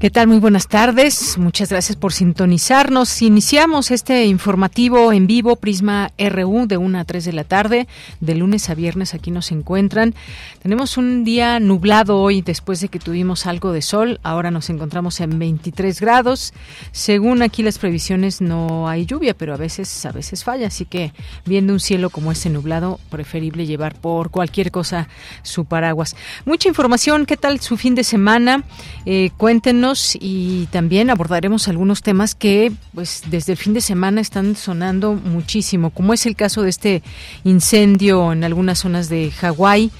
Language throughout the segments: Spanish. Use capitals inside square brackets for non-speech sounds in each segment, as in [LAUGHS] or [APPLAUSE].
¿Qué tal? Muy buenas tardes. Muchas gracias por sintonizarnos. Iniciamos este informativo en vivo Prisma RU de 1 a 3 de la tarde, de lunes a viernes aquí nos encuentran. Tenemos un día nublado hoy después de que tuvimos algo de sol. Ahora nos encontramos en 23 grados. Según aquí las previsiones no hay lluvia, pero a veces a veces falla, así que viendo un cielo como este nublado, preferible llevar por cualquier cosa su paraguas. Mucha información, ¿qué tal su fin de semana? Eh, cuéntenos y también abordaremos algunos temas que pues desde el fin de semana están sonando muchísimo, como es el caso de este incendio en algunas zonas de Hawái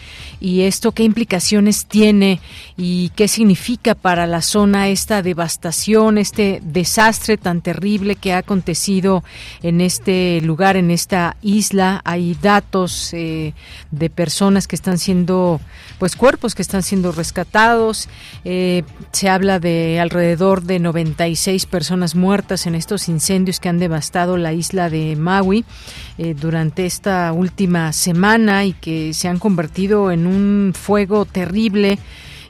y esto qué implicaciones tiene y qué significa para la zona esta devastación, este desastre tan terrible que ha acontecido en este lugar, en esta isla. Hay datos eh, de personas que están siendo, pues cuerpos que están siendo rescatados. Eh, se habla de alrededor de 96 personas muertas en estos incendios que han devastado la isla de Maui eh, durante esta última semana y que se han convertido en un fuego terrible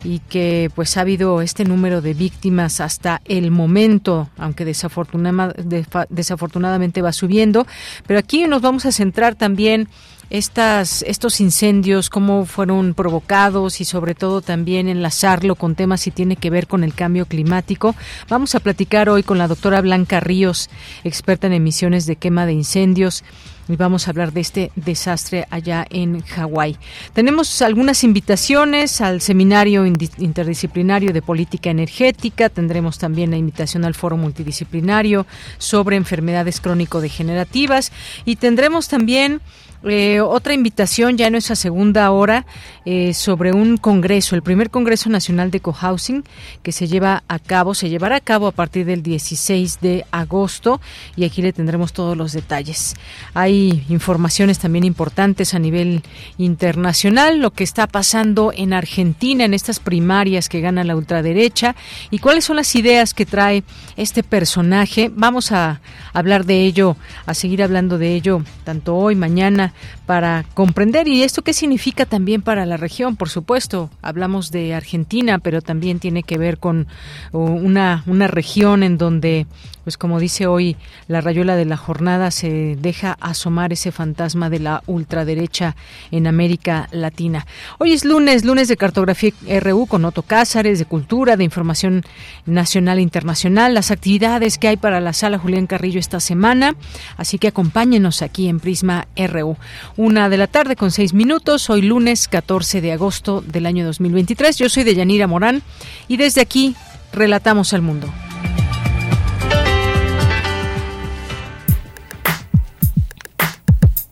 y que pues ha habido este número de víctimas hasta el momento, aunque desafortunadamente va subiendo. Pero aquí nos vamos a centrar también estas, estos incendios, cómo fueron provocados y sobre todo también enlazarlo con temas si tiene que ver con el cambio climático. Vamos a platicar hoy con la doctora Blanca Ríos, experta en emisiones de quema de incendios y vamos a hablar de este desastre allá en Hawái. Tenemos algunas invitaciones al seminario interdisciplinario de política energética, tendremos también la invitación al foro multidisciplinario sobre enfermedades crónico-degenerativas y tendremos también eh, otra invitación ya en nuestra segunda hora eh, sobre un congreso, el primer Congreso Nacional de Cohousing que se lleva a cabo, se llevará a cabo a partir del 16 de agosto y aquí le tendremos todos los detalles. Hay informaciones también importantes a nivel internacional, lo que está pasando en Argentina en estas primarias que gana la ultraderecha y cuáles son las ideas que trae este personaje. Vamos a hablar de ello, a seguir hablando de ello tanto hoy, mañana para comprender y esto qué significa también para la región. Por supuesto, hablamos de Argentina, pero también tiene que ver con uh, una, una región en donde pues como dice hoy la rayuela de la jornada, se deja asomar ese fantasma de la ultraderecha en América Latina. Hoy es lunes, lunes de cartografía RU con Otto Cázares, de cultura, de información nacional e internacional, las actividades que hay para la sala Julián Carrillo esta semana, así que acompáñenos aquí en Prisma RU. Una de la tarde con seis minutos, hoy lunes 14 de agosto del año 2023. Yo soy Deyanira Morán y desde aquí relatamos al mundo.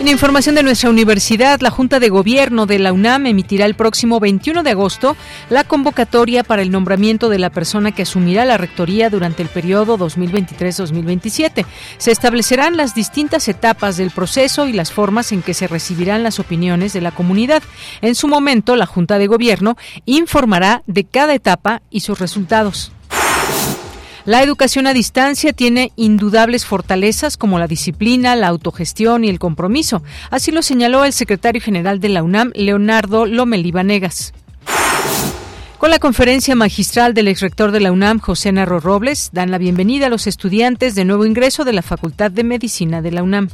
En información de nuestra universidad, la Junta de Gobierno de la UNAM emitirá el próximo 21 de agosto la convocatoria para el nombramiento de la persona que asumirá la rectoría durante el periodo 2023-2027. Se establecerán las distintas etapas del proceso y las formas en que se recibirán las opiniones de la comunidad. En su momento, la Junta de Gobierno informará de cada etapa y sus resultados. La educación a distancia tiene indudables fortalezas como la disciplina, la autogestión y el compromiso. Así lo señaló el secretario general de la UNAM, Leonardo Lomelí Vanegas. Con la conferencia magistral del exrector de la UNAM, José Narro Robles, dan la bienvenida a los estudiantes de nuevo ingreso de la Facultad de Medicina de la UNAM.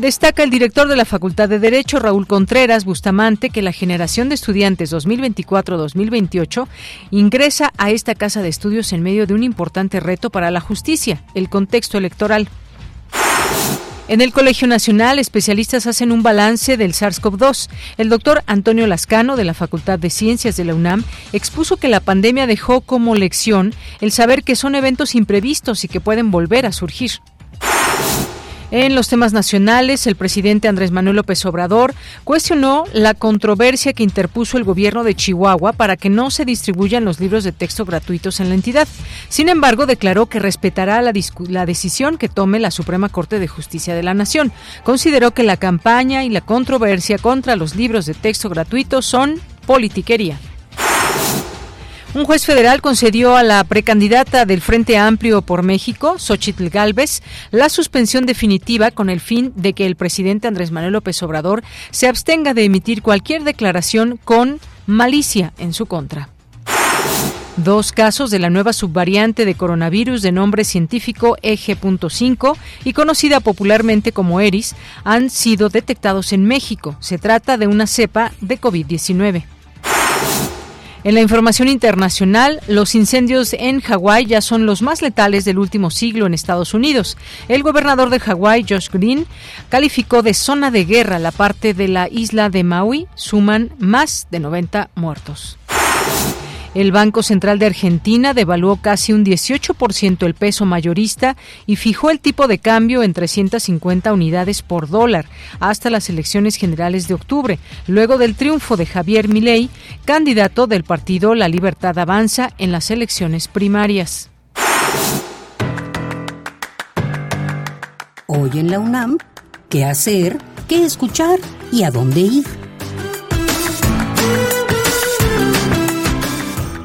Destaca el director de la Facultad de Derecho, Raúl Contreras Bustamante, que la generación de estudiantes 2024-2028 ingresa a esta casa de estudios en medio de un importante reto para la justicia, el contexto electoral. En el Colegio Nacional, especialistas hacen un balance del SARS-CoV-2. El doctor Antonio Lascano, de la Facultad de Ciencias de la UNAM, expuso que la pandemia dejó como lección el saber que son eventos imprevistos y que pueden volver a surgir. En los temas nacionales, el presidente Andrés Manuel López Obrador cuestionó la controversia que interpuso el gobierno de Chihuahua para que no se distribuyan los libros de texto gratuitos en la entidad. Sin embargo, declaró que respetará la, decisión que tome la Suprema Corte de Justicia de la Nación. Consideró que la campaña y la controversia contra los libros de texto gratuitos son politiquería. Un juez federal concedió a la precandidata del Frente Amplio por México, Xochitl Galvez, la suspensión definitiva con el fin de que el presidente Andrés Manuel López Obrador se abstenga de emitir cualquier declaración con malicia en su contra. Dos casos de la nueva subvariante de coronavirus de nombre científico EG.5 y conocida popularmente como ERIS han sido detectados en México. Se trata de una cepa de COVID-19. En la información internacional, los incendios en Hawái ya son los más letales del último siglo en Estados Unidos. El gobernador de Hawái, Josh Green, calificó de zona de guerra la parte de la isla de Maui. Suman más de 90 muertos. El Banco Central de Argentina devaluó casi un 18% el peso mayorista y fijó el tipo de cambio en 350 unidades por dólar hasta las elecciones generales de octubre, luego del triunfo de Javier Milei, candidato del partido La Libertad Avanza en las elecciones primarias. Hoy en la UNAM, ¿qué hacer? ¿Qué escuchar? ¿Y a dónde ir?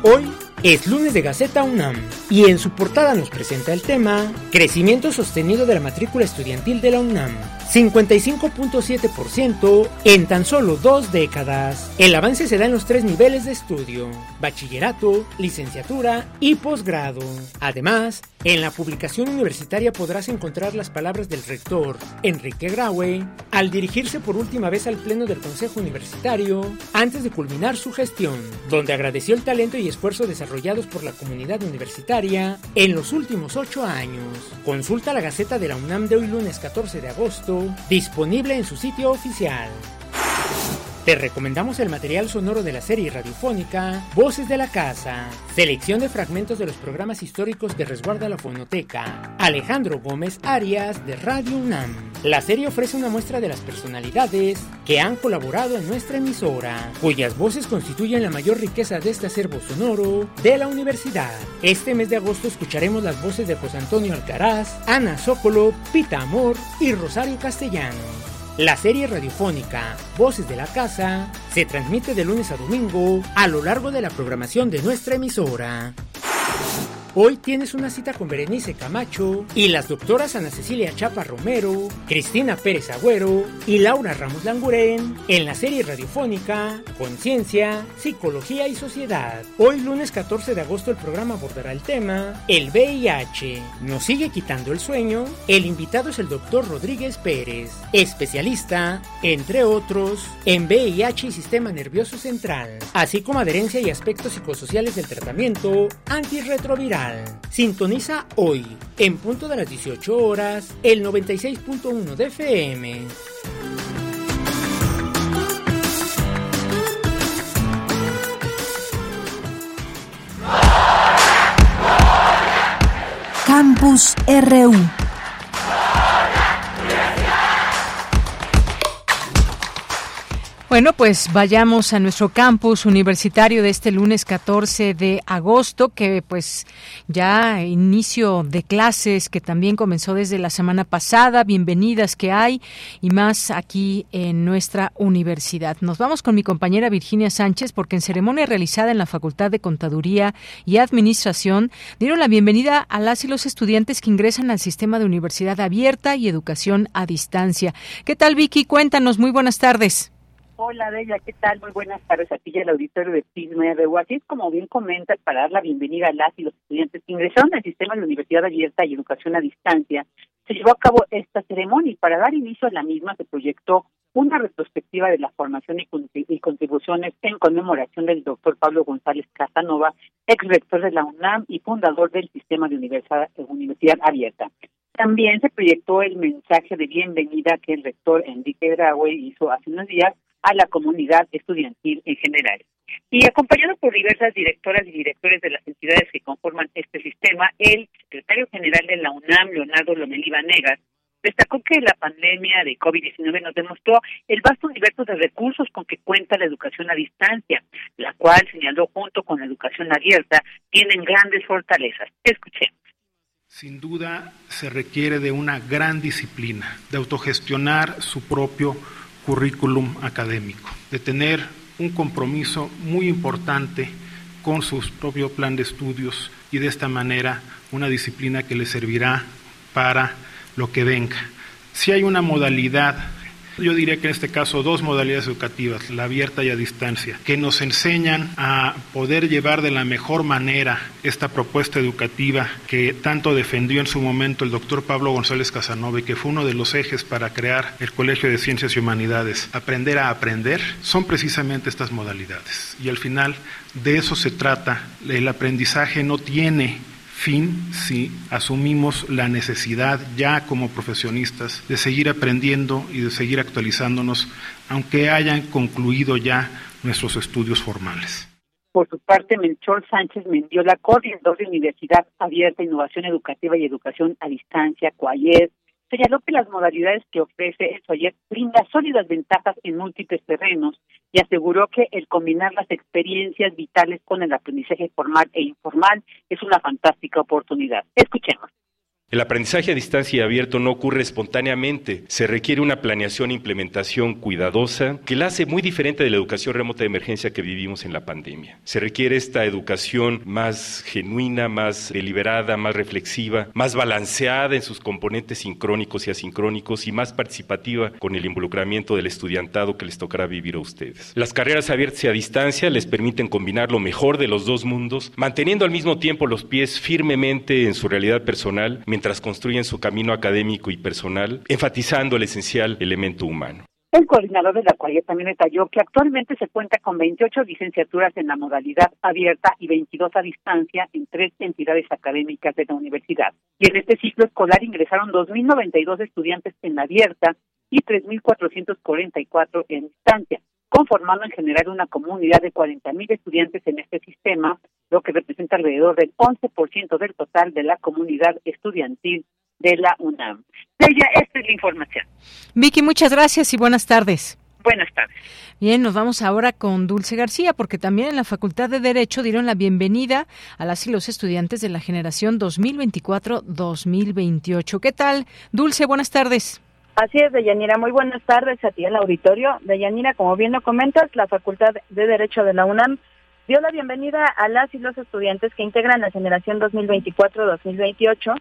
Hoy es lunes de Gaceta UNAM y en su portada nos presenta el tema Crecimiento sostenido de la matrícula estudiantil de la UNAM. 55.7% en tan solo dos décadas. El avance se da en los tres niveles de estudio, bachillerato, licenciatura y posgrado. Además, en la publicación universitaria podrás encontrar las palabras del rector, Enrique Graue, al dirigirse por última vez al Pleno del Consejo Universitario antes de culminar su gestión, donde agradeció el talento y esfuerzo desarrollados por la comunidad universitaria en los últimos ocho años. Consulta la Gaceta de la UNAM de hoy lunes 14 de agosto disponible en su sitio oficial. Te recomendamos el material sonoro de la serie radiofónica Voces de la Casa, selección de fragmentos de los programas históricos de Resguarda la Fonoteca, Alejandro Gómez Arias de Radio UNAM. La serie ofrece una muestra de las personalidades que han colaborado en nuestra emisora, cuyas voces constituyen la mayor riqueza de este acervo sonoro de la universidad. Este mes de agosto escucharemos las voces de José Antonio Alcaraz, Ana Zócolo, Pita Amor y Rosario Castellano. La serie radiofónica Voces de la Casa se transmite de lunes a domingo a lo largo de la programación de nuestra emisora. Hoy tienes una cita con Berenice Camacho y las doctoras Ana Cecilia Chapa Romero, Cristina Pérez Agüero y Laura Ramos Langurén en la serie radiofónica Conciencia, Psicología y Sociedad. Hoy lunes 14 de agosto el programa abordará el tema El VIH. ¿Nos sigue quitando el sueño? El invitado es el doctor Rodríguez Pérez, especialista, entre otros, en VIH y sistema nervioso central, así como adherencia y aspectos psicosociales del tratamiento antirretroviral. Sintoniza hoy, en punto de las 18 horas, el 96.1 de FM. Campus RU Bueno, pues vayamos a nuestro campus universitario de este lunes 14 de agosto, que pues ya inicio de clases que también comenzó desde la semana pasada, bienvenidas que hay y más aquí en nuestra universidad. Nos vamos con mi compañera Virginia Sánchez porque en ceremonia realizada en la Facultad de Contaduría y Administración dieron la bienvenida a las y los estudiantes que ingresan al sistema de universidad abierta y educación a distancia. ¿Qué tal Vicky? Cuéntanos, muy buenas tardes. Hola, Bella, ¿qué tal? Muy buenas tardes aquí el auditorio de Prisma RU. Así es como bien comentas, para dar la bienvenida a las y los estudiantes que ingresaron al sistema de Universidad Abierta y Educación a Distancia, se llevó a cabo esta ceremonia y para dar inicio a la misma se proyectó una retrospectiva de la formación y, contribuciones en conmemoración del doctor Pablo González Casanova, ex rector de la UNAM y fundador del sistema de universidad, universidad abierta. También se proyectó el mensaje de bienvenida que el rector Enrique Graue hizo hace unos días a la comunidad estudiantil en general. Y acompañado por diversas directoras y directores de las entidades que conforman este sistema, el secretario general de la UNAM, Leonardo Lomelí Vanegas, destacó que la pandemia de COVID-19 nos demostró el vasto universo de recursos con que cuenta la educación a distancia, la cual, señaló junto con la educación abierta, tienen grandes fortalezas. Escuchemos. Sin duda se requiere de una gran disciplina, de autogestionar su propio currículum académico, de tener un compromiso muy importante con su propio plan de estudios y de esta manera una disciplina que le servirá para lo que venga. Si hay una modalidad yo diría que en este caso dos modalidades educativas, la abierta y a distancia, que nos enseñan a poder llevar de la mejor manera esta propuesta educativa que tanto defendió en su momento el doctor Pablo González Casanova y que fue uno de los ejes para crear el Colegio de Ciencias y Humanidades, aprender a aprender, son precisamente estas modalidades. Y al final de eso se trata. El aprendizaje no tiene fin si asumimos la necesidad ya como profesionistas de seguir aprendiendo y de seguir actualizándonos, aunque hayan concluido ya nuestros estudios formales. Por su parte, Melchor Sánchez Mendiola, coordinador de Universidad Abierta, Innovación Educativa y Educación a Distancia, CUAYED, señaló que las modalidades que ofrece el SOYET brinda sólidas ventajas en múltiples terrenos y aseguró que el combinar las experiencias vitales con el aprendizaje formal e informal es una fantástica oportunidad. Escuchemos. El aprendizaje a distancia y abierto no ocurre espontáneamente, se requiere una planeación e implementación cuidadosa que la hace muy diferente de la educación remota de emergencia que vivimos en la pandemia. Se requiere esta educación más genuina, más deliberada, más reflexiva, más balanceada en sus componentes sincrónicos y asincrónicos y más participativa con el involucramiento del estudiantado que les tocará vivir a ustedes. Las carreras abiertas y a distancia les permiten combinar lo mejor de los dos mundos, manteniendo al mismo tiempo los pies firmemente en su realidad personal, mientras construyen su camino académico y personal, enfatizando el esencial elemento humano. El coordinador de la cual también detalló que actualmente se cuenta con 28 licenciaturas en la modalidad abierta y 22 a distancia en tres entidades académicas de la universidad. Y en este ciclo escolar ingresaron 2.092 estudiantes en la abierta y 3.444 en distancia, conformando en general una comunidad de 40.000 estudiantes en este sistema, lo que representa alrededor del 11% del total de la comunidad estudiantil de la UNAM. Ella, esta es la información. Vicky, muchas gracias y buenas tardes. Buenas tardes. Bien, nos vamos ahora con Dulce García, porque también en la Facultad de Derecho dieron la bienvenida a las y los estudiantes de la generación 2024-2028. ¿Qué tal? Dulce, buenas tardes. Así es, Deyanira. Muy buenas tardes a ti el auditorio. Deyanira, como bien lo comentas, la Facultad de Derecho de la UNAM dio la bienvenida a las y los estudiantes que integran la generación 2024-2028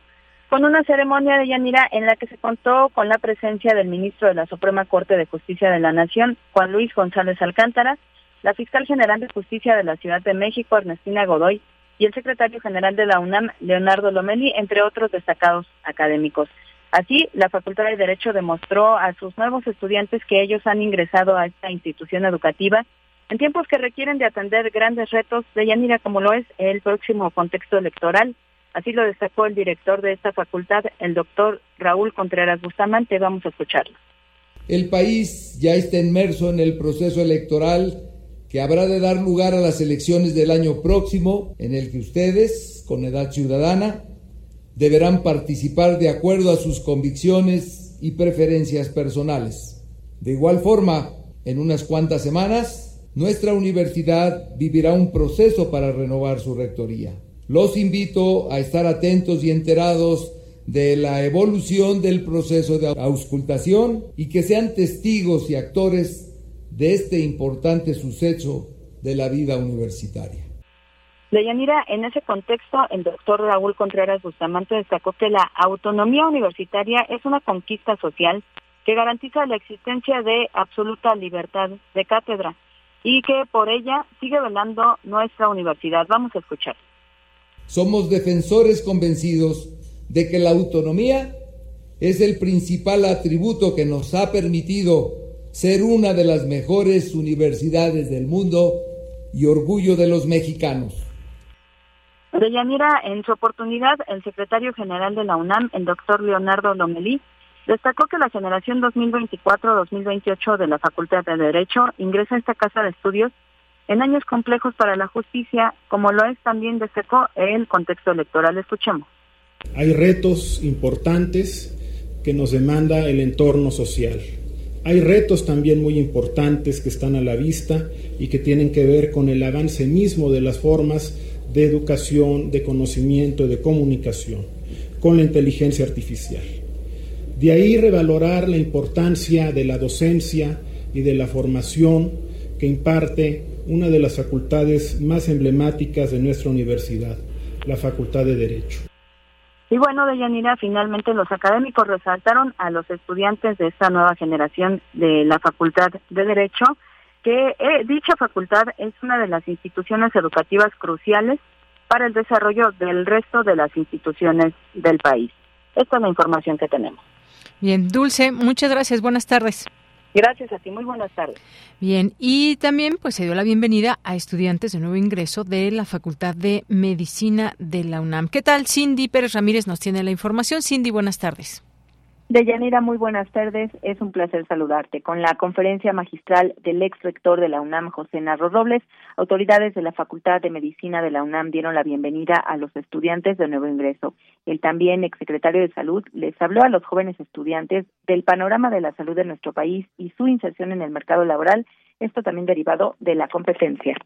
con una ceremonia de Yanira en la que se contó con la presencia del ministro de la Suprema Corte de Justicia de la Nación, Juan Luis González Alcántara, la fiscal general de Justicia de la Ciudad de México, Ernestina Godoy, y el secretario general de la UNAM, Leonardo Lomeli, entre otros destacados académicos. Así, la Facultad de Derecho demostró a sus nuevos estudiantes que ellos han ingresado a esta institución educativa en tiempos que requieren de atender grandes retos de Yanira como lo es el próximo contexto electoral. Así lo destacó el director de esta facultad, el doctor Raúl Contreras Bustamante. Vamos a escucharlo. El país ya está inmerso en el proceso electoral que habrá de dar lugar a las elecciones del año próximo, en el que ustedes, con edad ciudadana, deberán participar de acuerdo a sus convicciones y preferencias personales. De igual forma, en unas cuantas semanas, nuestra universidad vivirá un proceso para renovar su rectoría. Los invito a estar atentos y enterados de la evolución del proceso de auscultación y que sean testigos y actores de este importante suceso de la vida universitaria. Deyanira, en ese contexto, el doctor Raúl Contreras Bustamante destacó que la autonomía universitaria es una conquista social que garantiza la existencia de absoluta libertad de cátedra y que por ella sigue velando nuestra universidad. Vamos a escuchar. Somos defensores convencidos de que la autonomía es el principal atributo que nos ha permitido ser una de las mejores universidades del mundo y orgullo de los mexicanos. De Yanira, en su oportunidad, el secretario general de la UNAM, el doctor Leonardo Lomelí, destacó que la generación 2024-2028 de la Facultad de Derecho ingresa a esta casa de estudios en años complejos para la justicia, como lo es también destacó el contexto electoral. Escuchemos. Hay retos importantes que nos demanda el entorno social. Hay retos también muy importantes que están a la vista y que tienen que ver con el avance mismo de las formas de educación, de conocimiento, de comunicación, con la inteligencia artificial. De ahí revalorar la importancia de la docencia y de la formación que imparte una de las facultades más emblemáticas de nuestra universidad, la Facultad de Derecho. Y bueno, Deyanira, finalmente los académicos resaltaron a los estudiantes de esta nueva generación de la Facultad de Derecho que eh, dicha facultad es una de las instituciones educativas cruciales para el desarrollo del resto de las instituciones del país. Esta es la información que tenemos. Bien, Dulce, muchas gracias. Buenas tardes. Gracias a ti, muy buenas tardes. Bien, y también pues se dio la bienvenida a estudiantes de nuevo ingreso de la Facultad de Medicina de la UNAM. ¿Qué tal? Cindy Pérez Ramírez nos tiene la información. Cindy, buenas tardes. Deyanira, muy buenas tardes. Es un placer saludarte. Con la conferencia magistral del ex rector de la UNAM, José Narro Robles, autoridades de la Facultad de Medicina de la UNAM dieron la bienvenida a los estudiantes de nuevo ingreso. El también exsecretario de Salud les habló a los jóvenes estudiantes del panorama de la salud de nuestro país y su inserción en el mercado laboral, esto también derivado de la competencia.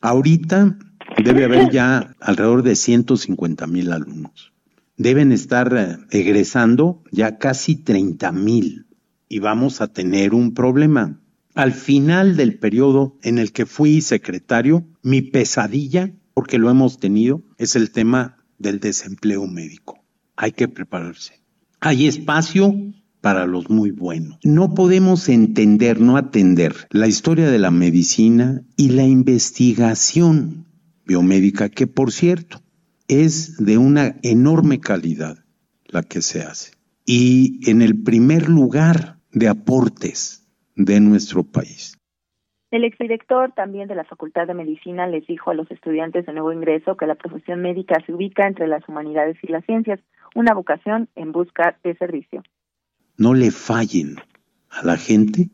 Ahorita debe haber ya alrededor de 150 mil alumnos deben estar eh, egresando ya casi 30 mil y vamos a tener un problema. Al final del periodo en el que fui secretario, mi pesadilla, porque lo hemos tenido, es el tema del desempleo médico. Hay que prepararse. Hay espacio para los muy buenos. No podemos entender, no atender la historia de la medicina y la investigación biomédica, que por cierto, es de una enorme calidad la que se hace. Y en el primer lugar de aportes de nuestro país. El exdirector también de la Facultad de Medicina les dijo a los estudiantes de nuevo ingreso que la profesión médica se ubica entre las humanidades y las ciencias, una vocación en busca de servicio. No le fallen a la gente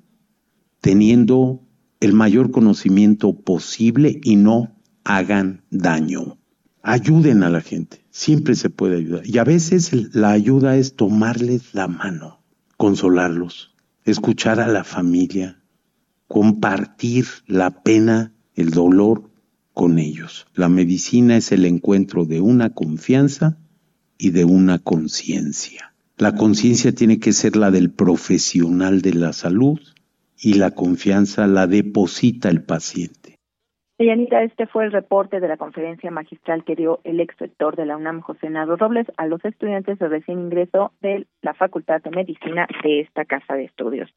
teniendo el mayor conocimiento posible y no hagan daño ayuden a la gente, siempre se puede ayudar. Y a veces la ayuda es tomarles la mano, consolarlos, escuchar a la familia, compartir la pena, el dolor con ellos. La medicina es el encuentro de una confianza y de una conciencia. La conciencia tiene que ser la del profesional de la salud y la confianza la deposita el paciente. Deyanita, este fue el reporte de la conferencia magistral que dio el ex rector de la UNAM, José Nado Robles, a los estudiantes de recién ingreso de la Facultad de Medicina de esta casa de estudios.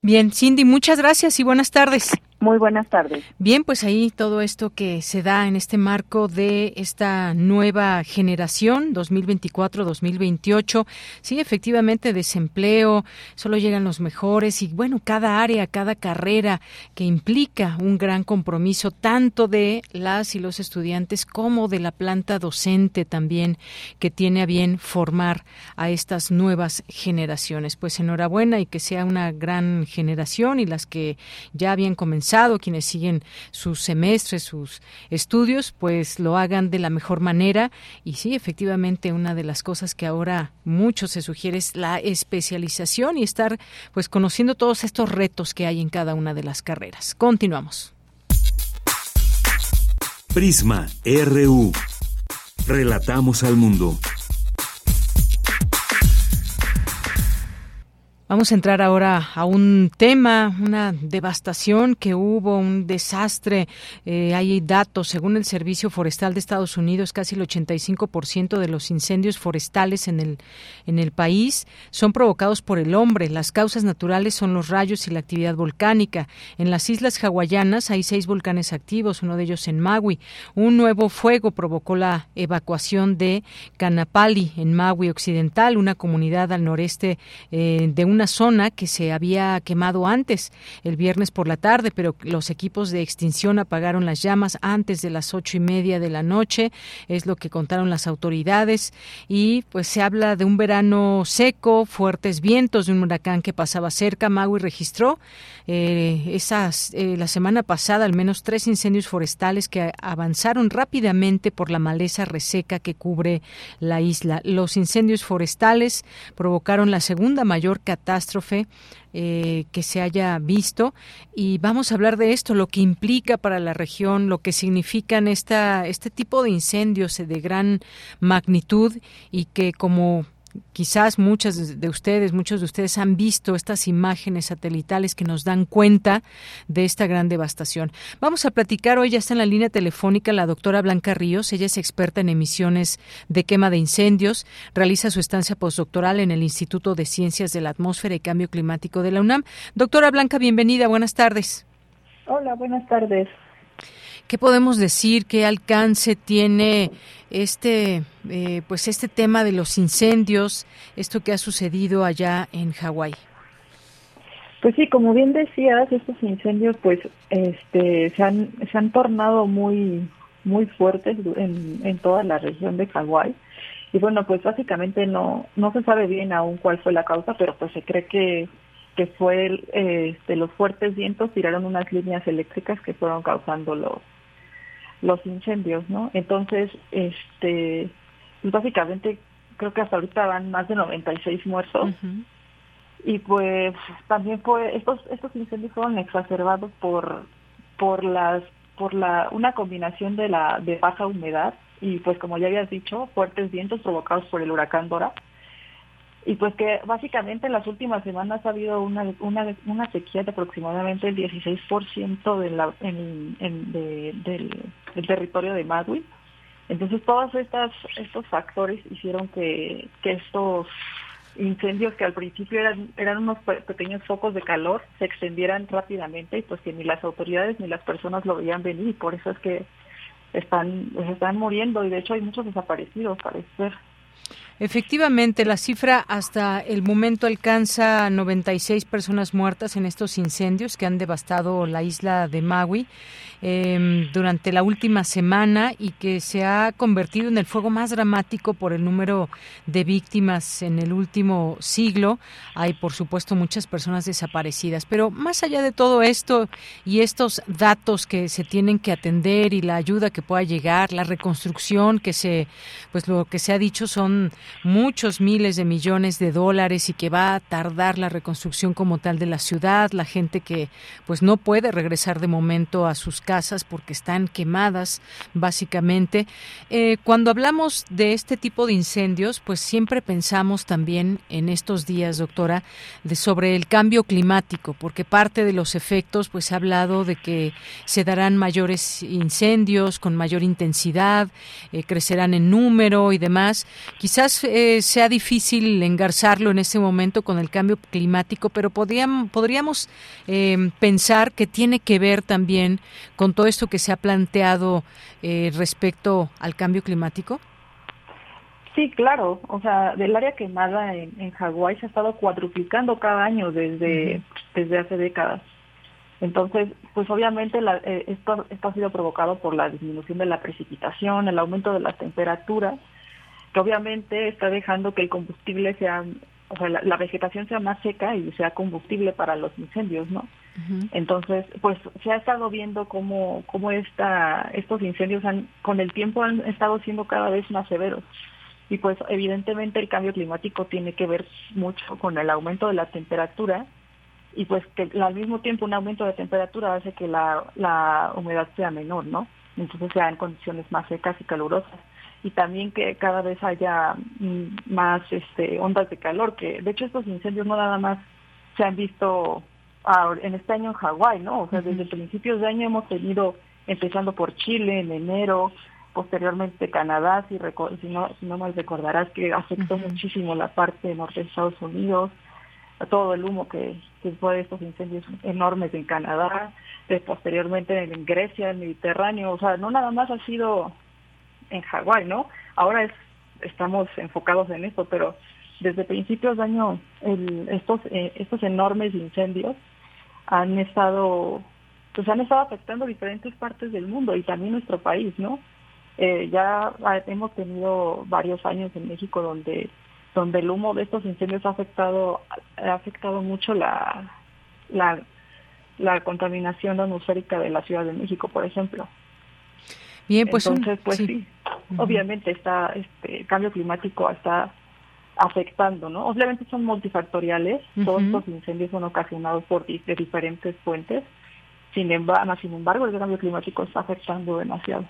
Bien, Cindy, muchas gracias y buenas tardes. Muy buenas tardes. Bien, pues ahí todo esto que se da en este marco de esta nueva generación 2024-2028. Sí, efectivamente, desempleo, solo llegan los mejores y bueno, cada área, cada carrera que implica un gran compromiso tanto de las y los estudiantes como de la planta docente también que tiene a bien formar a estas nuevas generaciones. Pues enhorabuena y que sea una gran generación y las que ya habían comenzado quienes siguen sus semestres, sus estudios, pues lo hagan de la mejor manera. Y sí, efectivamente, una de las cosas que ahora mucho se sugiere es la especialización y estar pues conociendo todos estos retos que hay en cada una de las carreras. Continuamos. Prisma RU. Relatamos al mundo. Vamos a entrar ahora a un tema, una devastación que hubo, un desastre. Eh, hay datos, según el Servicio Forestal de Estados Unidos, casi el 85% de los incendios forestales en el, en el país son provocados por el hombre. Las causas naturales son los rayos y la actividad volcánica. En las islas hawaianas hay seis volcanes activos, uno de ellos en Maui. Un nuevo fuego provocó la evacuación de Canapali, en Maui Occidental, una comunidad al noreste eh, de una zona que se había quemado antes, el viernes por la tarde, pero los equipos de extinción apagaron las llamas antes de las ocho y media de la noche, es lo que contaron las autoridades, y pues se habla de un verano seco, fuertes vientos de un huracán que pasaba cerca. Maui registró eh, esas, eh, la semana pasada al menos tres incendios forestales que avanzaron rápidamente por la maleza reseca que cubre la isla. Los incendios forestales provocaron la segunda mayor catástrofe eh, que se haya visto y vamos a hablar de esto, lo que implica para la región, lo que significan esta, este tipo de incendios de gran magnitud y que como quizás muchas de ustedes, muchos de ustedes han visto estas imágenes satelitales que nos dan cuenta de esta gran devastación. Vamos a platicar hoy, ya está en la línea telefónica la doctora Blanca Ríos, ella es experta en emisiones de quema de incendios, realiza su estancia postdoctoral en el Instituto de Ciencias de la Atmósfera y Cambio Climático de la UNAM. Doctora Blanca, bienvenida, buenas tardes. Hola, buenas tardes. ¿Qué podemos decir? ¿Qué alcance tiene este, eh, pues este tema de los incendios, esto que ha sucedido allá en Hawái? Pues sí, como bien decías, estos incendios pues este se han se han tornado muy muy fuertes en, en toda la región de Hawái. Y bueno, pues básicamente no no se sabe bien aún cuál fue la causa, pero pues se cree que que fue este, los fuertes vientos tiraron unas líneas eléctricas que fueron causando los los incendios, ¿no? Entonces, este, pues básicamente creo que hasta ahorita van más de 96 muertos. Y pues también fue estos estos incendios fueron exacerbados por por las por la una combinación de la de baja humedad y pues como ya habías dicho, fuertes vientos provocados por el huracán Dora y pues que básicamente en las últimas semanas ha habido una, una, una sequía de aproximadamente el 16% de la, en, en, de, del, territorio de Maui. Entonces todos estas, estos factores hicieron que, que estos incendios que al principio eran, eran unos pequeños focos de calor se extendieran rápidamente y pues que ni las autoridades ni las personas lo veían venir y por eso es que están, están muriendo y de hecho hay muchos desaparecidos, parece ser. Efectivamente, la cifra hasta el momento alcanza 96 personas muertas en estos incendios que han devastado la isla de Maui. Em, durante la última semana y que se ha convertido en el fuego más dramático por el número de víctimas en el último siglo. Hay, por supuesto, muchas personas desaparecidas. Pero más allá de todo esto y estos datos que se tienen que atender y la ayuda que pueda llegar, la reconstrucción que se, pues lo que se ha dicho son muchos miles de millones de dólares y que va a tardar la reconstrucción como tal de la ciudad, la gente que pues no puede regresar de momento a sus casas porque están quemadas, básicamente. Eh, cuando hablamos de este tipo de incendios, pues siempre pensamos también en estos días, doctora, de sobre el cambio climático, porque parte de los efectos, pues ha hablado de que se darán mayores incendios con mayor intensidad, eh, crecerán en número y demás. Quizás eh, sea difícil engarzarlo en este momento con el cambio climático, pero podríamos, podríamos pensar que tiene que ver también con todo esto que se ha planteado eh, respecto al cambio climático? Sí, claro. O sea, del área quemada en, en Hawái se ha estado cuadruplicando cada año desde, desde hace décadas. Entonces, pues obviamente la, eh, esto, esto ha sido provocado por la disminución de la precipitación, el aumento de las temperaturas, que obviamente está dejando que el combustible sea, o sea, la vegetación sea más seca y sea combustible para los incendios, ¿no? Entonces, pues se ha estado viendo cómo, cómo esta, estos incendios han, con el tiempo han estado siendo cada vez más severos. Y pues evidentemente el cambio climático tiene que ver mucho con el aumento de la temperatura y pues que al mismo tiempo un aumento de temperatura hace que la, la humedad sea menor, ¿no? Entonces sean condiciones más secas y calurosas y también que cada vez haya mm, más este ondas de calor que de hecho estos incendios no nada más se han visto en este año en Hawái, ¿no? O sea, desde principios de año hemos tenido, empezando por Chile en enero, posteriormente Canadá, si, si, no, si no mal recordarás que afectó muchísimo la parte norte de Estados Unidos, todo el humo que, que fue de estos incendios enormes en Canadá, posteriormente en Grecia, en el Mediterráneo, o sea, no nada más ha sido en Hawái, ¿no? Ahora es, estamos enfocados en esto, pero desde principios de año el, estos eh, estos enormes incendios han estado pues han estado afectando diferentes partes del mundo y también nuestro país, ¿no? Eh, ya hemos tenido varios años en México donde donde el humo de estos incendios ha afectado ha afectado mucho la la, la contaminación atmosférica de la Ciudad de México, por ejemplo. Bien, pues entonces pues sí, obviamente está este cambio climático está afectando, ¿no? Obviamente son multifactoriales, todos los incendios son ocasionados por de diferentes fuentes, sin embargo, sin embargo el cambio climático está afectando demasiado.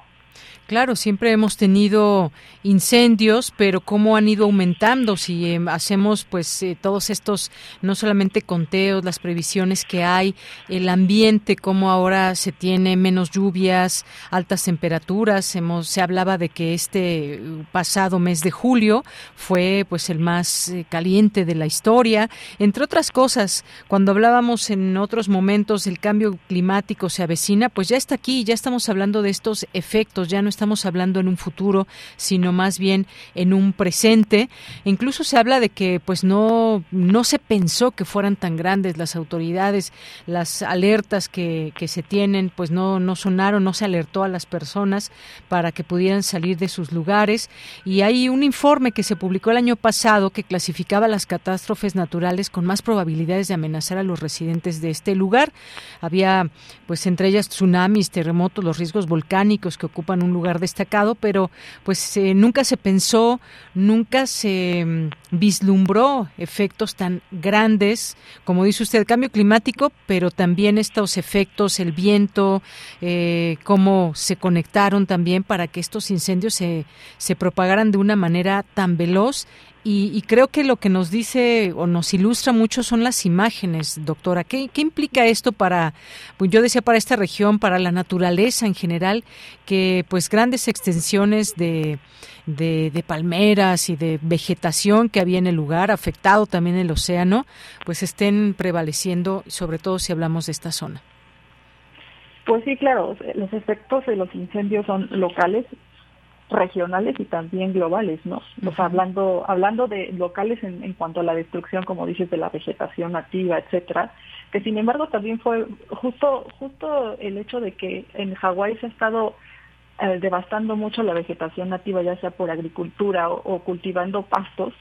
Claro, siempre hemos tenido incendios, pero cómo han ido aumentando si em, hacemos pues eh, todos estos no solamente conteos, las previsiones que hay, el ambiente cómo ahora se tiene menos lluvias, altas temperaturas, hemos se hablaba de que este uh, pasado mes de julio fue pues el más eh, caliente de la historia, entre otras cosas, cuando hablábamos en otros momentos del cambio climático se avecina, pues ya está aquí, ya estamos hablando de estos efectos ya no estamos hablando en un futuro, sino más bien en un presente. Incluso se habla de que pues no, no se pensó que fueran tan grandes las autoridades, las alertas que, que se tienen, pues no, no sonaron, no se alertó a las personas para que pudieran salir de sus lugares. Y hay un informe que se publicó el año pasado que clasificaba las catástrofes naturales con más probabilidades de amenazar a los residentes de este lugar. Había pues entre ellas tsunamis, terremotos, los riesgos volcánicos que ocupan un lugar destacado, pero pues eh, nunca se pensó, nunca se mm, vislumbró efectos tan grandes, como dice usted, cambio climático, pero también estos efectos, el viento, eh, cómo se conectaron también para que estos incendios se, se propagaran de una manera tan veloz y, creo que lo que nos dice o nos ilustra mucho son las imágenes, doctora. ¿Qué, implica esto para, pues yo decía, para esta región, para la naturaleza en general, que pues grandes extensiones de, de, palmeras y de vegetación que había en el lugar, afectado también el océano, pues estén prevaleciendo, sobre todo si hablamos de esta zona? Pues sí, claro, los efectos de los incendios son locales, regionales y también globales, ¿no? O sea, hablando, hablando de locales en, en, cuanto a la destrucción, como dices, de la vegetación nativa, etcétera, que sin embargo también fue justo, justo el hecho de que en Hawái se ha estado eh, devastando mucho la vegetación nativa, ya sea por agricultura o, cultivando pastos,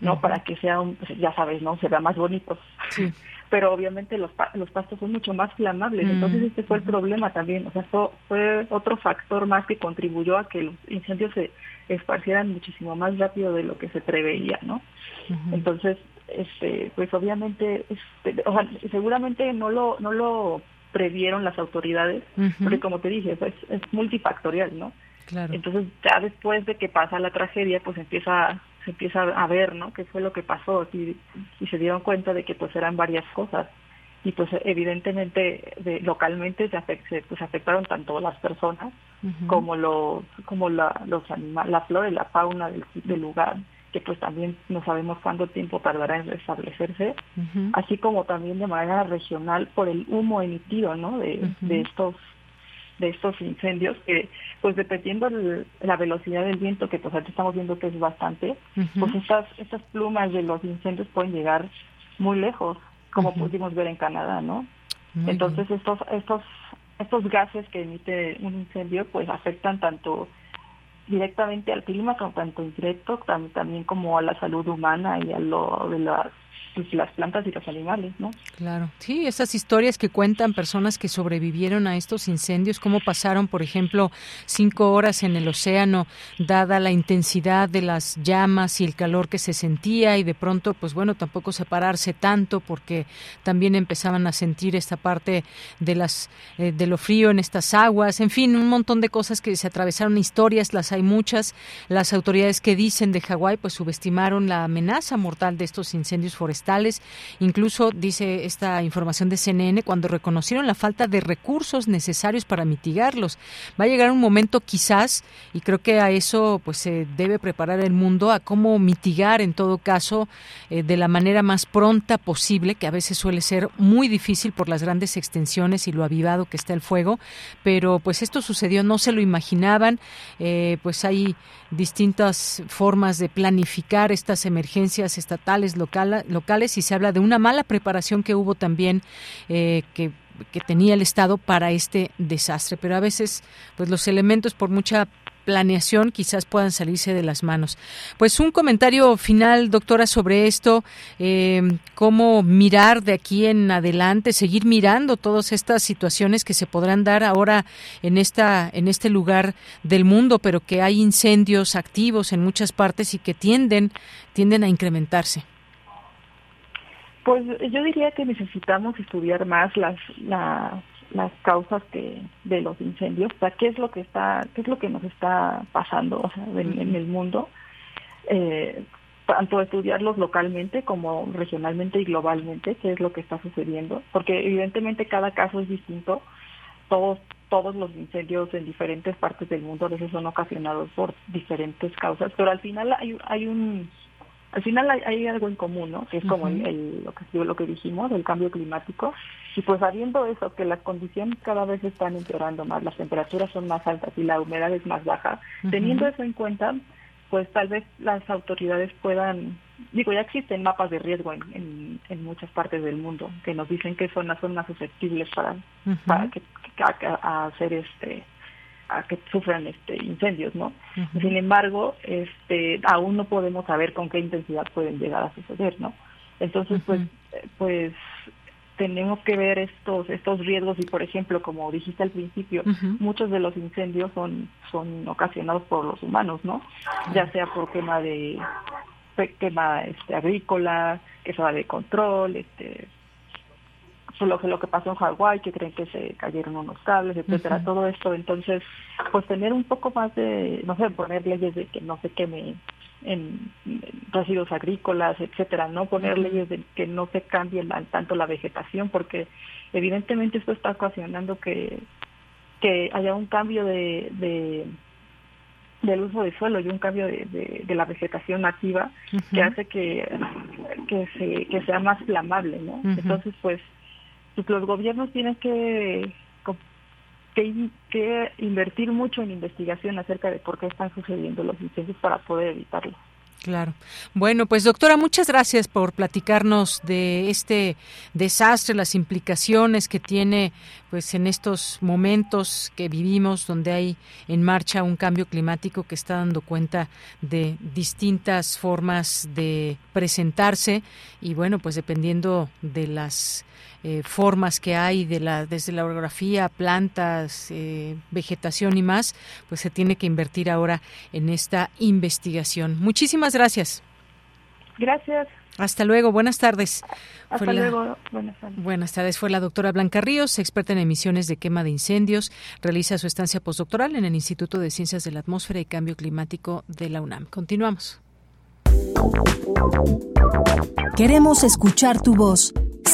¿no? Para que sea, un, ya sabes, ¿no? Se vea más bonito. Sí pero obviamente los, los pastos son mucho más flamables. Entonces este fue el problema también. O sea, esto fue otro factor más que contribuyó a que los incendios se esparcieran muchísimo más rápido de lo que se preveía, ¿no? Entonces, este, pues obviamente, este, o sea, seguramente no lo, no lo previeron las autoridades, porque como te dije, es, es multifactorial, ¿no? Claro. Entonces, ya después de que pasa la tragedia, pues empieza se empieza a ver, ¿no? ¿Qué fue lo que pasó? Y, y se dieron cuenta de que pues eran varias cosas. Y pues evidentemente de, localmente se, pues afectaron tanto las personas como los como la los animales la flora y la fauna del, lugar que pues también no sabemos cuánto tiempo tardará en restablecerse. Así como también de manera regional por el humo emitido no de, de estos de estos incendios que pues dependiendo de la velocidad del viento que pues ahorita estamos viendo que es bastante pues estas estas plumas de los incendios pueden llegar muy lejos como pudimos ver en Canadá no entonces estos estos estos gases que emite un incendio pues afectan tanto directamente al clima como tanto indirecto también como a la salud humana y a lo de las pues, las plantas y los animales, ¿no? Claro, sí, esas historias que cuentan personas que sobrevivieron a estos incendios, cómo pasaron, por ejemplo, cinco horas en el océano, dada la intensidad de las llamas y el calor que se sentía y de pronto, pues bueno, tampoco separarse tanto porque también empezaban a sentir esta parte de las eh, de lo frío en estas aguas, en fin, un montón de cosas que se atravesaron, historias, las hay muchas. Las autoridades que dicen de Hawái, pues subestimaron la amenaza mortal de estos incendios forestales Incluso dice esta información de CNN cuando reconocieron la falta de recursos necesarios para mitigarlos. Va a llegar un momento quizás y creo que a eso pues se debe preparar el mundo a cómo mitigar en todo caso eh, de la manera más pronta posible, que a veces suele ser muy difícil por las grandes extensiones y lo avivado que está el fuego, pero pues esto sucedió, no se lo imaginaban, eh, pues hay distintas formas de planificar estas emergencias estatales, locales y se habla de una mala preparación que hubo también eh, que que tenía el Estado para este desastre. Pero a veces, pues los elementos, por mucha planeación quizás puedan salirse de las manos. Pues un comentario final, doctora, sobre esto, eh, cómo mirar de aquí en adelante, seguir mirando todas estas situaciones que se podrán dar ahora en esta en este lugar del mundo, pero que hay incendios activos en muchas partes y que tienden tienden a incrementarse. Pues yo diría que necesitamos estudiar más las, las causas que, de los incendios, o sea, qué es lo que está, qué es lo que nos está pasando o sea, en, el mundo, eh, tanto estudiarlos localmente como regionalmente y globalmente, qué es lo que está sucediendo, porque evidentemente cada caso es distinto, todos todos los incendios en diferentes partes del mundo a veces son ocasionados por diferentes causas, pero al final hay, hay un al final hay, algo en común, ¿no? Que es como el, lo, que, lo que dijimos, el cambio climático. Y pues sabiendo eso, que las condiciones cada vez están empeorando más, las temperaturas son más altas y la humedad es más baja, teniendo eso en cuenta, pues tal vez las autoridades puedan, digo, ya existen mapas de riesgo en, en, muchas partes del mundo que nos dicen qué zonas son más susceptibles para, para que, hacer este a que sufran este incendios, ¿no? Sin embargo, este aún no podemos saber con qué intensidad pueden llegar a suceder, ¿no? Entonces, pues pues tenemos que ver estos estos riesgos y por ejemplo, como dijiste al principio, muchos de los incendios son son ocasionados por los humanos, ¿no? Ya sea por quema de quema este agrícola, que se va de control, este lo que lo que pasó en Hawái, que creen que se cayeron unos cables, etcétera, todo esto, entonces, pues tener un poco más de, no sé, poner leyes de que no se queme en, residuos agrícolas, etcétera, no poner leyes de que no se cambie tanto la vegetación, porque evidentemente esto está ocasionando que, que haya un cambio de, de del uso de suelo y un cambio de, de, la vegetación nativa que hace que, que, se, que sea más flamable, ¿no? Entonces, pues, pues los gobiernos tienen que, que, invertir mucho en investigación acerca de por qué están sucediendo los incendios para poder evitarlos. Claro. Bueno, pues doctora, muchas gracias por platicarnos de este desastre, las implicaciones que tiene pues en estos momentos que vivimos donde hay en marcha un cambio climático que está dando cuenta de distintas formas de presentarse y bueno, pues dependiendo de las eh, formas que hay de la, desde la orografía, plantas, eh, vegetación y más, pues se tiene que invertir ahora en esta investigación. Muchísimas gracias. Gracias. Hasta luego, buenas tardes. Hasta luego, buenas tardes. Buenas tardes. Fue la doctora Blanca Ríos, experta en emisiones de quema de incendios. Realiza su estancia postdoctoral en el Instituto de Ciencias de la Atmósfera y Cambio Climático de la UNAM. Continuamos. Queremos escuchar tu voz.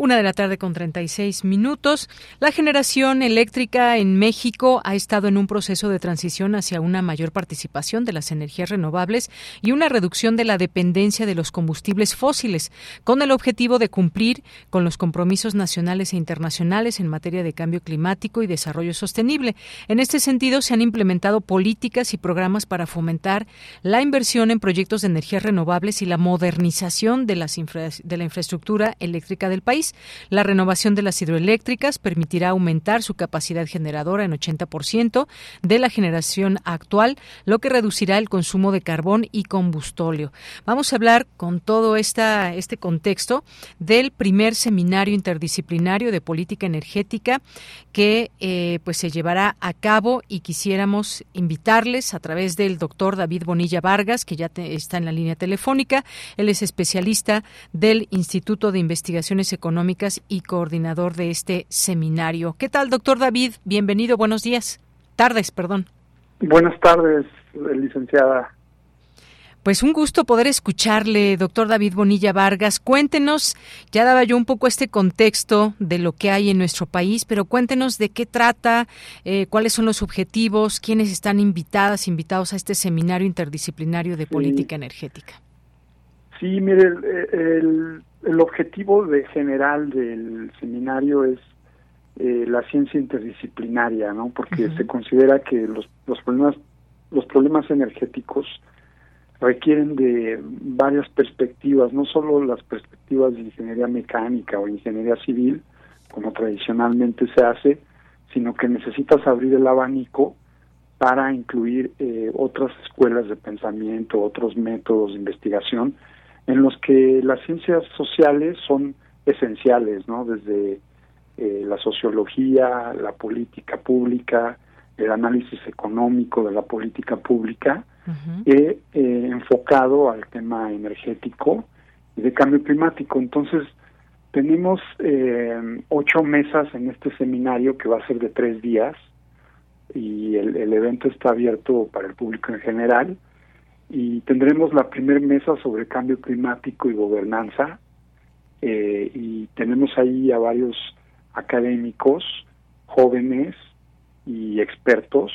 Una de la tarde con 36 minutos. La generación eléctrica en México ha estado en un proceso de transición hacia una mayor participación de las energías renovables y una reducción de la dependencia de los combustibles fósiles, con el objetivo de cumplir con los compromisos nacionales e internacionales en materia de cambio climático y desarrollo sostenible. En este sentido, se han implementado políticas y programas para fomentar la inversión en proyectos de energías renovables y la modernización de, las de la infraestructura eléctrica del país. La renovación de las hidroeléctricas permitirá aumentar su capacidad generadora en 80% de la generación actual, lo que reducirá el consumo de carbón y combustóleo. Vamos a hablar con todo este contexto del primer seminario interdisciplinario de política energética que eh, pues se llevará a cabo y quisiéramos invitarles a través del doctor David Bonilla Vargas, que ya está en la línea telefónica. Él es especialista del Instituto de Investigaciones Económicas Económicas y coordinador de este seminario. ¿Qué tal, doctor David? Bienvenido, buenos días. Tardes, perdón. Buenas tardes, licenciada. Pues un gusto poder escucharle, doctor David Bonilla Vargas. Cuéntenos, ya daba yo un poco este contexto de lo que hay en nuestro país, pero cuéntenos de qué trata, eh, cuáles son los objetivos, quiénes están invitadas, invitados a este seminario interdisciplinario de política energética. Sí, mire, el, el, objetivo de general del seminario es eh, la ciencia interdisciplinaria, ¿no? Porque se considera que los, los problemas los problemas energéticos requieren de varias perspectivas, no solo las perspectivas de ingeniería mecánica o ingeniería civil, como tradicionalmente se hace, sino que necesitas abrir el abanico para incluir eh, otras escuelas de pensamiento, otros métodos de investigación, en los que las ciencias sociales son esenciales, ¿no? Desde eh, la sociología, la política pública, el análisis económico de la política pública, he eh, enfocado al tema energético y de cambio climático. Entonces, tenemos eh, ocho mesas en este seminario que va a ser de tres días y el, evento está abierto para el público en general y tendremos la primera mesa sobre cambio climático y gobernanza eh, y tenemos ahí a varios académicos jóvenes y expertos.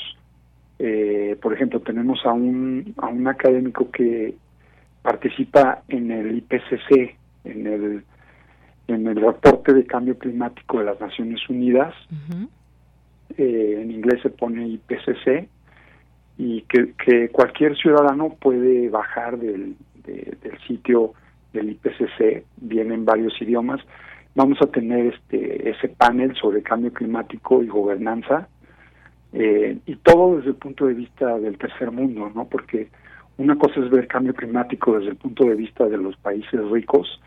Eh, por ejemplo, tenemos a un, a un académico que participa en el IPCC, en el, en el reporte de cambio climático de las Naciones Unidas. Eh, en inglés se pone IPCC y que, que cualquier ciudadano puede bajar del, del sitio del IPCC, viene en varios idiomas. Vamos a tener este ese panel sobre cambio climático y gobernanza eh, y todo desde el punto de vista del tercer mundo, ¿no? Porque una cosa es ver cambio climático desde el punto de vista de los países ricos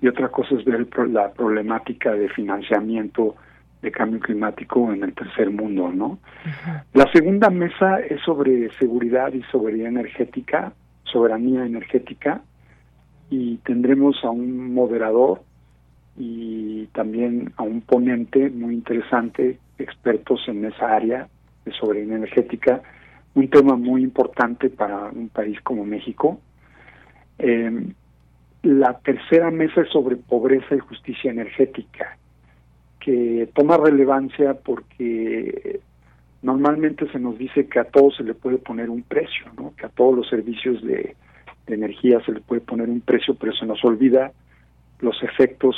y otra cosa es ver la problemática de financiamiento de cambio climático en el tercer mundo, ¿no? La segunda mesa es sobre seguridad y soberanía energética, soberanía energética, y tendremos a un moderador y también a un ponente muy interesante, expertos en esa área, de soberanía energética, un tema muy importante para un país como México. Em, la tercera mesa es sobre pobreza y justicia energética, que toma relevancia porque normalmente se nos dice que a todo se le puede poner un precio, ¿no? que a todos los servicios de, energía se le puede poner un precio, pero se nos olvida los efectos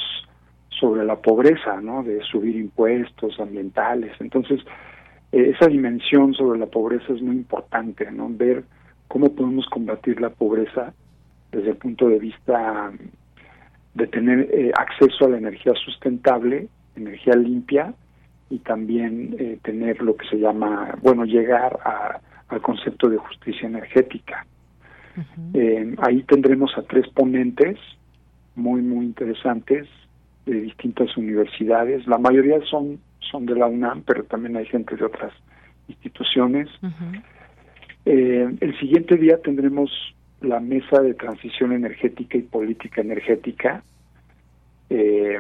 sobre la pobreza, ¿no? de subir impuestos ambientales. Entonces, eh, esa dimensión sobre la pobreza es muy importante, ¿no? Ver cómo podemos combatir la pobreza desde el punto de vista de tener eh, acceso a la energía sustentable, energía limpia y también eh, tener lo que se llama, bueno, llegar al concepto de justicia energética. ahí tendremos a tres ponentes muy, muy interesantes de distintas universidades. La mayoría son son de la UNAM, pero también hay gente de otras instituciones. Eh, el siguiente día tendremos la mesa de transición energética y política energética. Eh,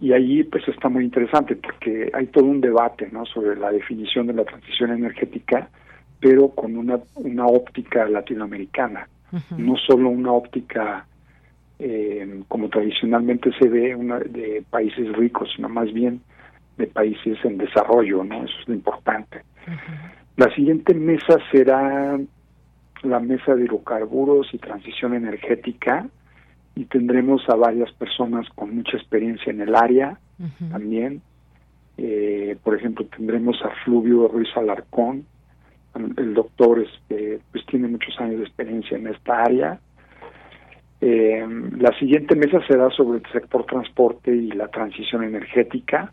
y ahí pues está muy interesante porque hay todo un debate ¿no? sobre la definición de la transición energética, pero con una, una óptica latinoamericana, no solo una óptica eh, como tradicionalmente se ve una de países ricos, sino más bien de países en desarrollo, ¿no? Eso es lo importante. La siguiente mesa será la mesa de hidrocarburos y transición energética y tendremos a varias personas con mucha experiencia en el área también. Eh, por ejemplo, tendremos a Fluvio Ruiz Alarcón, el doctor este, pues tiene muchos años de experiencia en esta área. Eh, la siguiente mesa será sobre el sector transporte y la transición energética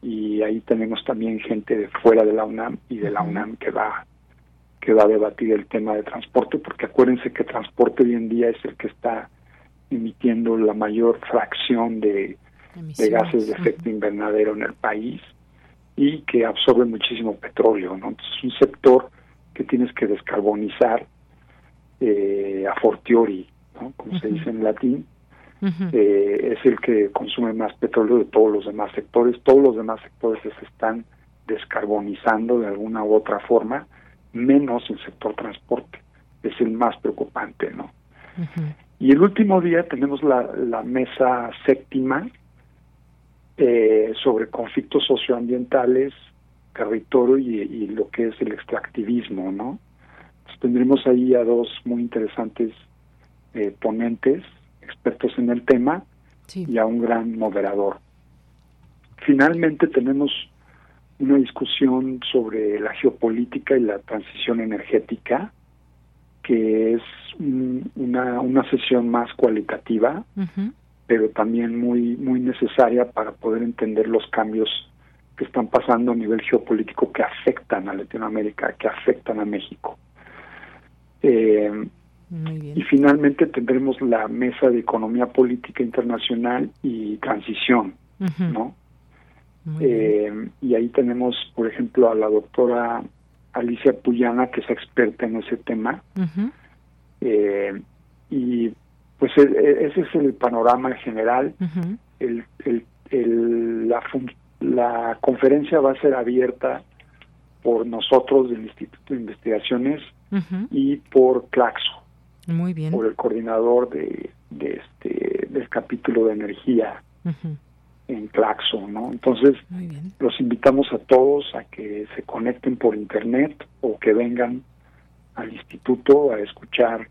y ahí tenemos también gente de fuera de la UNAM y de la UNAM que va que va a debatir el tema de transporte porque acuérdense que transporte hoy en día es el que está emitiendo la mayor fracción de, gases de efecto invernadero en el país y que absorbe muchísimo petróleo no entonces es un sector que tienes que descarbonizar eh, a fortiori ¿no? como se dice en latín eh, es el que consume más petróleo de todos los demás sectores. Todos los demás sectores se están descarbonizando de alguna u otra forma, menos el sector transporte. Es el más preocupante, ¿no? Y el último día tenemos la, la mesa séptima eh, sobre conflictos socioambientales, territorio y, lo que es el extractivismo, ¿no? tendremos ahí a dos muy interesantes eh, ponentes, expertos en el tema, y a un gran moderador. Finalmente tenemos una discusión sobre la geopolítica y la transición energética, que es una, una sesión más cualitativa, pero también muy, muy necesaria para poder entender los cambios que están pasando a nivel geopolítico que afectan a Latinoamérica, que afectan a México. Eh, y finalmente tendremos la mesa de economía política internacional y transición, ¿no? Eh, y ahí tenemos, por ejemplo, a la doctora Alicia Puyana, que es experta en ese tema. eh, y pues e, e, ese es el panorama general. el, el, la, la conferencia va a ser abierta por nosotros del Instituto de Investigaciones y por Claxo. Muy bien. Por el coordinador de, de este del capítulo de energía en Claxo, ¿no? Entonces, los invitamos a todos a que se conecten por internet o que vengan al instituto a escuchar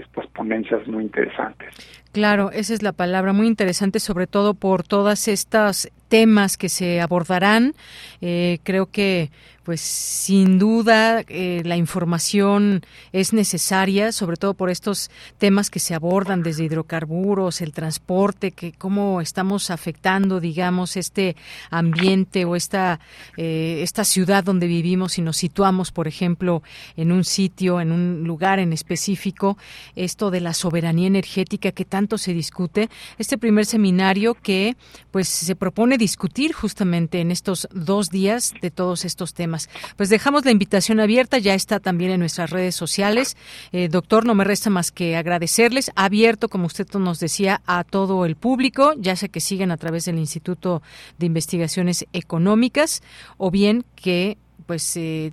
estas ponencias muy interesantes. Claro, esa es la palabra, muy interesante, sobre todo por todas estas temas que se abordarán. Eh, creo que pues sin duda eh, la información es necesaria, sobre todo por estos temas que se abordan desde hidrocarburos, el transporte, que cómo estamos afectando, digamos, este ambiente o esta eh, esta ciudad donde vivimos y nos situamos, por ejemplo, en un sitio, en un lugar en específico, esto de la soberanía energética que tanto se discute, este primer seminario que pues se propone discutir justamente en estos dos días de todos estos temas. Pues dejamos la invitación abierta, ya está también en nuestras redes sociales. Eh, doctor, no me resta más que agradecerles. Abierto, como usted nos decía, a todo el público, ya sea que siguen a través del Instituto de Investigaciones Económicas o bien que pues eh,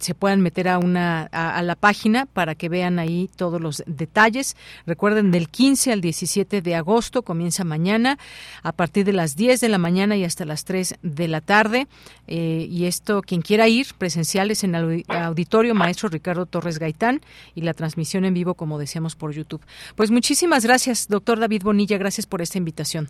se puedan meter a una a, la página para que vean ahí todos los detalles. Recuerden del 15 al 17 de agosto comienza mañana a partir de las 10 de la mañana y hasta las 3 de la tarde. Eh, y esto quien quiera ir presenciales en el auditorio maestro Ricardo Torres Gaitán y la transmisión en vivo como decíamos por YouTube. Pues muchísimas gracias, doctor David Bonilla, gracias por esta invitación.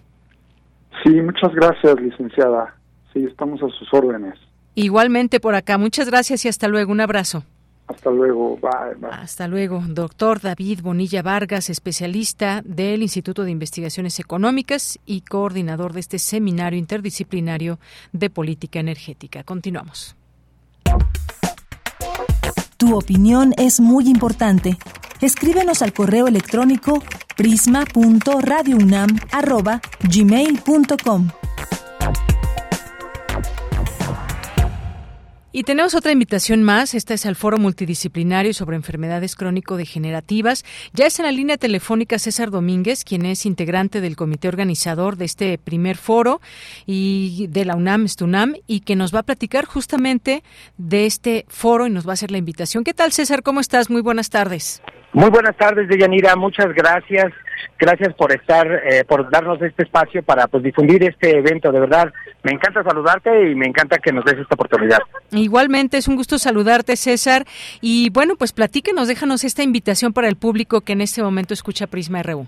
Sí, muchas gracias, licenciada. Sí, estamos a sus órdenes. Igualmente por acá. Muchas gracias y hasta luego. Un abrazo. Hasta luego. Bye, Hasta luego. Doctor David Bonilla Vargas, especialista del Instituto de Investigaciones Económicas y coordinador de este seminario interdisciplinario de política energética. Continuamos. Tu opinión es muy importante. Escríbenos al correo electrónico prisma.radiounam@gmail.com. Y tenemos otra invitación más. Esta es al Foro Multidisciplinario sobre Enfermedades Crónico-Degenerativas. Ya es en la línea telefónica César Domínguez, quien es integrante del comité organizador de este primer foro y de la UNAM, STUNAM, y que nos va a platicar justamente de este foro y nos va a hacer la invitación. ¿Qué tal, César? ¿Cómo estás? Muy buenas tardes. Muy buenas tardes, Deyanira. Muchas gracias. Gracias por estar, eh, por darnos este espacio para pues difundir este evento. De verdad, me encanta saludarte y me encanta que nos des esta oportunidad. Igualmente, es un gusto saludarte, César. Y bueno, pues platíquenos, déjanos esta invitación para el público que en este momento escucha Prisma RU.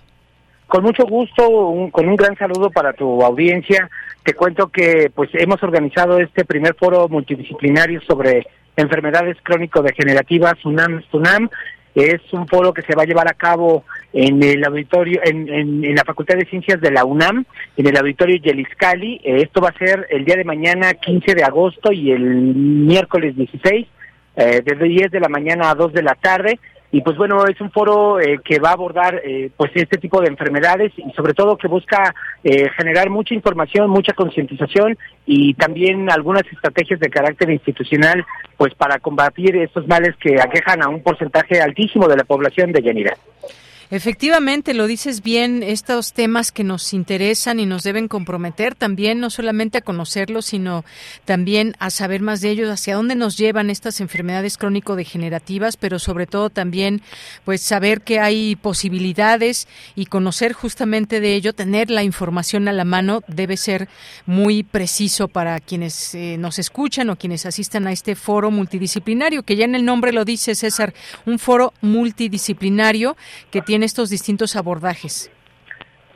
Con mucho gusto, con un gran saludo para tu audiencia. Te cuento que pues hemos organizado este primer foro multidisciplinario sobre enfermedades crónico-degenerativas, UNAM, SUNAM, es un foro que se va a llevar a cabo en el auditorio, en, en, la Facultad de Ciencias de la UNAM, en el auditorio Yeliscali. Eh, esto va a ser el día de mañana, 15 de agosto, y el miércoles 16, eh, desde 10 de la mañana a 2 de la tarde y pues bueno es un foro eh, que va a abordar eh, pues este tipo de enfermedades y sobre todo que busca eh, generar mucha información mucha concientización y también algunas estrategias de carácter institucional pues para combatir estos males que aquejan a un porcentaje altísimo de la población de Yanira. Efectivamente, lo dices bien, estos temas que nos interesan y nos deben comprometer también, no solamente a conocerlos, sino también a saber más de ellos, hacia dónde nos llevan estas enfermedades crónico-degenerativas, pero sobre todo también, pues, saber que hay posibilidades y conocer justamente de ello, tener la información a la mano, debe ser muy preciso para quienes eh, nos escuchan o quienes asistan a este foro multidisciplinario, que ya en el nombre lo dice César, un foro multidisciplinario que tiene estos distintos abordajes.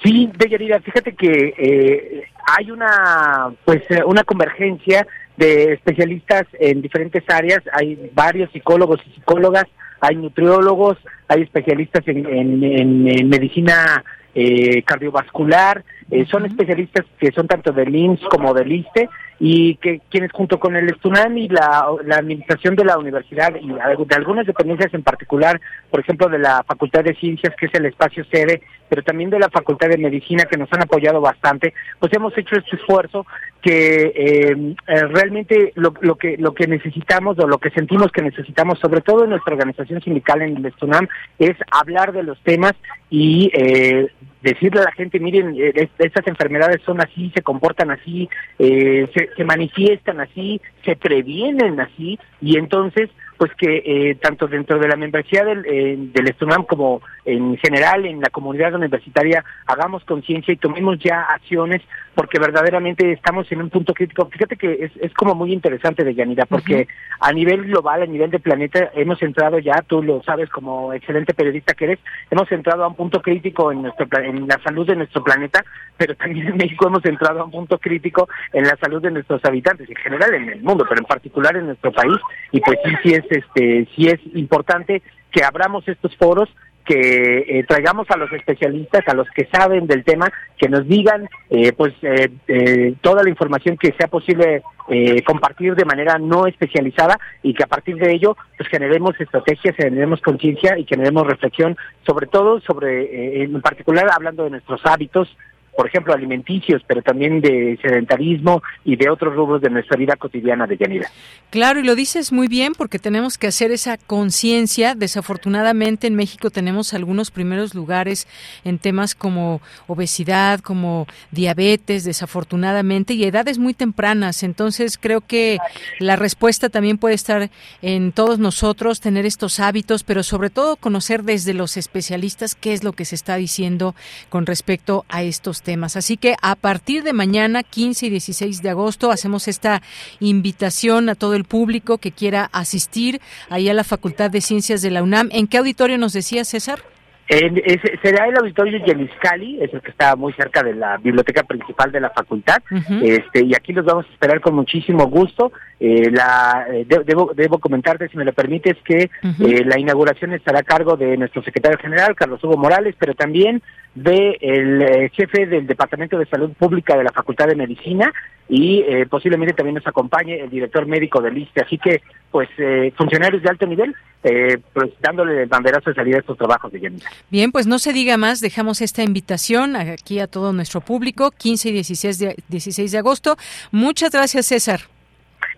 Sí, Deyanira, fíjate que eh, hay una pues eh, una convergencia de especialistas en diferentes áreas, hay varios psicólogos y psicólogas, hay nutriólogos, hay especialistas en, medicina eh, cardiovascular, son especialistas que son tanto del IMSS como del ISTE y que quienes junto con el STUNAM y la, administración de la universidad y de algunas dependencias en particular, por ejemplo de la Facultad de Ciencias, que es el espacio sede, pero también de la Facultad de Medicina, que nos han apoyado bastante, pues hemos hecho este esfuerzo que eh, eh, realmente lo, lo, que lo que necesitamos o lo que sentimos que necesitamos, sobre todo en nuestra organización sindical en el STUNAM, es hablar de los temas y eh, decirle a la gente, miren, eh, estas enfermedades son así, se comportan así, eh, se, se, manifiestan así, se previenen así, y entonces pues que eh, tanto dentro de la membresía del, eh, del como en general en la comunidad universitaria hagamos conciencia y tomemos ya acciones porque verdaderamente estamos en un punto crítico. Fíjate que es, es como muy interesante de Yanira porque a nivel global, a nivel de planeta, hemos entrado ya, tú lo sabes como excelente periodista que eres, hemos entrado a un punto crítico en, nuestro, en la salud de nuestro planeta, pero también en México hemos entrado a un punto crítico en la salud de nuestros habitantes, en general en el mundo, pero en particular en nuestro país, y pues sí, sí es este, sí es importante que abramos estos foros que eh, traigamos a los especialistas, a los que saben del tema, que nos digan eh, pues eh, toda la información que sea posible compartir de manera no especializada y que a partir de ello pues generemos estrategias, generemos conciencia y generemos reflexión sobre todo sobre en particular hablando de nuestros hábitos, por ejemplo, alimenticios, pero también de sedentarismo y de otros rubros de nuestra vida cotidiana de Yanira. Claro, y lo dices muy bien porque tenemos que hacer esa conciencia. Desafortunadamente en México tenemos algunos primeros lugares en temas como obesidad, como diabetes, desafortunadamente, y edades muy tempranas. Entonces creo que la respuesta también puede estar en todos nosotros, tener estos hábitos, pero sobre todo conocer desde los especialistas qué es lo que se está diciendo con respecto a estos temas temas. Así que a partir de mañana, 15 y 16 de agosto, hacemos esta invitación a todo el público que quiera asistir ahí a la Facultad de Ciencias de la UNAM. ¿En qué auditorio nos decía César? Será el auditorio Yeliscali, es el que está muy cerca de la biblioteca principal de la facultad, este, y aquí los vamos a esperar con muchísimo gusto. Eh, la, eh, debo, debo comentarte, si me lo permites, que eh, la inauguración estará a cargo de nuestro secretario general, Carlos Hugo Morales, pero también de el jefe del Departamento de Salud Pública de la Facultad de Medicina y posiblemente también nos acompañe el director médico del ISTE. Así que, pues, funcionarios de alto nivel, pues dándole el banderazo de salida a estos trabajos de Yanira. Bien, pues no se diga más, dejamos esta invitación aquí a todo nuestro público, 15 y 16 de, 16 de agosto. Muchas gracias, César.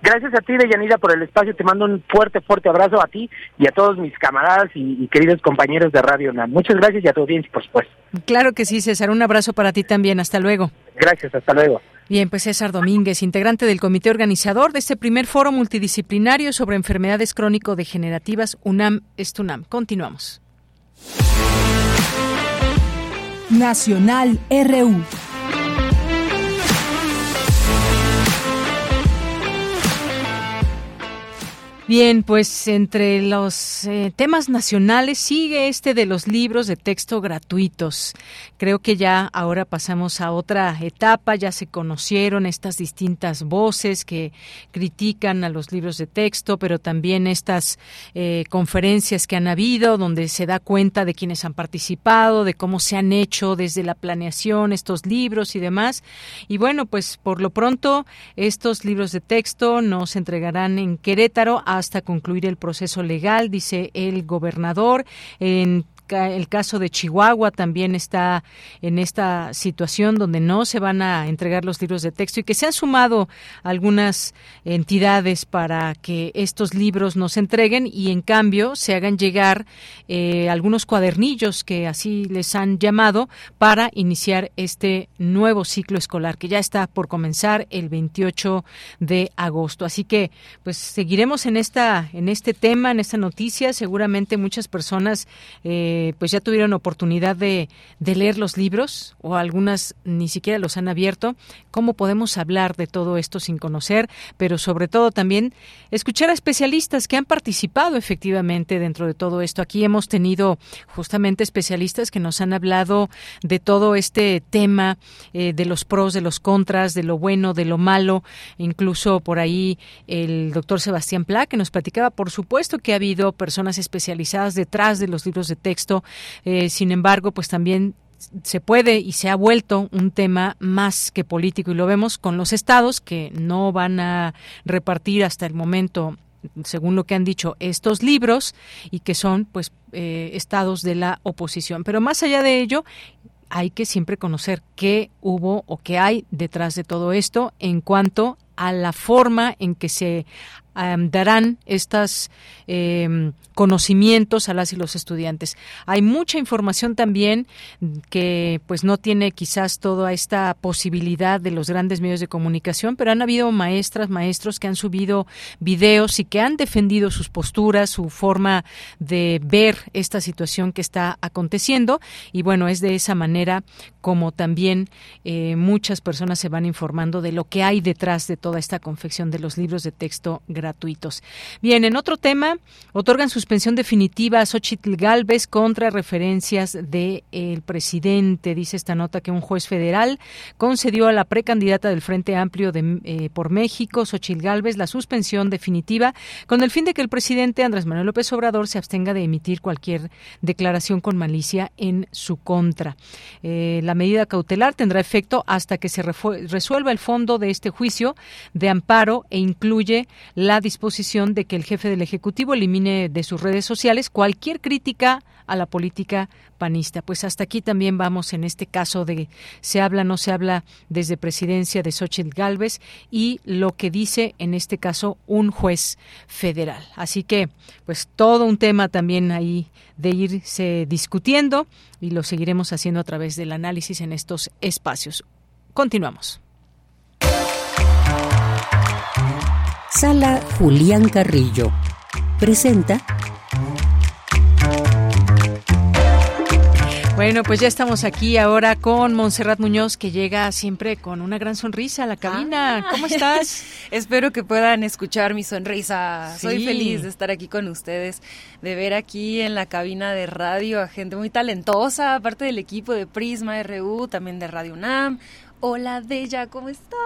Gracias a ti, Deyanira, por el espacio. Te mando un fuerte, fuerte abrazo a ti y a todos mis camaradas y, queridos compañeros de Radio UNAM. Muchas gracias y a tu audiencia, por supuesto. Claro que sí, César. Un abrazo para ti también. Hasta luego. Gracias, hasta luego. Bien, pues César Domínguez, integrante del comité organizador de este primer foro multidisciplinario sobre enfermedades crónico-degenerativas UNAM-ESTUNAM. Continuamos. Nacional RU. Bien, pues entre los eh, temas nacionales sigue este de los libros de texto gratuitos. Creo que ya ahora pasamos a otra etapa, ya se conocieron estas distintas voces que critican a los libros de texto, pero también estas eh, conferencias que han habido donde se da cuenta de quienes han participado, de cómo se han hecho desde la planeación estos libros y demás. Y bueno, pues por lo pronto estos libros de texto nos entregarán en Querétaro a hasta concluir el proceso legal, dice el gobernador. En el caso de Chihuahua también está en esta situación donde no se van a entregar los libros de texto y que se han sumado algunas entidades para que estos libros nos entreguen y en cambio se hagan llegar eh, algunos cuadernillos que así les han llamado para iniciar este nuevo ciclo escolar que ya está por comenzar el 28 de agosto. Así que pues seguiremos en esta en este tema, en esta noticia. Seguramente muchas personas eh, pues ya tuvieron oportunidad de, de leer los libros o algunas ni siquiera los han abierto. ¿Cómo podemos hablar de todo esto sin conocer? Pero sobre todo también escuchar a especialistas que han participado efectivamente dentro de todo esto. Aquí hemos tenido justamente especialistas que nos han hablado de todo este tema, eh, de los pros, de los contras, de lo bueno, de lo malo. Incluso por ahí el doctor Sebastián Pla, que nos platicaba, por supuesto que ha habido personas especializadas detrás de los libros de texto. Eh, sin embargo, pues también se puede y se ha vuelto un tema más que político y lo vemos con los estados que no van a repartir hasta el momento según lo que han dicho estos libros y que son pues eh, estados de la oposición. Pero más allá de ello hay que siempre conocer qué hubo o qué hay detrás de todo esto en cuanto a la forma en que se darán estos em, conocimientos a las y los estudiantes. Hay mucha información también que pues no tiene quizás toda esta posibilidad de los grandes medios de comunicación, pero han habido maestras, maestros que han subido videos y que han defendido sus posturas, su forma de ver esta situación que está aconteciendo y bueno, es de esa manera como también eh, muchas personas se van informando de lo que hay detrás de toda esta confección de los libros de texto gratuitos. Bien, en otro tema, otorgan suspensión definitiva a Xochitl Galvez contra referencias del el presidente. Dice esta nota que un juez federal concedió a la precandidata del Frente Amplio de, eh, por México, Xochitl Galvez, la suspensión definitiva con el fin de que el presidente Andrés Manuel López Obrador se abstenga de emitir cualquier declaración con malicia en su contra. Eh, la medida cautelar tendrá efecto hasta que se resuelva el fondo de este juicio de amparo e incluye la disposición de que el jefe del Ejecutivo elimine de sus redes sociales cualquier crítica a la política panista. Pues hasta aquí también vamos en este caso de se habla, no se habla desde presidencia de Xochitl Galvez y lo que dice en este caso un juez federal. Así que, pues todo un tema también ahí de irse discutiendo y lo seguiremos haciendo a través del análisis en estos espacios. Continuamos. Sala Julián Carrillo presenta Bueno, pues ya estamos aquí ahora con Montserrat Muñoz, que llega siempre con una gran sonrisa a la cabina. Ah. ¿Cómo estás? [LAUGHS] Espero que puedan escuchar mi sonrisa. Soy feliz de estar aquí con ustedes, de ver aquí en la cabina de radio a gente muy talentosa, aparte del equipo de Prisma RU, también de Radio UNAM. Hola, Della, ¿cómo estás?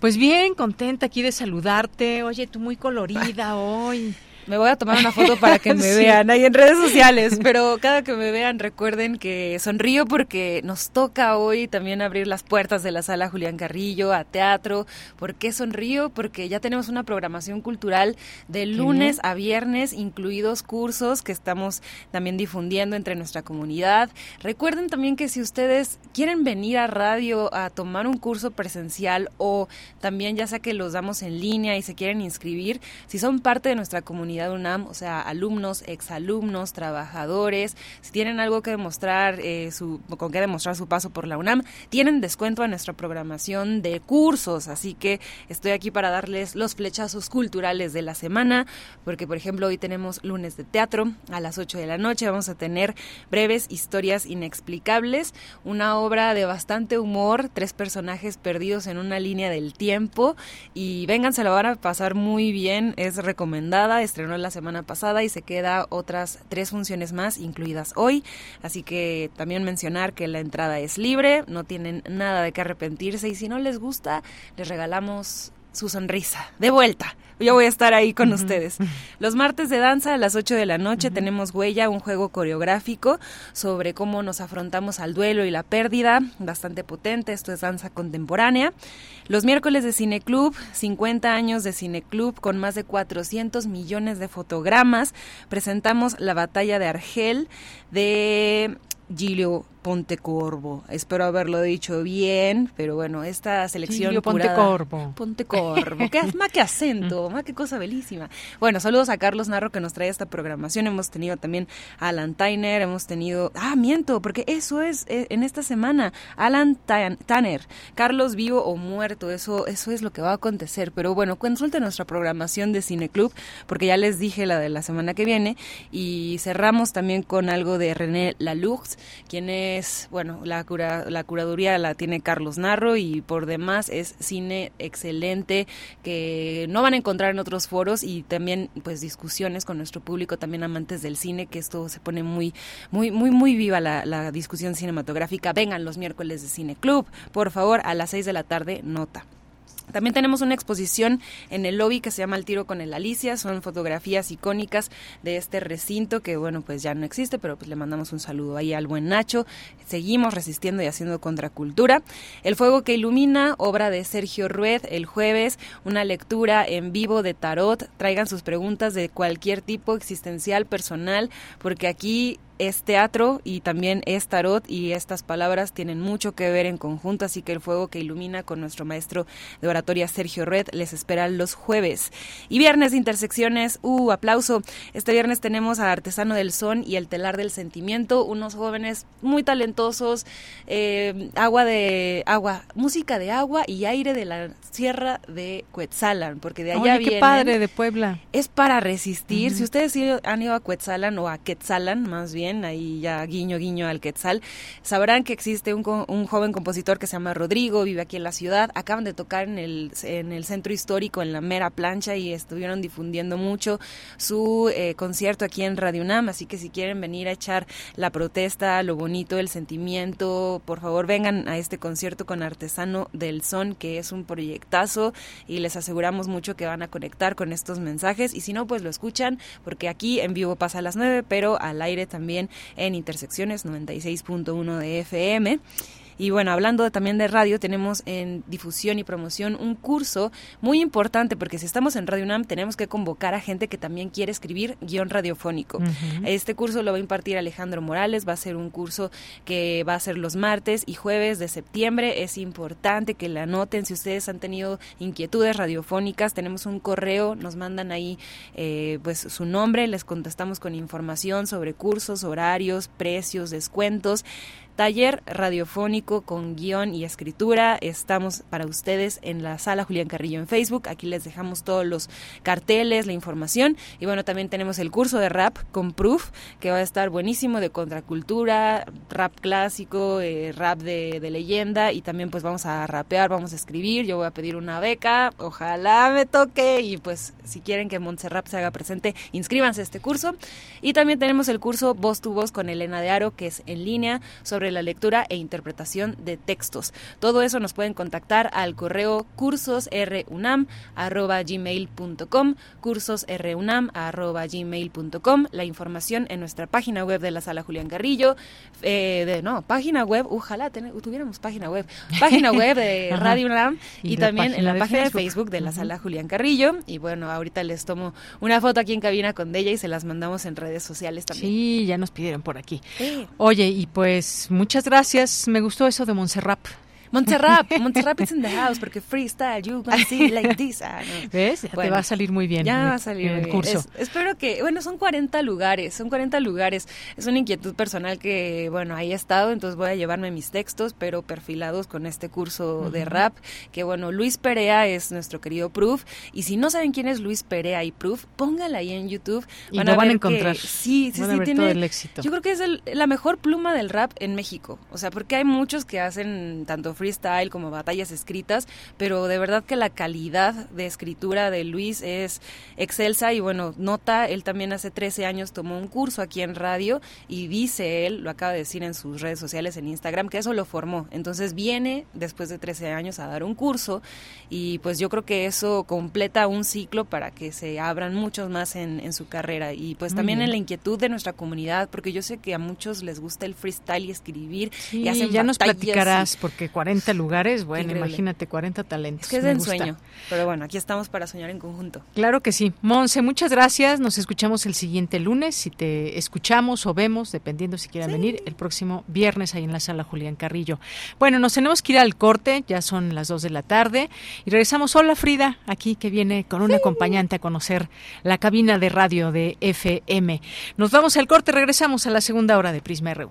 Pues bien, contenta aquí de saludarte. Oye, tú muy colorida [LAUGHS] hoy. Me voy a tomar una foto para que [LAUGHS] me vean ahí en redes sociales, pero cada que me vean recuerden que sonrío porque nos toca hoy también abrir las puertas de la sala Julián Carrillo a teatro. ¿Por qué sonrío? Porque ya tenemos una programación cultural de lunes a viernes, incluidos cursos que estamos también difundiendo entre nuestra comunidad. Recuerden también que si ustedes quieren venir a radio a tomar un curso presencial o también ya sea que los damos en línea y se quieren inscribir, si son parte de nuestra comunidad, UNAM, o sea, alumnos, exalumnos, trabajadores, si tienen algo que demostrar, eh, su, con qué demostrar su paso por la UNAM, tienen descuento a nuestra programación de cursos, así que estoy aquí para darles los flechazos culturales de la semana, porque por ejemplo hoy tenemos lunes de teatro a las 8 de la noche, vamos a tener breves historias inexplicables, una obra de bastante humor, tres personajes perdidos en una línea del tiempo y vengan, se lo van a pasar muy bien, es recomendada, la semana pasada y se queda otras tres funciones más incluidas hoy. Así que también mencionar que la entrada es libre, no tienen nada de qué arrepentirse y si no les gusta, les regalamos su sonrisa, de vuelta. Yo voy a estar ahí con ustedes. Los martes de danza a las 8 de la noche tenemos Huella, un juego coreográfico sobre cómo nos afrontamos al duelo y la pérdida, bastante potente, esto es danza contemporánea. Los miércoles de Cineclub, 50 años de Cineclub con más de 400 millones de fotogramas, presentamos La batalla de Argel de Gilio Pontecorvo. Espero haberlo dicho bien, pero bueno, esta selección Gilio Pontecorvo. Pontecorvo. ¿Qué, [LAUGHS] más que acento, más que cosa belísima. Bueno, saludos a Carlos Narro que nos trae esta programación. Hemos tenido también a Alan Tyner, hemos tenido... Ah, miento, porque eso es eh, en esta semana. Alan Tanner, Carlos vivo o muerto, eso, eso es lo que va a acontecer. Pero bueno, consulte nuestra programación de Cineclub, porque ya les dije la de la semana que viene. Y cerramos también con algo de René Lalux, quien es bueno, la, cura, la curaduría la tiene Carlos Narro y por demás es cine excelente que no van a encontrar en otros foros y también pues discusiones con nuestro público, también amantes del cine, que esto se pone muy, muy, muy, muy viva la, la discusión cinematográfica. Vengan los miércoles de Cine Club, por favor, a las 6 de la tarde, nota. También tenemos una exposición en el lobby que se llama El tiro con el Alicia, son fotografías icónicas de este recinto que bueno, pues ya no existe, pero pues le mandamos un saludo ahí al buen Nacho. Seguimos resistiendo y haciendo contracultura. El fuego que ilumina, obra de Sergio Rued, el jueves, una lectura en vivo de tarot. Traigan sus preguntas de cualquier tipo existencial, personal, porque aquí es teatro y también es tarot y estas palabras tienen mucho que ver en conjunto, así que el fuego que ilumina con nuestro maestro de oratoria Sergio Red les espera los jueves. Y viernes de intersecciones, uh, aplauso. Este viernes tenemos a Artesano del Son y el Telar del Sentimiento, unos jóvenes muy talentosos, eh, agua de agua, música de agua y aire de la sierra de Cuetzalan, porque de allá Oye, qué padre de Puebla. Es para resistir. Si ustedes han ido a Cuetzalan o a Quetzalan, más bien ahí ya guiño guiño al Quetzal, sabrán que existe un, un, joven compositor que se llama Rodrigo, vive aquí en la ciudad, acaban de tocar en el, en el centro histórico, en la mera plancha y estuvieron difundiendo mucho su eh, concierto aquí en Radio UNAM, así que si quieren venir a echar la protesta, lo bonito, el sentimiento, por favor vengan a este concierto con Artesano del Son, que es un proyectazo y les aseguramos mucho que van a conectar con estos mensajes. Y si no, pues lo escuchan porque aquí en vivo pasa a las 9, pero al aire también en Intersecciones 96.1 de FM. Y bueno, hablando también de radio, tenemos en difusión y promoción un curso muy importante, porque si estamos en Radio UNAM tenemos que convocar a gente que también quiere escribir guion radiofónico. Este curso lo va a impartir Alejandro Morales, va a ser un curso que va a ser los martes y jueves de septiembre. Es importante que la anoten si ustedes han tenido inquietudes radiofónicas. Tenemos un correo, nos mandan ahí eh, pues su nombre, les contestamos con información sobre cursos, horarios, precios, descuentos. Taller radiofónico con guion y escritura. Estamos para ustedes en la sala Julián Carrillo en Facebook. Aquí les dejamos todos los carteles, la información. Y bueno, también tenemos el curso de rap con Proof, que va a estar buenísimo de contracultura, rap clásico, eh, rap de, leyenda. Y también pues vamos a rapear, vamos a escribir. Yo voy a pedir una beca. Ojalá me toque. Y pues si quieren que Montserrat se haga presente, inscríbanse a este curso. Y también tenemos el curso Voz tu Voz con Elena de Aro, que es en línea sobre la lectura e interpretación de textos. Todo eso nos pueden contactar al correo cursosrunam@gmail.com, cursosrunam@gmail.com. La información en nuestra página web de la Sala Julián Carrillo, eh, de no, página web, ojalá tuviéramos página web, [LAUGHS] página web de Radio UNAM y, también en la página de Facebook de la Sala Julián Carrillo. Y bueno, ahorita les tomo una foto aquí en cabina con ella y se las mandamos en redes sociales también. Sí, ya nos pidieron por aquí. Oye, y pues muchas gracias. Me gustó eso de Montserrat. Montserrat, Montserrat is in the house porque freestyle, you gonna see like this. Ah, [LAUGHS] ¿Ves? te va a salir muy bien. Ya va a salir el curso. espero que, bueno, son 40 lugares, son 40 lugares. Es una inquietud personal que, bueno, ahí he estado, entonces voy a llevarme mis textos, pero perfilados con este curso de rap, que bueno, Luis Perea es nuestro querido Proof, y si no saben quién es Luis Perea y Proof, póngala ahí en YouTube. y lo van a encontrar. sí, sí, sí, tiene, el éxito. Yo creo que es la mejor pluma del rap en México, o sea, porque hay muchos que hacen tanto freestyle, como batallas escritas, pero de verdad que la calidad de escritura de Luis es excelsa y bueno, nota, él también hace 13 años tomó un curso aquí en radio y dice él, lo acaba de decir en sus redes sociales, en Instagram, que eso lo formó. Entonces viene después de 13 años a dar un curso y pues yo creo que eso completa un ciclo para que se abran muchos más en, en su carrera y pues también en la inquietud de nuestra comunidad, porque yo sé que a muchos les gusta el freestyle y escribir y hacen ya nos platicarás, porque 40 lugares, bueno, imagínate, 40 talentos. Es que es de ensueño, pero bueno, aquí estamos para soñar en conjunto. Claro que sí. Monse, muchas gracias, nos escuchamos el siguiente lunes, si te escuchamos o vemos, dependiendo si quieran venir, el próximo viernes ahí en la sala Julián Carrillo. Bueno, nos tenemos que ir al corte, ya son las 2 de la tarde, y regresamos. Hola Frida, aquí que viene con un acompañante a conocer la cabina de radio de FM. Nos vamos al corte, regresamos a la segunda hora de Prisma RU.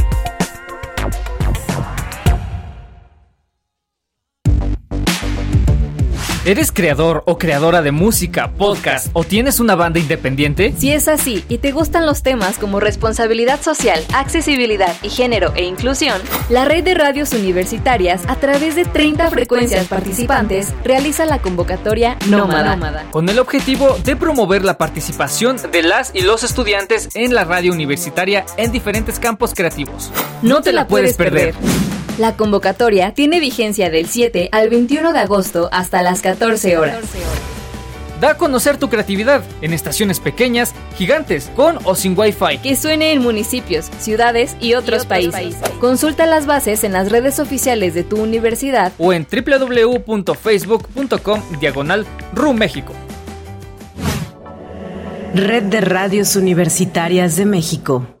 ¿Eres creador o creadora de música, podcast o tienes una banda independiente? Si es así y te gustan los temas como responsabilidad social, accesibilidad y género e inclusión, la red de radios universitarias, a través de 30 frecuencias participantes, realiza la convocatoria Nómada. Con el objetivo de promover la participación de las y los estudiantes en la radio universitaria en diferentes campos creativos. No, te, la, puedes, perder. La convocatoria tiene vigencia del 7 al 21 de agosto hasta las 14 horas. Da a conocer tu creatividad en estaciones pequeñas, gigantes, con o sin Wi-Fi. Que suene en municipios, ciudades y otros, países. Consulta las bases en las redes oficiales de tu universidad o en www.facebook.com diagonal RU México. Red de Radios Universitarias de México.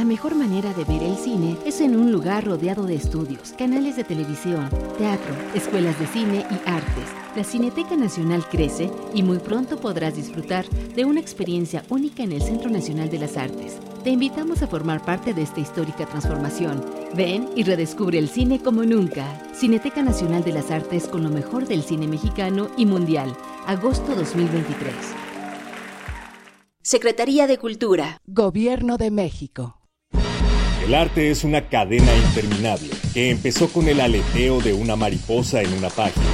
La mejor manera de ver el cine es en un lugar rodeado de estudios, canales de televisión, teatro, escuelas de cine y artes. La Cineteca Nacional crece y muy pronto podrás disfrutar de una experiencia única en el Centro Nacional de las Artes. Te invitamos a formar parte de esta histórica transformación. Ven y redescubre el cine como nunca. Cineteca Nacional de las Artes con lo mejor del cine mexicano y mundial. Agosto 2023. Secretaría de Cultura. Gobierno de México. El arte es una cadena interminable que empezó con el aleteo de una mariposa en una página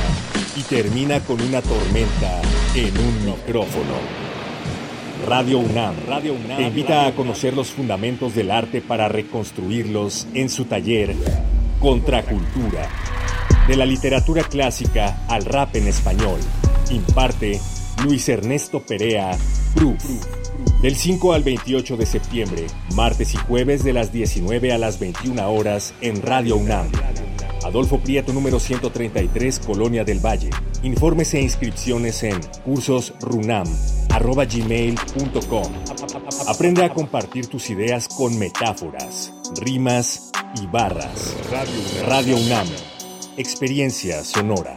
y termina con una tormenta en un micrófono. Radio UNAM, Radio UNAM te invita a conocer los fundamentos del arte para reconstruirlos en su taller Contracultura. De la literatura clásica al rap en español. Imparte Luis Ernesto Perea, Proof. Del 5 al 28 de septiembre, martes y jueves de las 19 a las 21 horas en Radio UNAM. Adolfo Prieto número 133, Colonia del Valle. Informes e inscripciones en cursosrunam.gmail.com Aprende a compartir tus ideas con metáforas, rimas y barras. Radio UNAM. Experiencia sonora.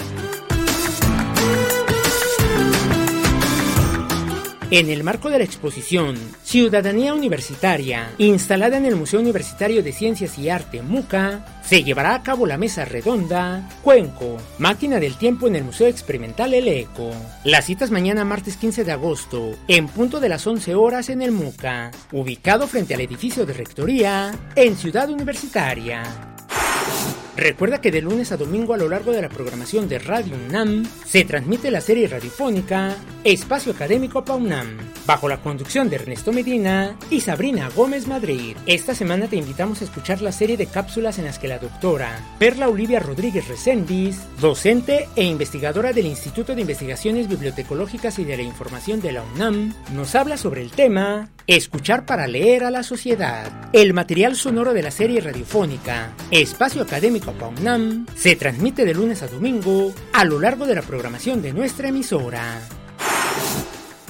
En el marco de la exposición Ciudadanía Universitaria, instalada en el Museo Universitario de Ciencias y Arte MUCA, se llevará a cabo la mesa redonda Cuenco, máquina del tiempo en el Museo Experimental El Eco. Las citas mañana martes 15 de agosto, en punto de las 11 horas en el MUCA, ubicado frente al edificio de rectoría en Ciudad Universitaria. Recuerda que de lunes a domingo a lo largo de la programación de Radio UNAM se transmite la serie radiofónica Espacio Académico PAUNAM, bajo la conducción de Ernesto Medina y Sabrina Gómez Madrid. Esta semana te invitamos a escuchar la serie de cápsulas en las que la doctora Perla Olivia Rodríguez Recendis, docente e investigadora del Instituto de Investigaciones Bibliotecológicas y de la Información de la UNAM, nos habla sobre el tema Escuchar para leer a la sociedad. El material sonoro de la serie radiofónica Espacio Académico PAUNAM se transmite de lunes a domingo a lo largo de la programación de nuestra emisora.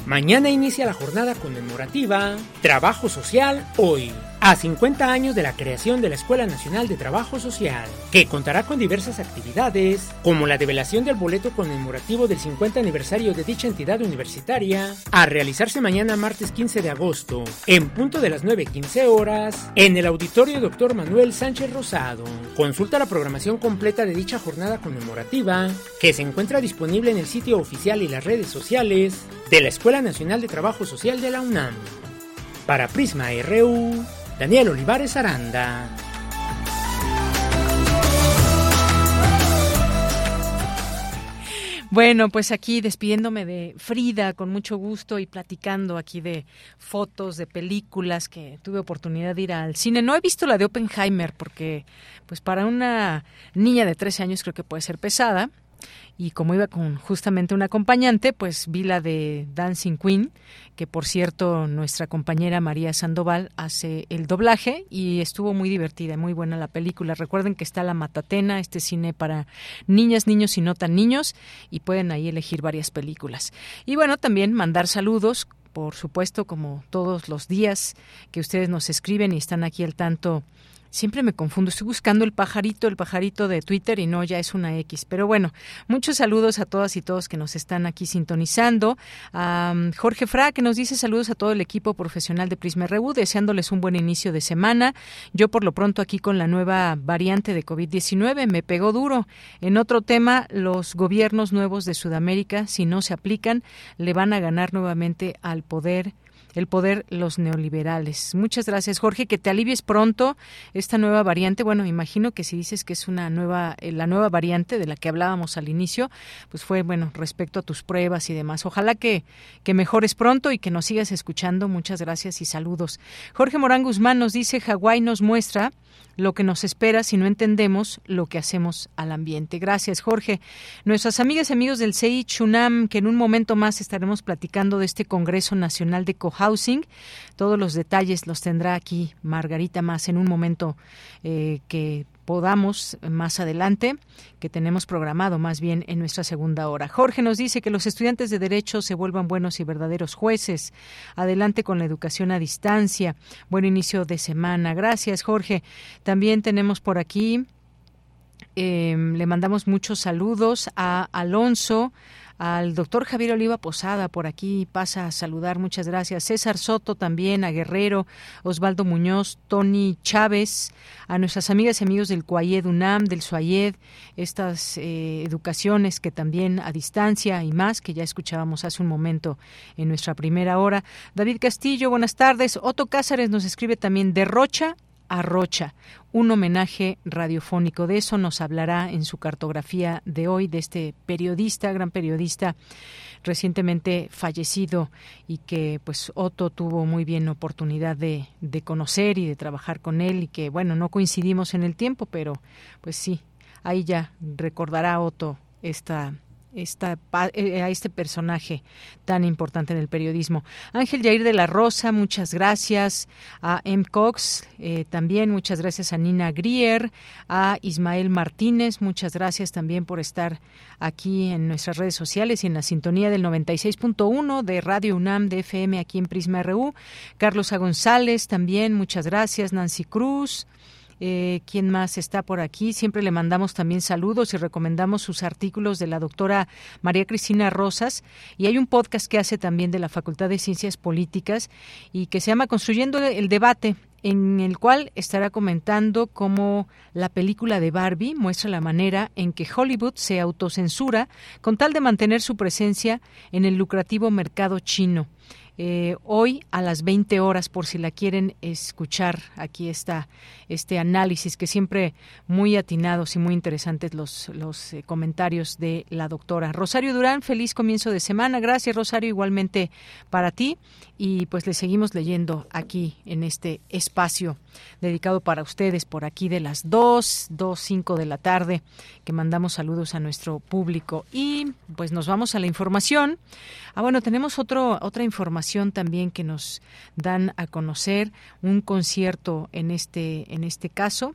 Mañana inicia la jornada conmemorativa Trabajo Social Hoy a 50 años de la creación de la Escuela Nacional de Trabajo Social, que contará con diversas actividades, como la develación del boleto conmemorativo del 50 aniversario de dicha entidad universitaria, a realizarse mañana martes 15 de agosto, en punto de las 9.15 horas, en el auditorio Dr. Manuel Sánchez Rosado. Consulta la programación completa de dicha jornada conmemorativa, que se encuentra disponible en el sitio oficial y las redes sociales de la Escuela Nacional de Trabajo Social de la UNAM. Para Prisma RU, Daniel Olivares Aranda. Bueno, pues aquí despidiéndome de Frida con mucho gusto y platicando aquí de fotos, de películas que tuve oportunidad de ir al cine. No he visto la de Oppenheimer porque pues para una niña de 13 años creo que puede ser pesada y como iba con justamente un acompañante, pues vi la de Dancing Queen, que por cierto nuestra compañera María Sandoval hace el doblaje y estuvo muy divertida, muy buena la película. Recuerden que está La Matatena, este cine para niñas, niños y no tan niños y pueden ahí elegir varias películas. Y bueno, también mandar saludos por supuesto, como todos los días que ustedes nos escriben y están aquí al tanto Siempre me confundo, estoy buscando el pajarito, el pajarito de Twitter y no, ya es una X. Pero bueno, muchos saludos a todas y todos que nos están aquí sintonizando. A Jorge Fra, que nos dice saludos a todo el equipo profesional de Prisma RU, deseándoles un buen inicio de semana. Yo por lo pronto aquí con la nueva variante de COVID-19 me pegó duro. En otro tema, los gobiernos nuevos de Sudamérica, si no se aplican, le van a ganar nuevamente al poder el poder los neoliberales. Muchas gracias, Jorge, que te alivies pronto esta nueva variante. Bueno, imagino que si dices que es una nueva eh, la nueva variante de la que hablábamos al inicio, pues fue bueno respecto a tus pruebas y demás. Ojalá que que mejores pronto y que nos sigas escuchando. Muchas gracias y saludos. Jorge Morán Guzmán nos dice Hawái nos muestra lo que nos espera si no entendemos lo que hacemos al ambiente. Gracias, Jorge. Nuestras amigas y amigos del CEI Chunam, que en un momento más estaremos platicando de este Congreso Nacional de Cohousing. Todos los detalles los tendrá aquí Margarita más en un momento eh, que podamos más adelante, que tenemos programado más bien en nuestra segunda hora. Jorge nos dice que los estudiantes de Derecho se vuelvan buenos y verdaderos jueces. Adelante con la educación a distancia. Buen inicio de semana. Gracias, Jorge. También tenemos por aquí, eh, le mandamos muchos saludos a Alonso al doctor Javier Oliva Posada por aquí pasa a saludar, muchas gracias. César Soto también, a Guerrero, Osvaldo Muñoz, Tony Chávez, a nuestras amigas y amigos del Cuayed UNAM, del Suayed, estas eh, educaciones que también a distancia y más, que ya escuchábamos hace un momento en nuestra primera hora. David Castillo, buenas tardes. Otto Cázares nos escribe también de Rocha a Rocha, un homenaje radiofónico. De eso nos hablará en su cartografía de hoy, de este periodista, gran periodista recientemente fallecido y que pues Otto tuvo muy bien oportunidad de, de conocer y de trabajar con él y que bueno, no coincidimos en el tiempo, pero pues sí, ahí ya recordará Otto esta esta, eh, a este personaje tan importante en el periodismo. Ángel Jair de la Rosa, muchas gracias. A M. Cox, eh, también muchas gracias a Nina Grier. A Ismael Martínez, muchas gracias también por estar aquí en nuestras redes sociales y en la sintonía del 96.1 de Radio UNAM de FM aquí en Prisma RU. Carlos A. González, también muchas gracias. Nancy Cruz. Eh, ¿Quién más está por aquí? Siempre le mandamos también saludos y recomendamos sus artículos de la doctora María Cristina Rosas. Y hay un podcast que hace también de la Facultad de Ciencias Políticas y que se llama Construyendo el Debate en el cual estará comentando cómo la película de Barbie muestra la manera en que Hollywood se autocensura con tal de mantener su presencia en el lucrativo mercado chino. Eh, hoy a las 20 horas por si la quieren escuchar. Aquí está este análisis que siempre muy atinados y muy interesantes los, los eh, comentarios de la doctora. Rosario Durán, feliz comienzo de semana. Gracias Rosario, igualmente para ti. Y pues le seguimos leyendo aquí en este espacio dedicado para ustedes por aquí de las 2, 2, 5 de la tarde, que mandamos saludos a nuestro público. Y pues nos vamos a la información. Ah, bueno, tenemos otro, otra información también que nos dan a conocer, un concierto en este, en este caso.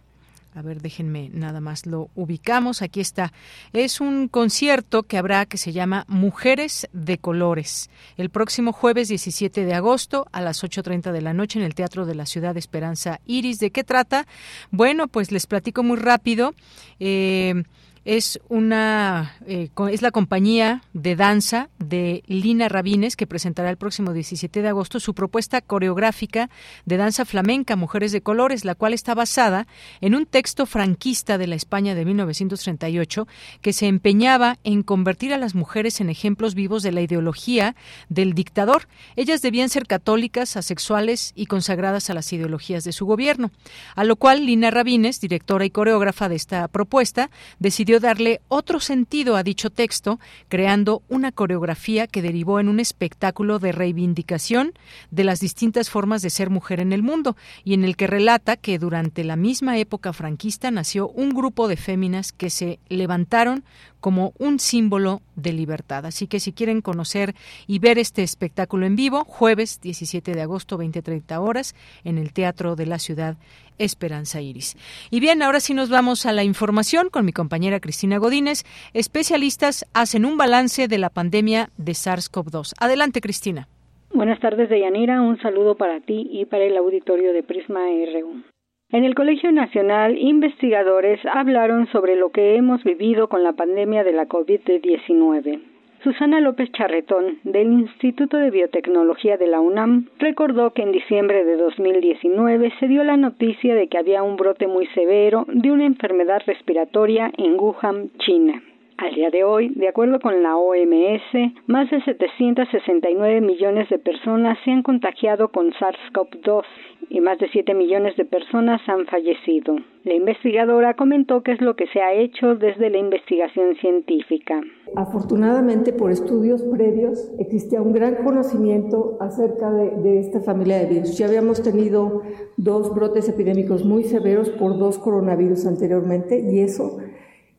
A ver, déjenme nada más lo ubicamos. Aquí está. Es un concierto que habrá que se llama Mujeres de Colores. El próximo jueves 17 de agosto a las 8.30 de la noche en el Teatro de la Ciudad de Esperanza Iris. ¿De qué trata? Bueno, pues les platico muy rápido. Eh, es una eh, es la compañía de danza de Lina Rabines que presentará el próximo 17 de agosto su propuesta coreográfica de danza flamenca Mujeres de Colores, la cual está basada en un texto franquista de la España de 1938 que se empeñaba en convertir a las mujeres en ejemplos vivos de la ideología del dictador. Ellas debían ser católicas, asexuales y consagradas a las ideologías de su gobierno, a lo cual Lina Rabines, directora y coreógrafa de esta propuesta, decidió darle otro sentido a dicho texto, creando una coreografía que derivó en un espectáculo de reivindicación de las distintas formas de ser mujer en el mundo y en el que relata que durante la misma época franquista nació un grupo de féminas que se levantaron como un símbolo de libertad. Así que si quieren conocer y ver este espectáculo en vivo, jueves 17 de agosto, 20-30 horas, en el Teatro de la Ciudad Esperanza Iris. Y bien, ahora sí nos vamos a la información con mi compañera Cristina Godínez. Especialistas hacen un balance de la pandemia de SARS-CoV-2. Adelante, Cristina. Buenas tardes, Deyanira. Un saludo para ti y para el auditorio de Prisma RU. En el Colegio Nacional, investigadores hablaron sobre lo que hemos vivido con la pandemia de la COVID-19. Susana López Charretón, del Instituto de Biotecnología de la UNAM, recordó que en diciembre de 2019 se dio la noticia de que había un brote muy severo de una enfermedad respiratoria en Wuhan, China. Al día de hoy, de acuerdo con la OMS, más de 769 millones de personas se han contagiado con SARS-CoV-2 y más de 7 millones de personas han fallecido. La investigadora comentó qué es lo que se ha hecho desde la investigación científica. Afortunadamente, por estudios previos, existía un gran conocimiento acerca de, de esta familia de virus. Ya habíamos tenido dos brotes epidémicos muy severos por dos coronavirus anteriormente y eso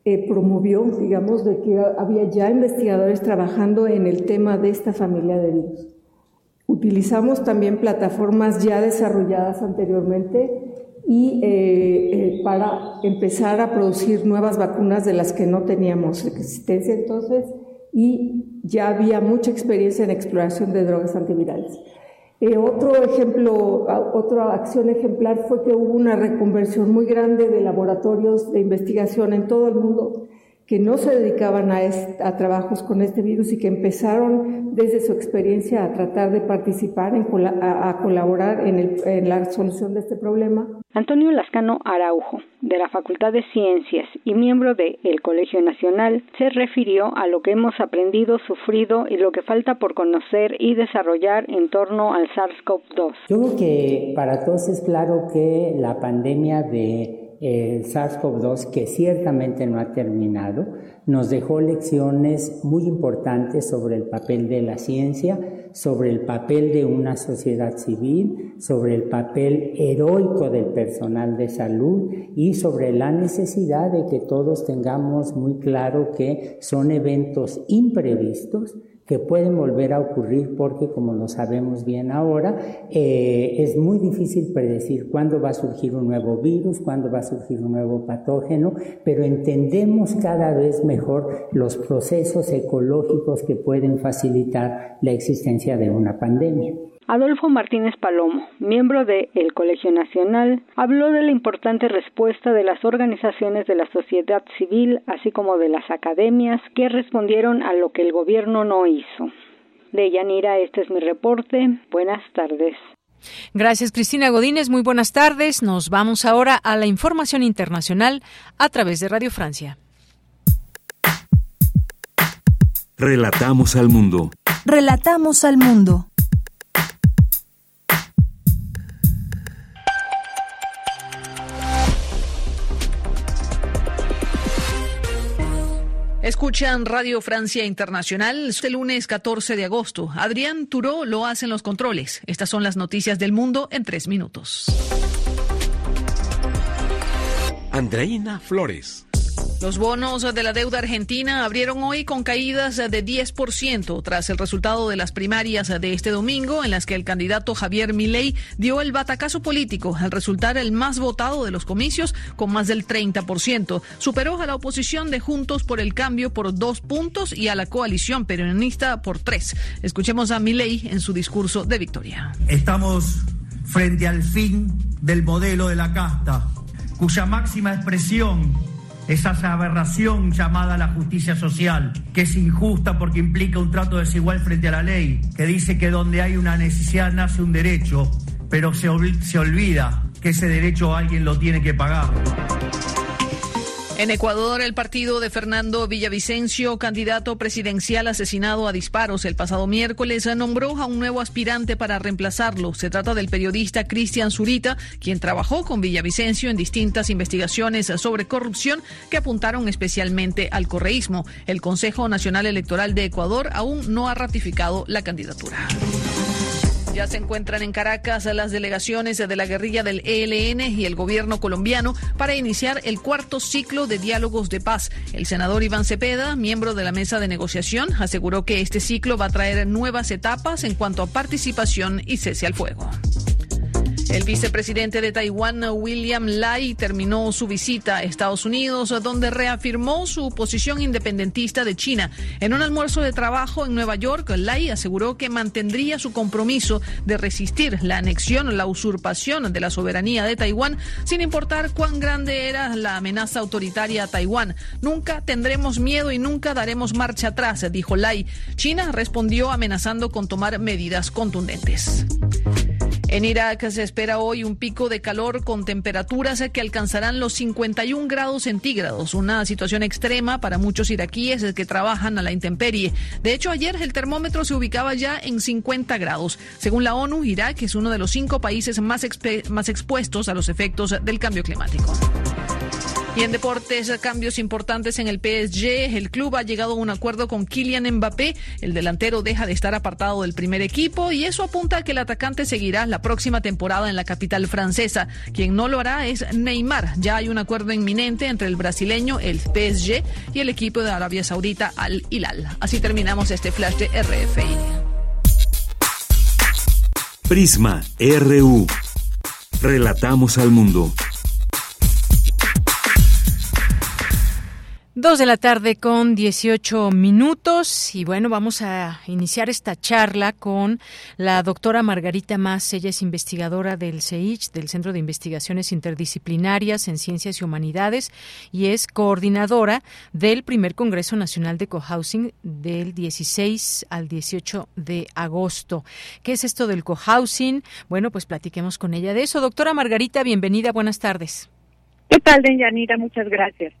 eh, promovió, digamos, de que había ya investigadores trabajando en el tema de esta familia de virus. Utilizamos también plataformas ya desarrolladas anteriormente y eh, eh, para empezar a producir nuevas vacunas de las que no teníamos existencia entonces y ya había mucha experiencia en exploración de drogas antivirales. Eh, otro ejemplo, otra acción ejemplar fue que hubo una reconversión muy grande de laboratorios de investigación en todo el mundo que no se dedicaban a, trabajos con este virus y que empezaron desde su experiencia a tratar de participar, en, a, a, colaborar en, el, en, la solución de este problema. Antonio Lascano Araujo, de la Facultad de Ciencias y miembro del el Colegio Nacional, se refirió a lo que hemos aprendido, sufrido y lo que falta por conocer y desarrollar en torno al SARS-CoV-2. Yo creo que para todos es claro que la pandemia de el SARS-CoV-2, que ciertamente no ha terminado, nos dejó lecciones muy importantes sobre el papel de la ciencia, sobre el papel de una sociedad civil, sobre el papel heroico del personal de salud y sobre la necesidad de que todos tengamos muy claro que son eventos imprevistos que pueden volver a ocurrir porque, como lo sabemos bien ahora, eh, es muy difícil predecir cuándo va a surgir un nuevo virus, cuándo va a surgir un nuevo patógeno, pero entendemos cada vez mejor los procesos ecológicos que pueden facilitar la existencia de una pandemia. Adolfo Martínez Palomo, miembro de El Colegio Nacional, habló de la importante respuesta de las organizaciones de la sociedad civil, así como de las academias, que respondieron a lo que el gobierno no hizo. De Yanira, este es mi reporte. Buenas tardes. Gracias, Cristina Godínez. Muy buenas tardes. Nos vamos ahora a la información internacional a través de Radio Francia. Relatamos al mundo. Relatamos al mundo. Escuchan Radio Francia Internacional este lunes 14 de agosto. Adrián Turó lo hace en los controles. Estas son las noticias del mundo en tres minutos. Andreina Flores. Los bonos de la deuda argentina abrieron hoy con caídas de 10% tras el resultado de las primarias de este domingo en las que el candidato Javier Milei dio el batacazo político al resultar el más votado de los comicios con más del 30%. Superó a la oposición de Juntos por el Cambio por dos puntos y a la coalición peronista por tres. Escuchemos a Milei en su discurso de victoria. Estamos frente al fin del modelo de la casta, cuya máxima expresión esa aberración llamada la justicia social, que es injusta porque implica un trato desigual frente a la ley, que dice que donde hay una necesidad nace un derecho, pero se, se olvida que ese derecho alguien lo tiene que pagar. En Ecuador, el partido de Fernando Villavicencio, candidato presidencial asesinado a disparos el pasado miércoles, nombró a un nuevo aspirante para reemplazarlo. Se trata del periodista Cristian Zurita, quien trabajó con Villavicencio en distintas investigaciones sobre corrupción que apuntaron especialmente al correísmo. El Consejo Nacional Electoral de Ecuador aún no ha ratificado la candidatura. Ya se encuentran en Caracas las delegaciones de la guerrilla del ELN y el gobierno colombiano para iniciar el cuarto ciclo de diálogos de paz. El senador Iván Cepeda, miembro de la mesa de negociación, aseguró que este ciclo va a traer nuevas etapas en cuanto a participación y cese al fuego. El vicepresidente de Taiwán, William Lai, terminó su visita a Estados Unidos, donde reafirmó su posición independentista de China. En un almuerzo de trabajo en Nueva York, Lai aseguró que mantendría su compromiso de resistir la anexión, la usurpación de la soberanía de Taiwán, sin importar cuán grande era la amenaza autoritaria a Taiwán. Nunca tendremos miedo y nunca daremos marcha atrás, dijo Lai. China respondió amenazando con tomar medidas contundentes. En Irak se espera hoy un pico de calor con temperaturas que alcanzarán los 51 grados centígrados, una situación extrema para muchos iraquíes que trabajan a la intemperie. De hecho, ayer el termómetro se ubicaba ya en 50 grados. Según la ONU, Irak es uno de los cinco países más, más expuestos a los efectos del cambio climático. Y en deportes, cambios importantes en el PSG. El club ha llegado a un acuerdo con Kylian Mbappé. El delantero deja de estar apartado del primer equipo y eso apunta a que el atacante seguirá la próxima temporada en la capital francesa. Quien no lo hará es Neymar. Ya hay un acuerdo inminente entre el brasileño, el PSG, y el equipo de Arabia Saudita, Al Hilal. Así terminamos este flash de RFI. Prisma RU. Relatamos al mundo. Dos de la tarde con 18 minutos y bueno, vamos a iniciar esta charla con la doctora Margarita Más. Ella es investigadora del CEICH, del Centro de Investigaciones Interdisciplinarias en Ciencias y Humanidades y es coordinadora del primer Congreso Nacional de Cohousing del 16 al 18 de agosto. ¿Qué es esto del cohousing? Bueno, pues platiquemos con ella de eso. Doctora Margarita, bienvenida, buenas tardes. ¿Qué tal, Deyanira? Muchas gracias.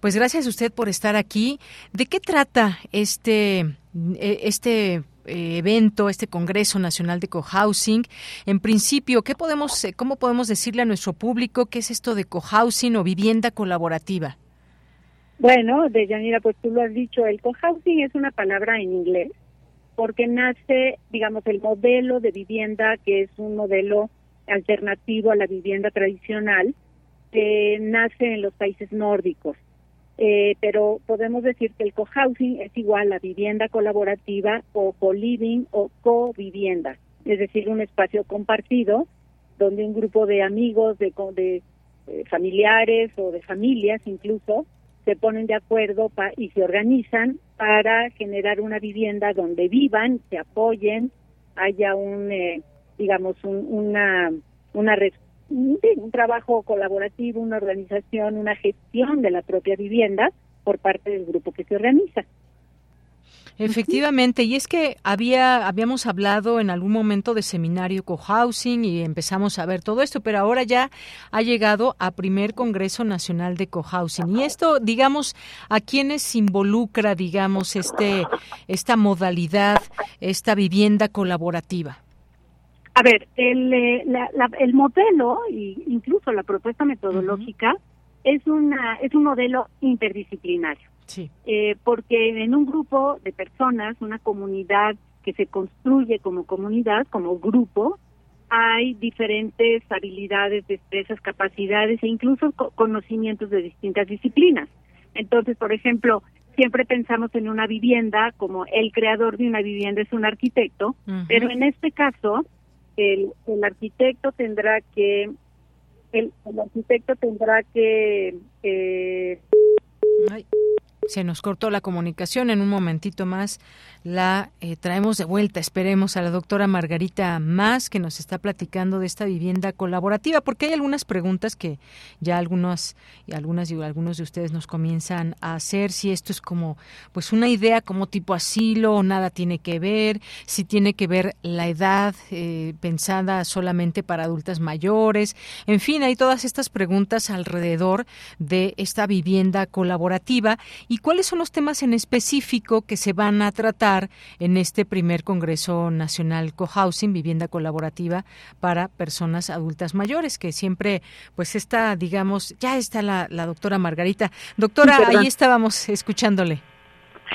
Pues gracias a usted por estar aquí. ¿De qué trata este, eh, este eh, evento, este Congreso Nacional de Cohousing. En principio, ¿qué podemos, eh, ¿cómo podemos decirle a nuestro público qué es esto de cohousing o vivienda colaborativa? Bueno, Deyanira, pues tú lo has dicho, el cohousing es una palabra en inglés porque nace, digamos, el modelo de vivienda que es un modelo alternativo a la vivienda tradicional que nace en los países nórdicos. Eh, pero podemos decir que el cohousing es igual a vivienda colaborativa o co-living o co-vivienda, es decir, un espacio compartido donde un grupo de amigos, de, de eh, familiares o de familias incluso, se ponen de acuerdo y se organizan para generar una vivienda donde vivan, se apoyen, haya un, eh, digamos, un, una, una un trabajo colaborativo, una organización, una gestión de la propia vivienda por parte del grupo que se organiza. Efectivamente, y es que había habíamos hablado en algún momento de seminario cohousing y empezamos a ver todo esto, pero ahora ya ha llegado a primer Congreso Nacional de Cohousing. Y esto, digamos, a quienes involucra, digamos, este esta modalidad, esta vivienda colaborativa. A ver, el, eh, el modelo e incluso la propuesta metodológica es una es un modelo interdisciplinario. Sí. Eh, porque en un grupo de personas, una comunidad que se construye como comunidad, como grupo, hay diferentes habilidades, destrezas, capacidades e incluso conocimientos de distintas disciplinas. Entonces, por ejemplo, siempre pensamos en una vivienda como el creador de una vivienda es un arquitecto, pero en este caso el, el arquitecto tendrá que el, el arquitecto tendrá que eh, se nos cortó la comunicación. En un momentito más la eh, traemos de vuelta. Esperemos a la doctora Margarita Más, que nos está platicando de esta vivienda colaborativa, porque hay algunas preguntas que ya algunas y algunas y algunos de ustedes nos comienzan a hacer. Si esto es como, pues, una idea como tipo asilo o nada tiene que ver, si tiene que ver la edad eh, pensada solamente para adultas mayores. En fin, hay todas estas preguntas alrededor de esta vivienda colaborativa cuáles son los temas en específico que se van a tratar en este primer Congreso Nacional Cohousing, vivienda colaborativa para personas adultas mayores, que siempre, pues está, digamos, ya está la, doctora Margarita. Doctora, ahí estábamos escuchándole.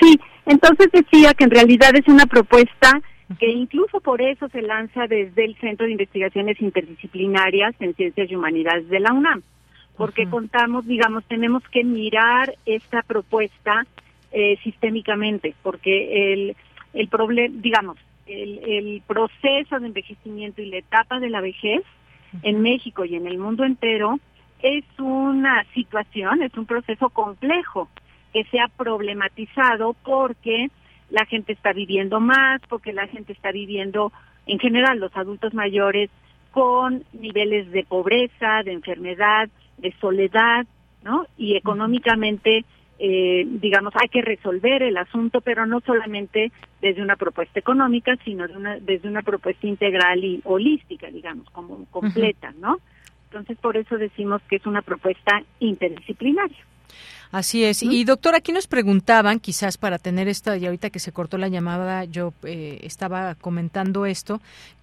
Sí, entonces decía que en realidad es una propuesta que incluso por eso se lanza desde el Centro de Investigaciones Interdisciplinarias en Ciencias y Humanidades de la UNAM porque contamos, digamos, tenemos que mirar esta propuesta eh, sistémicamente, porque el, el problema, digamos, el, el proceso de envejecimiento y la etapa de la vejez en México y en el mundo entero es una situación, es un proceso complejo que se ha problematizado porque la gente está viviendo más, porque la gente está viviendo, en general, los adultos mayores con niveles de pobreza, de enfermedad, de soledad, ¿no? Y económicamente, eh, digamos, hay que resolver el asunto, pero no solamente desde una propuesta económica, sino de una, desde una propuesta integral y holística, digamos, como completa, ¿no? Entonces, por eso decimos que es una propuesta interdisciplinaria. Así es. Y doctor, aquí nos preguntaban, quizás para tener esta, y ahorita que se cortó la llamada, yo eh, estaba comentando esto,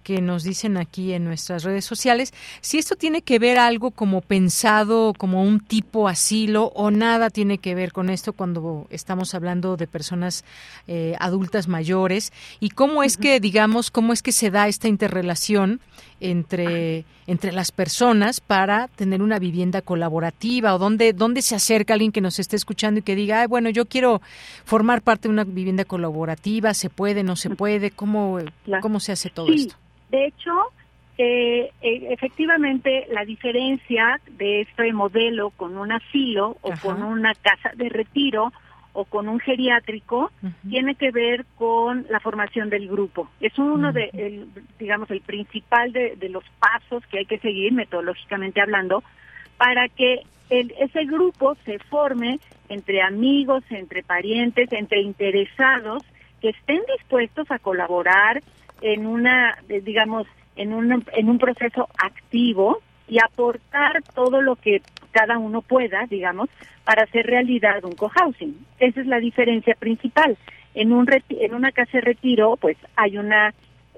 que nos dicen aquí en nuestras redes sociales, si esto tiene que ver algo como pensado como un tipo asilo o nada tiene que ver con esto cuando estamos hablando de personas eh, adultas mayores y cómo es que, digamos, cómo es que se da esta interrelación entre, entre las personas para tener una vivienda colaborativa o dónde, dónde se acerca alguien que nos esté escuchando y que diga, bueno, yo quiero formar parte de una vivienda colaborativa, ¿se puede, no se puede? ¿Cómo, cómo se hace todo esto? De hecho, eh, eh, efectivamente, la diferencia de este modelo con un asilo o con una casa de retiro o con un geriátrico tiene que ver con la formación del grupo. Es uno de, el, digamos, el principal de, los pasos que hay que seguir, metodológicamente hablando, para que ese grupo se forme entre amigos, entre parientes, entre interesados que estén dispuestos a colaborar en una, digamos, en un, en un proceso activo y aportar todo lo que cada uno pueda, digamos, para hacer realidad un cohousing. Esa es la diferencia principal. En un en una casa de retiro, pues hay una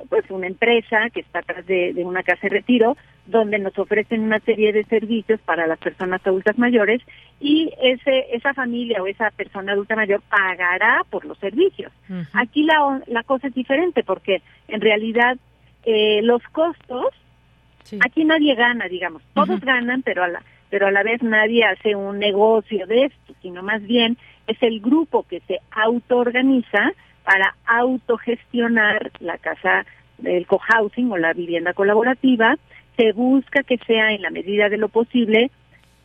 pues una empresa que está atrás de, de una casa de retiro donde nos ofrecen una serie de servicios para las personas adultas mayores y ese esa familia o esa persona adulta mayor pagará por los servicios. Aquí la, la cosa es diferente porque en realidad eh, los costos, aquí nadie gana, digamos, todos ganan, pero a la pero a la vez nadie hace un negocio de esto, sino más bien es el grupo que se autoorganiza para autogestionar la casa del cohousing o la vivienda colaborativa se busca que sea en la medida de lo posible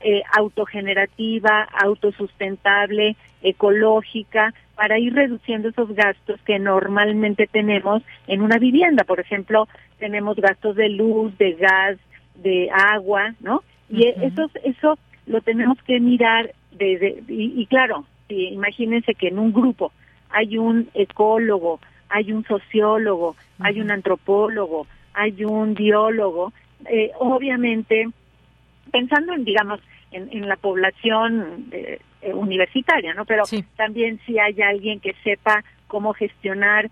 eh, autogenerativa, autosustentable, ecológica, para ir reduciendo esos gastos que normalmente tenemos en una vivienda. Por ejemplo, tenemos gastos de luz, de gas, de agua, ¿no? Y eso, eso lo tenemos que mirar desde, y, claro, imagínense que en un grupo hay un ecólogo, hay un sociólogo, hay un antropólogo, hay un biólogo, eh, obviamente, pensando en, digamos, en, la población eh, universitaria, ¿no? Pero también si hay alguien que sepa cómo gestionar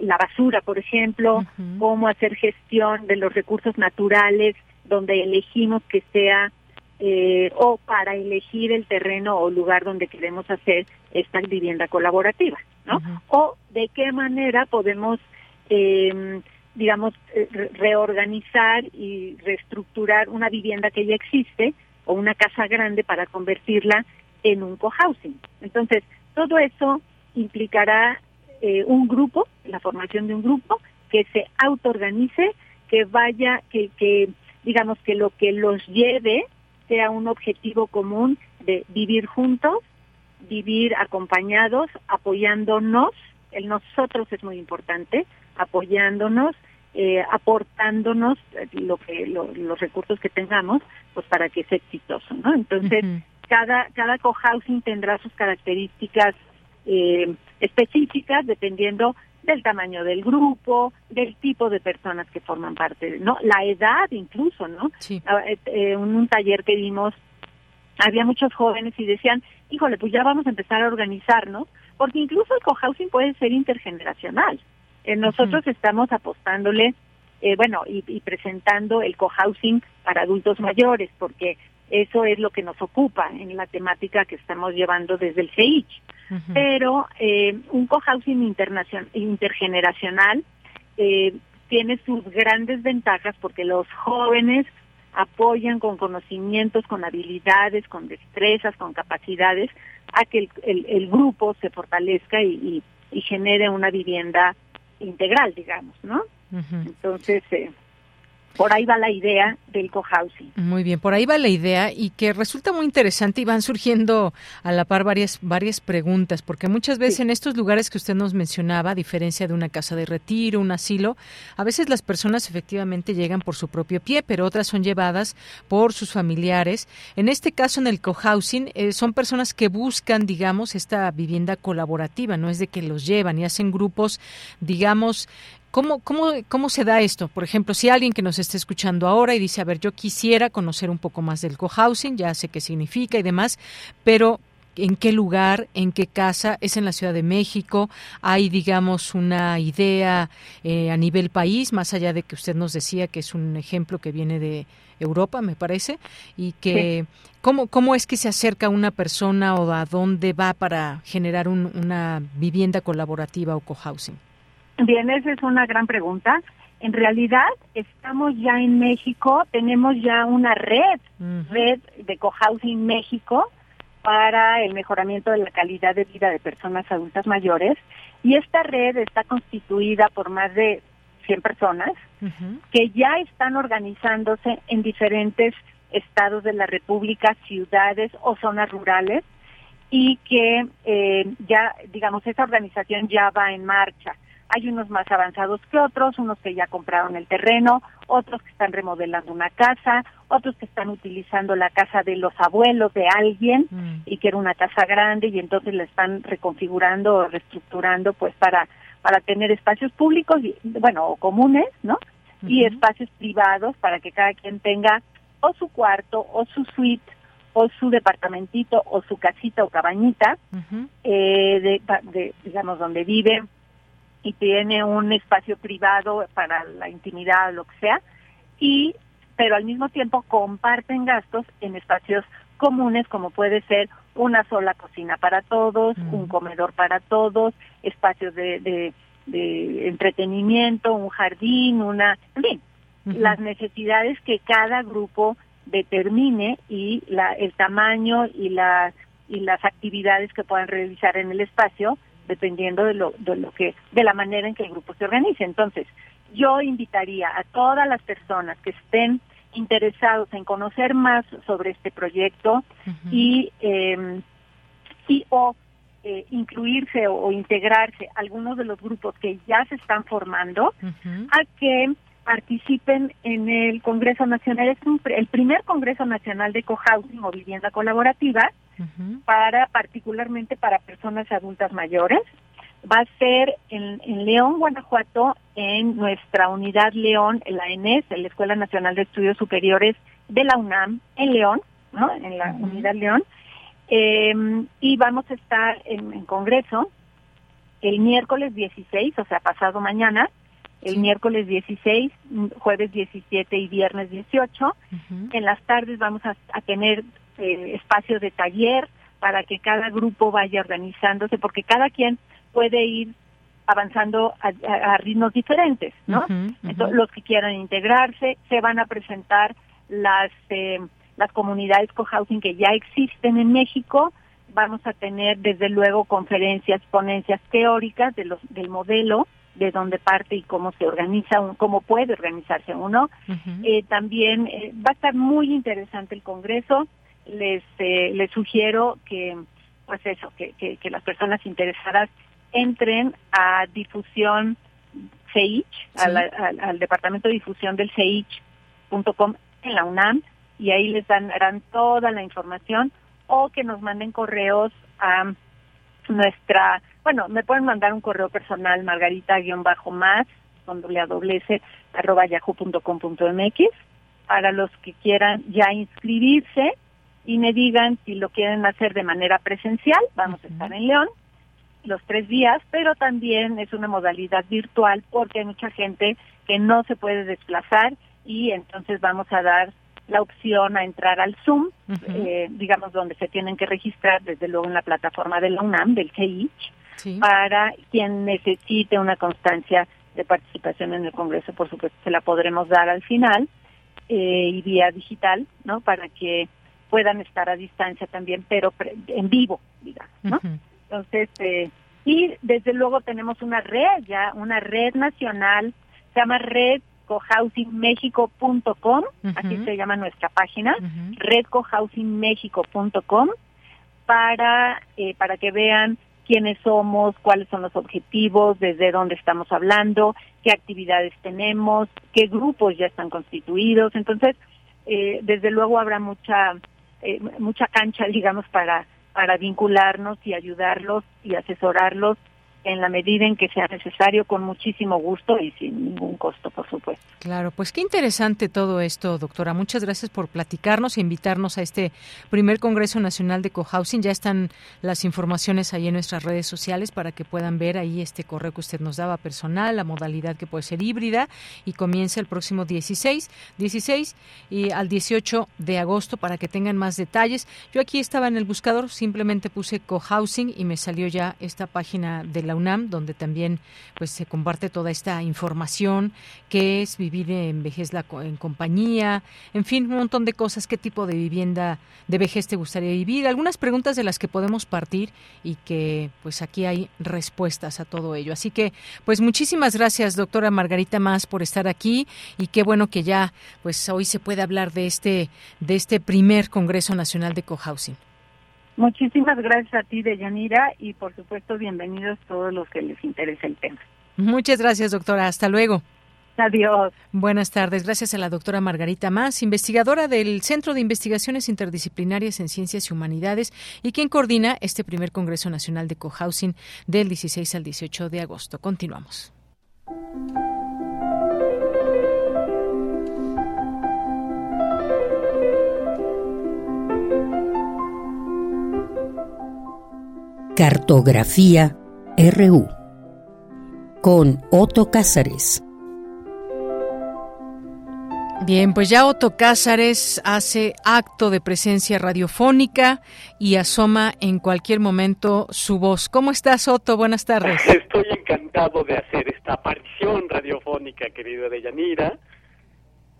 la basura, por ejemplo, cómo hacer gestión de los recursos naturales, donde elegimos que sea eh, o para elegir el terreno o lugar donde queremos hacer esta vivienda colaborativa, ¿no? O de qué manera podemos, eh, digamos, eh, reorganizar y reestructurar una vivienda que ya existe o una casa grande para convertirla en un cohousing. Entonces, todo eso implicará eh, un grupo, la formación de un grupo que se autoorganice, que vaya, que, que digamos que lo que los lleve sea un objetivo común de vivir juntos, vivir acompañados, apoyándonos, el nosotros es muy importante, apoyándonos, eh, aportándonos eh, lo que los recursos que tengamos, pues para que sea exitoso, ¿no? Entonces cada cada cohousing tendrá sus características eh, específicas dependiendo del tamaño del grupo, del tipo de personas que forman parte, ¿no? La edad incluso, ¿no? Sí. Ah, eh, eh, en un taller que dimos, había muchos jóvenes y decían, híjole, pues ya vamos a empezar a organizarnos, porque incluso el cohousing puede ser intergeneracional. Eh, nosotros estamos apostándole, bueno, y, y presentando el cohousing para adultos mayores, porque eso es lo que nos ocupa en la temática que estamos llevando desde el CEICH pero eh, un cohousing intergeneracional eh, tiene sus grandes ventajas porque los jóvenes apoyan con conocimientos, con habilidades, con destrezas, con capacidades a que el, grupo se fortalezca y, genere una vivienda integral, digamos, ¿no? Entonces, eh, por ahí va la idea del cohousing. Muy bien, por ahí va la idea y que resulta muy interesante y van surgiendo a la par varias varias preguntas, porque muchas veces en estos lugares que usted nos mencionaba, a diferencia de una casa de retiro, un asilo, a veces las personas efectivamente llegan por su propio pie, pero otras son llevadas por sus familiares. En este caso, en el cohousing, eh, son personas que buscan, digamos, esta vivienda colaborativa, no es de que los llevan y hacen grupos, digamos, ¿Cómo, cómo, ¿Cómo se da esto? Por ejemplo, si alguien que nos esté escuchando ahora y dice, a ver, yo quisiera conocer un poco más del cohousing, ya sé qué significa y demás, pero en qué lugar, en qué casa, es en la Ciudad de México, hay, digamos, una idea eh, a nivel país, más allá de que usted nos decía que es un ejemplo que viene de Europa, me parece, y que ¿cómo, cómo es que se acerca una persona o a dónde va para generar una vivienda colaborativa o cohousing. Bien, esa es una gran pregunta. En realidad, estamos ya en México, tenemos ya una red, red de cohousing México para el mejoramiento de la calidad de vida de personas adultas mayores. Y esta red está constituida por más de 100 personas que ya están organizándose en diferentes estados de la República, ciudades o zonas rurales y que eh, ya, digamos, esa organización ya va en marcha. Hay unos más avanzados que otros, unos que ya compraron el terreno, otros que están remodelando una casa, otros que están utilizando la casa de los abuelos de alguien mm. y que era una casa grande y entonces la están reconfigurando o reestructurando pues para para tener espacios públicos y bueno, o comunes, ¿no? Y espacios privados para que cada quien tenga o su cuarto o su suite o su departamentito o su casita o cabañita eh, de, de, digamos donde vive y tiene un espacio privado para la intimidad, lo que sea, y pero al mismo tiempo comparten gastos en espacios comunes como puede ser una sola cocina para todos, un comedor para todos, espacios de, de, entretenimiento, un jardín, una, en fin, las necesidades que cada grupo determine y la, el tamaño y la y las actividades que puedan realizar en el espacio dependiendo de lo, de lo que, de la manera en que el grupo se organice. Entonces, yo invitaría a todas las personas que estén interesados en conocer más sobre este proyecto y, eh, y o eh, incluirse o, integrarse algunos de los grupos que ya se están formando a que participen en el Congreso Nacional, es el primer Congreso Nacional de Cohousing o Vivienda Colaborativa, para particularmente para personas adultas mayores. Va a ser en, León, Guanajuato, en nuestra unidad León, la ENES, en la Escuela Nacional de Estudios Superiores de la UNAM, en León, ¿no? En la unidad León. Em, y vamos a estar en, en Congreso el miércoles 16, o sea, pasado mañana, el miércoles 16, jueves 17 y viernes 18. En las tardes vamos a, tener eh, espacios de taller para que cada grupo vaya organizándose, porque cada quien puede ir avanzando a, ritmos diferentes, ¿no? Entonces, los que quieran integrarse, se van a presentar las, eh, las comunidades cohousing que ya existen en México, vamos a tener desde luego conferencias, ponencias teóricas de los, del modelo, de dónde parte y cómo se organiza, cómo puede organizarse uno. eh, también eh, va a estar muy interesante el Congreso. Les, eh, les sugiero que, pues eso, que, que, las personas interesadas entren a difusión CEICH, al, departamento de difusión del CEICH.com en la UNAM y ahí les dan, darán toda la información o que nos manden correos a nuestra, bueno, me pueden mandar un correo personal margarita-más con doble arroba yahoo.com.mx para los que quieran ya inscribirse y me digan si lo quieren hacer de manera presencial, vamos a estar en León los tres días, pero también es una modalidad virtual porque hay mucha gente que no se puede desplazar y entonces vamos a dar la opción a entrar al Zoom, eh, digamos, donde se tienen que registrar, desde luego en la plataforma de la UNAM, del CEICH, para quien necesite una constancia de participación en el Congreso, por supuesto, se la podremos dar al final eh, y vía digital, ¿no? Para que puedan estar a distancia también, pero en vivo, digamos, ¿no? Entonces, eh, y desde luego tenemos una red ya, una red nacional, se llama Red redcohousingmexico.com, así se llama nuestra página, redcohousingmexico.com, para, eh, para que vean quiénes somos, cuáles son los objetivos, desde dónde estamos hablando, qué actividades tenemos, qué grupos ya están constituidos. Entonces, eh, desde luego habrá mucha, eh, mucha cancha, [LAUGHS] digamos, para, para vincularnos y ayudarlos y asesorarlos en la medida en que sea necesario, con muchísimo gusto y sin ningún costo, por supuesto. Claro, pues qué interesante todo esto, doctora. Muchas gracias por platicarnos e invitarnos a este primer Congreso Nacional de Cohousing. Ya están las informaciones ahí en nuestras redes sociales para que puedan ver ahí este correo que usted nos daba personal, la modalidad que puede ser híbrida y comienza el próximo 16, 16 y al 18 de agosto para que tengan más detalles. Yo aquí estaba en el buscador, simplemente puse Cohousing y me salió ya esta página de la UNAM, donde también pues se comparte toda esta información, que es vivir en vejez la, en compañía, en fin, un montón de cosas, qué tipo de vivienda de vejez te gustaría vivir, algunas preguntas de las que podemos partir y que pues aquí hay respuestas a todo ello. Así que pues muchísimas gracias, doctora Margarita Más, por estar aquí y qué bueno que ya pues hoy se puede hablar de este de este primer Congreso Nacional de Cohousing. Muchísimas gracias a ti, Deyanira, y por supuesto, bienvenidos todos los que les interese el tema. Muchas gracias, doctora. Hasta luego. Adiós. Buenas tardes. Gracias a la doctora Margarita Más, investigadora del Centro de Investigaciones Interdisciplinarias en Ciencias y Humanidades y quien coordina este primer Congreso Nacional de Cohousing del 16 al 18 de agosto. Continuamos. Cartografía RU con Otto Cázares. Bien, pues ya Otto Cázares hace acto de presencia radiofónica y asoma en cualquier momento su voz. ¿Cómo estás, Otto? Buenas tardes. [LAUGHS] Estoy encantado de hacer esta aparición radiofónica, querido Deyanira,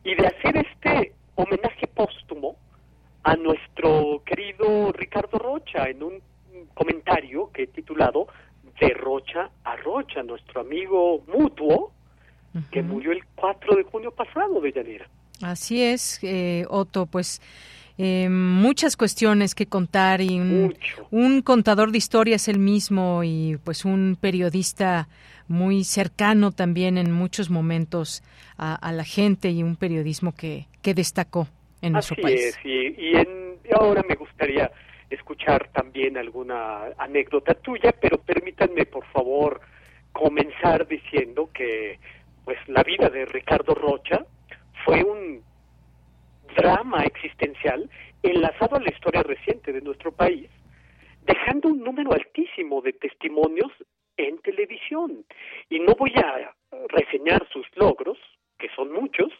y de hacer este homenaje póstumo a nuestro querido Ricardo Rocha en un comentario que he titulado De Rocha a Rocha, nuestro amigo mutuo, que murió el 4 de junio pasado, de Yanira. Así es, eh, Otto, pues eh, muchas cuestiones que contar y un, contador de historias el mismo y pues un periodista muy cercano también en muchos momentos a, la gente y un periodismo que, que destacó en nuestro país. Es, y, y, y ahora me gustaría escuchar también alguna anécdota tuya, pero permítanme por favor comenzar diciendo que pues la vida de Ricardo Rocha fue un drama existencial enlazado a la historia reciente de nuestro país, dejando un número altísimo de testimonios en televisión. Y no voy a reseñar sus logros, que son muchos,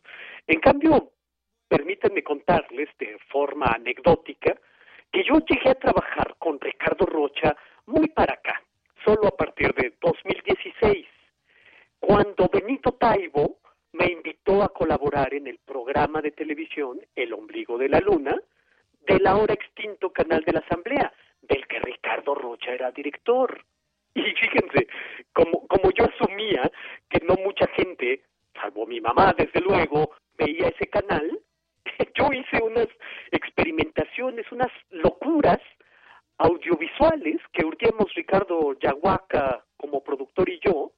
en cambio, permítanme contarles de forma anecdótica que yo llegué a trabajar con Ricardo Rocha muy para acá, solo a partir de 2016, cuando Benito Taibo me invitó a colaborar en el programa de televisión El Ombligo de la Luna del ahora extinto canal de la Asamblea, del que Ricardo Rocha era director. Y fíjense, como, como yo asumía que no mucha gente, salvo mi mamá desde luego, veía ese canal, [LAUGHS] yo hice unas experimentaciones, unas locuras audiovisuales que urgíamos Ricardo Yahuaca como productor y yo,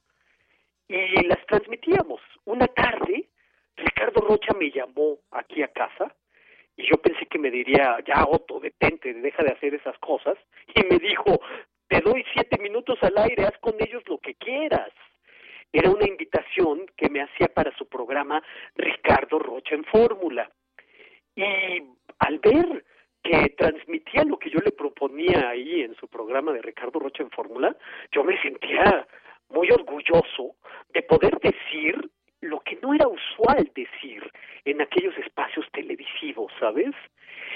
y las transmitíamos. Una tarde, Ricardo Rocha me llamó aquí a casa y yo pensé que me diría, ya Otto, detente, deja de hacer esas cosas, y me dijo, te doy siete minutos al aire, haz con ellos lo que quieras. Era una invitación que me hacía para su programa Ricardo Rocha en Fórmula. Y al ver que transmitía lo que yo le proponía ahí en su programa de Ricardo Rocha en Fórmula, yo me sentía muy orgulloso de poder decir lo que no era usual decir en aquellos espacios televisivos, ¿sabes?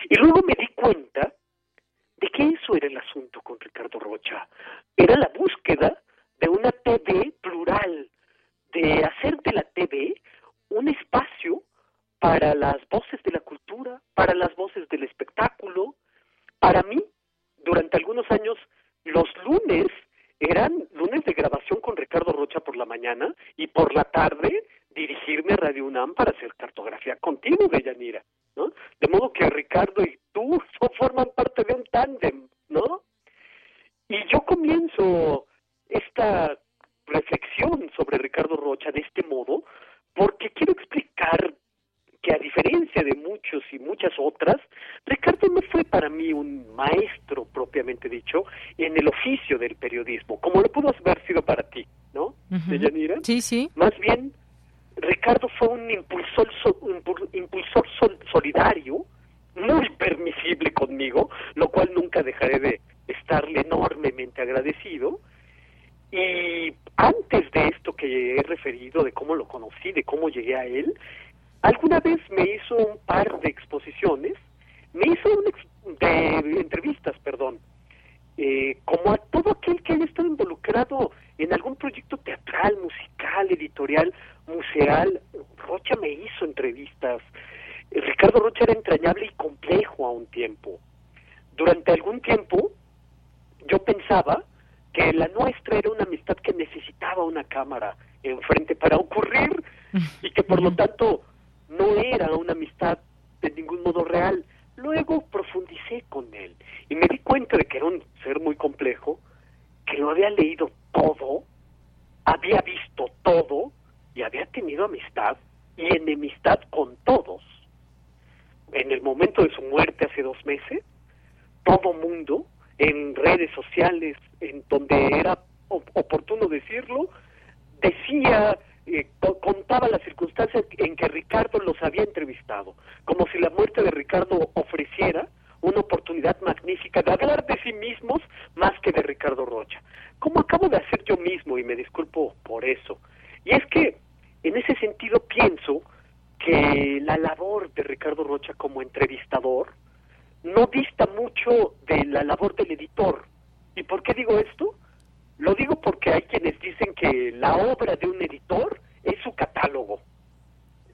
Y luego me di cuenta de que eso era el asunto con Ricardo Rocha. Era la búsqueda de una TV plural, de hacer de la TV un espacio para las voces de la cultura, para las voces del espectáculo. Para mí, durante algunos años, los lunes eran lunes de grabación con Ricardo Rocha por la mañana y por la tarde dirigirme a Radio UNAM para hacer cartografía contigo, Deyanira, ¿no? De modo que Ricardo y tú [LAUGHS] forman parte de un tándem, ¿no? Y yo comienzo esta reflexión sobre Ricardo Rocha de este modo porque quiero explicar que a diferencia de muchos y muchas otras, Ricardo no fue para mí un maestro propiamente dicho en el oficio del periodismo, como lo pudo haber sido para ti, ¿no? Uh Sí, sí. Más bien, Ricardo fue un impulsor, impulsor solidario, muy permisible conmigo, lo cual nunca dejaré de estarle enormemente agradecido. Y antes de esto que he referido, de cómo lo conocí, de cómo llegué a él, alguna vez me hizo un par de exposiciones, me hizo un de entrevistas, perdón, eh, como a todo aquel que haya estado involucrado en algún proyecto teatral, musical, editorial, museal. Rocha me hizo entrevistas. Eh, Ricardo Rocha era entrañable y complejo a un tiempo. Durante algún tiempo yo pensaba que la nuestra era una amistad que necesitaba una cámara enfrente para ocurrir y que por lo tanto no era una amistad de ningún modo real. Luego profundicé con él y me di cuenta de que era un ser muy complejo, que lo había leído todo, había visto todo y había tenido amistad y enemistad con todos. En el momento de su muerte hace dos meses, todo mundo, en redes sociales, en donde era oportuno decirlo, decía eh, contaba las circunstancias en que Ricardo los había entrevistado, como si la muerte de Ricardo ofreciera una oportunidad magnífica de hablar de sí mismos más que de Ricardo Rocha, como acabo de hacer yo mismo y me disculpo por eso. Y es que en ese sentido pienso que la labor de Ricardo Rocha como entrevistador no dista mucho de la labor del editor. ¿Y por qué digo esto? Lo digo porque hay quienes dicen que la obra de un editor es su catálogo.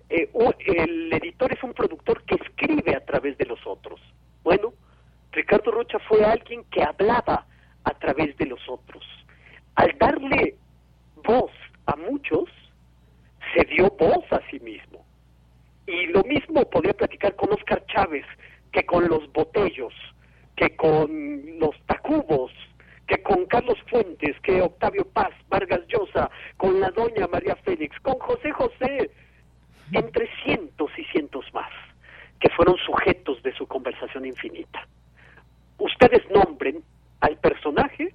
Eh, el editor es un productor que escribe a través de los otros. Bueno, Ricardo Rocha fue alguien que hablaba a través de los otros. Al darle voz a muchos, se dio voz a sí mismo. Y lo mismo podría platicar con Oscar Chávez que con los botellos, que con los tacubos, que con Carlos Fuentes, que Octavio Paz, Vargas Llosa, con la doña María Félix, con José José, entre cientos y cientos más, que fueron sujetos de su conversación infinita. Ustedes nombren al personaje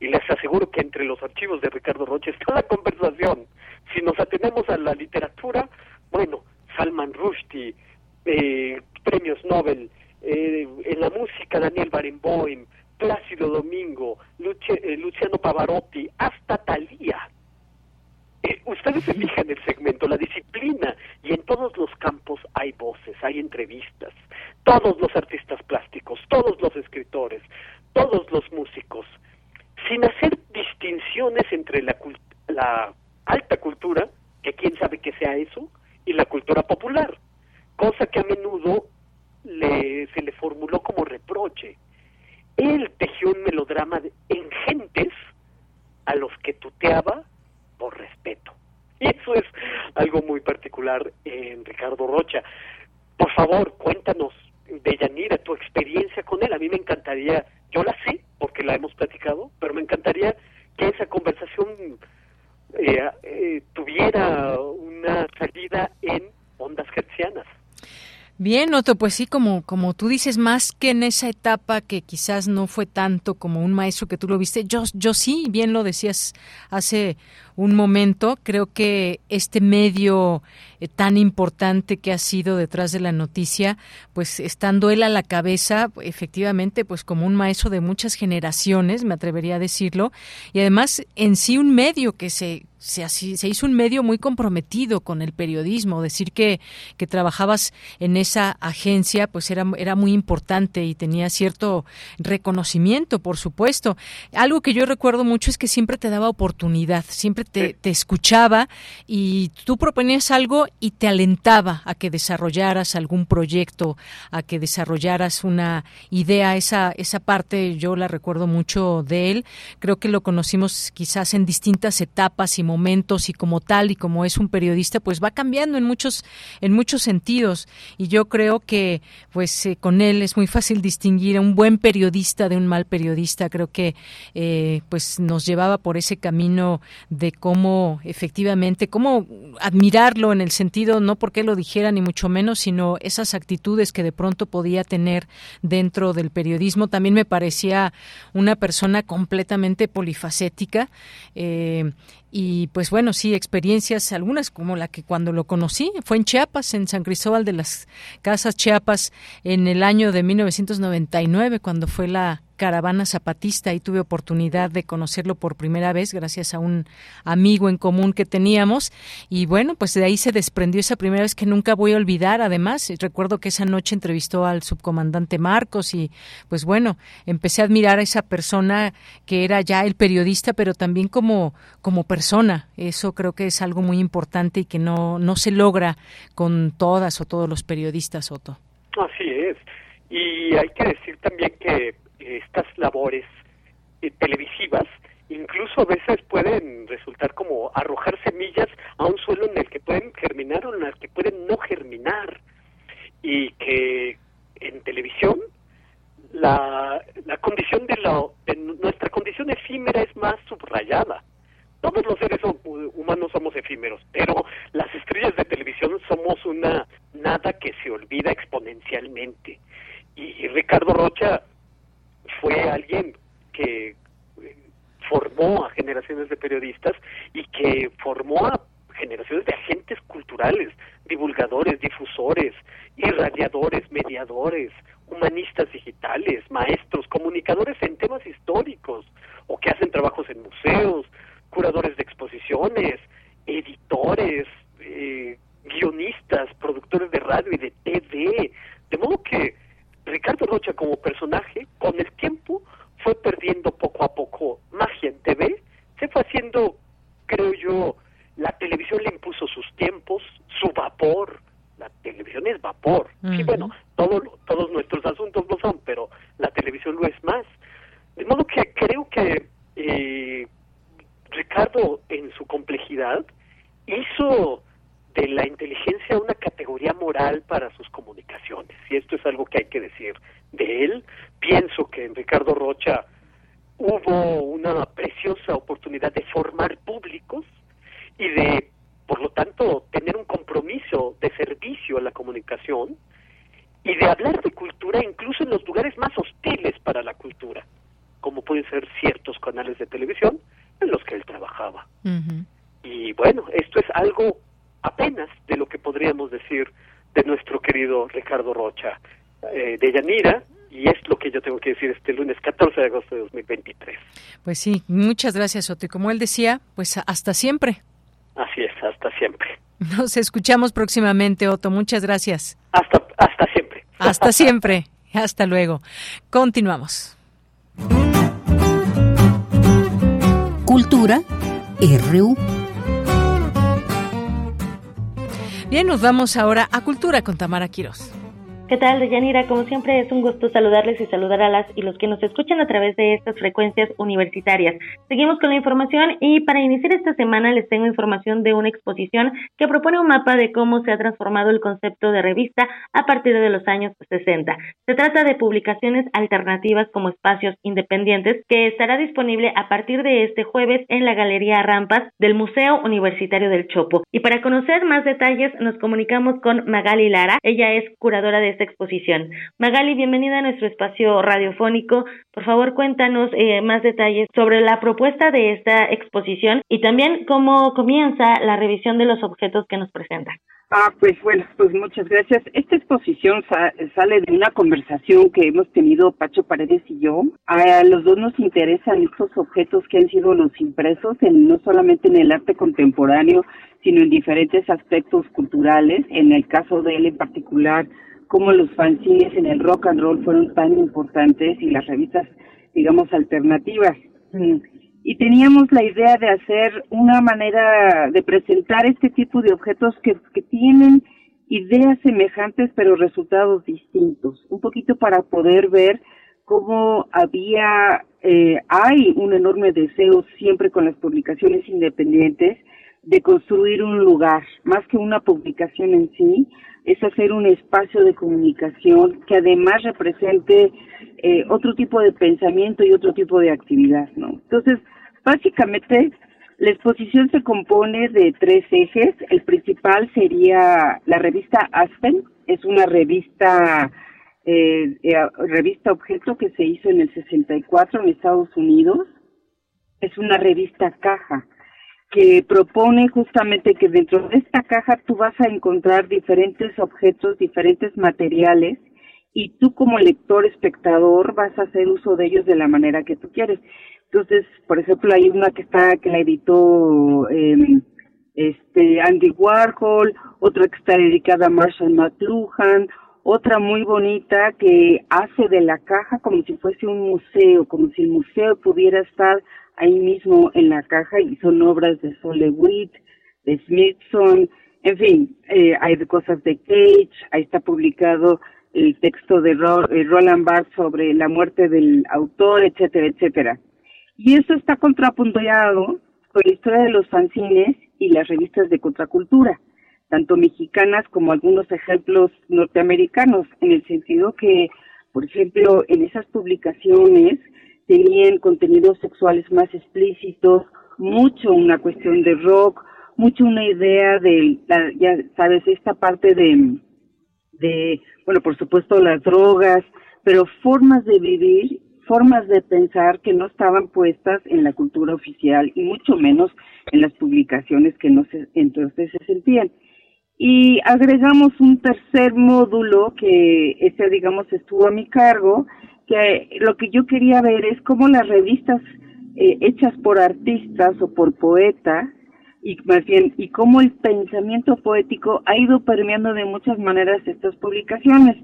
y les aseguro que entre los archivos de Ricardo Rocha está la conversación. Si nos atenemos a la literatura, bueno, Salman Rushdie, eh, premios Nobel, eh, en la música Daniel Barenboim, Plácido Domingo, eh, Luciano Pavarotti, hasta Talía. eh, ustedes se fijan el segmento, la disciplina, y en todos los campos hay voces, hay entrevistas, todos los artistas plásticos, todos los escritores, todos los músicos, sin hacer distinciones entre la, la alta cultura, que quién sabe que sea eso, y la cultura popular, cosa que a menudo le, se le formuló como reproche. Él tejió un melodrama en gentes a los que tuteaba por respeto. Y eso es algo muy particular en Ricardo Rocha. Por favor, cuéntanos, de Yanira, tu experiencia con él. A mí me encantaría, yo la sé porque la hemos platicado, pero me encantaría que esa conversación eh, eh, tuviera una salida en ondas hertzianas. Bien, Otto, pues sí, como, como tú dices, más que en esa etapa que quizás no fue tanto como un maestro que tú lo viste, yo, yo sí, bien lo decías hace un momento, creo que este medio eh, tan importante que ha sido detrás de la noticia, pues estando él a la cabeza, efectivamente, pues como un maestro de muchas generaciones, me atrevería a decirlo, y además en sí un medio que se se, se, hizo un medio muy comprometido con el periodismo. Decir que, que trabajabas en esa agencia, pues era, era muy importante y tenía cierto reconocimiento, por supuesto. Algo que yo recuerdo mucho es que siempre te daba oportunidad, siempre te, te escuchaba y tú proponías algo y te alentaba a que desarrollaras algún proyecto, a que desarrollaras una idea. Esa, esa parte yo la recuerdo mucho de él. Creo que lo conocimos quizás en distintas etapas y momentos y como tal y como es un periodista, pues va cambiando en muchos en muchos sentidos y yo creo que pues eh, con él es muy fácil distinguir a un buen periodista de un mal periodista. Creo que eh, pues nos llevaba por ese camino de cómo efectivamente cómo admirarlo en el sentido no porque lo dijera ni mucho menos, sino esas actitudes que de pronto podía tener dentro del periodismo. También me parecía una persona completamente polifacética. Eh, y pues bueno, sí, experiencias, algunas como la que cuando lo conocí, fue en Chiapas, en San Cristóbal de las Casas Chiapas, en el año de 1999, cuando fue la caravana zapatista y tuve oportunidad de conocerlo por primera vez gracias a un amigo en común que teníamos y bueno, pues de ahí se desprendió esa primera vez que nunca voy a olvidar. Además, recuerdo que esa noche entrevistó al subcomandante Marcos y pues bueno, empecé a admirar a esa persona que era ya el periodista, pero también como como. Eso creo que es algo muy importante y que no no se logra con todas o todos los periodistas, Otto. Así es. Y hay que decir también que estas labores eh, televisivas incluso a veces pueden resultar como arrojar semillas a un suelo en el que pueden germinar o en el que pueden no germinar y que en televisión la, la condición de, la, de nuestra condición efímera es más subrayada todos los seres humanos somos efímeros, pero las estrellas de televisión somos una nada que se olvida exponencialmente. Y Ricardo Rocha fue alguien que eh, formó a generaciones de periodistas y que formó a generaciones de agentes culturales, divulgadores, difusores, irradiadores, mediadores, humanistas digitales, maestros, comunicadores en temas históricos o que hacen trabajos en museos, curadores de exposiciones, editores, eh, guionistas, productores de radio y de TV. De modo que Ricardo Rocha como personaje, con el tiempo, fue perdiendo poco a poco magia en TV, se fue haciendo, creo yo, la televisión le impuso sus tiempos, su vapor, la televisión es vapor, y bueno, todo, todos nuestros asuntos lo son, pero la televisión lo es más. De modo que creo que eh, Ricardo, en su complejidad, hizo de la inteligencia una categoría moral para sus comunicaciones. Y esto es algo que hay que decir de él. Pienso que en Ricardo Rocha hubo una preciosa oportunidad de formar públicos y de, por lo tanto, tener un compromiso de servicio a la comunicación y de hablar de cultura incluso en los lugares más hostiles para la cultura, como pueden ser ciertos canales de televisión en los que él trabajaba. Y bueno, esto es algo apenas de lo que podríamos decir de nuestro querido Ricardo Rocha eh, de Yanira, y es lo que yo tengo que decir este lunes 14 de agosto de 2023. Pues sí, muchas gracias, Otto. Y como él decía, pues hasta siempre. Así es, hasta siempre. Nos escuchamos próximamente, Otto. Muchas gracias. Hasta, hasta siempre. Hasta siempre. Hasta luego. Continuamos. Cultura RU. Bien, nos vamos ahora a Cultura con Tamara Quiroz. ¿Qué tal, Deyanira? Como siempre es un gusto saludarles y saludar a las y los que nos escuchan a través de estas frecuencias universitarias. Seguimos con la información y para iniciar esta semana les tengo información de una exposición que propone un mapa de cómo se ha transformado el concepto de revista a partir de los años 60. Se trata de publicaciones alternativas como espacios independientes que estará disponible a partir de este jueves en la Galería Rampas del Museo Universitario del Chopo. Y para conocer más detalles nos comunicamos con Magali Lara. Ella es curadora de exposición. Magali, bienvenida a nuestro espacio radiofónico. Por favor, cuéntanos eh, más detalles sobre la propuesta de esta exposición y también cómo comienza la revisión de los objetos que nos presentan. Ah, pues bueno, pues muchas gracias. Esta exposición sale de una conversación que hemos tenido Pacho Paredes y yo. A los dos nos interesan estos objetos que han sido los impresos, en, no solamente en el arte contemporáneo, sino en diferentes aspectos culturales. En el caso de él en particular, cómo los fanzines en el rock and roll fueron tan importantes y las revistas, digamos, alternativas. Mm. Y teníamos la idea de hacer una manera de presentar este tipo de objetos que, que tienen ideas semejantes pero resultados distintos, un poquito para poder ver cómo había, eh, hay un enorme deseo siempre con las publicaciones independientes de construir un lugar, más que una publicación en sí, es hacer un espacio de comunicación que además represente eh, otro tipo de pensamiento y otro tipo de actividad, ¿no? Entonces, básicamente, la exposición se compone de tres ejes. El principal sería la revista Aspen, es una revista eh, eh, revista objeto que se hizo en el 64 en Estados Unidos. Es una revista caja que propone justamente que dentro de esta caja tú vas a encontrar diferentes objetos, diferentes materiales y tú como lector, espectador, vas a hacer uso de ellos de la manera que tú quieres. Entonces, por ejemplo, hay una que está que la editó eh, este Andy Warhol, otra que está dedicada a Marshall McLuhan, otra muy bonita que hace de la caja como si fuese un museo, como si el museo pudiera estar ahí mismo en la caja y son obras de Witt, de Smithson, en fin, eh, hay cosas de Cage, ahí está publicado el texto de eh, Roland Barthes sobre la muerte del autor, etcétera, etcétera. Y eso está contrapunteado con la historia de los fanzines y las revistas de contracultura, tanto mexicanas como algunos ejemplos norteamericanos, en el sentido que, por ejemplo, en esas publicaciones tenían contenidos sexuales más explícitos, mucho una cuestión de rock, mucho una idea de, ya sabes, esta parte de, de, bueno, por supuesto las drogas, pero formas de vivir, formas de pensar que no estaban puestas en la cultura oficial y mucho menos en las publicaciones que no se, entonces se sentían. Y agregamos un tercer módulo que ese, digamos, estuvo a mi cargo, que lo que yo quería ver es cómo las revistas eh, hechas por artistas o por poetas y más bien y cómo el pensamiento poético ha ido permeando de muchas maneras estas publicaciones.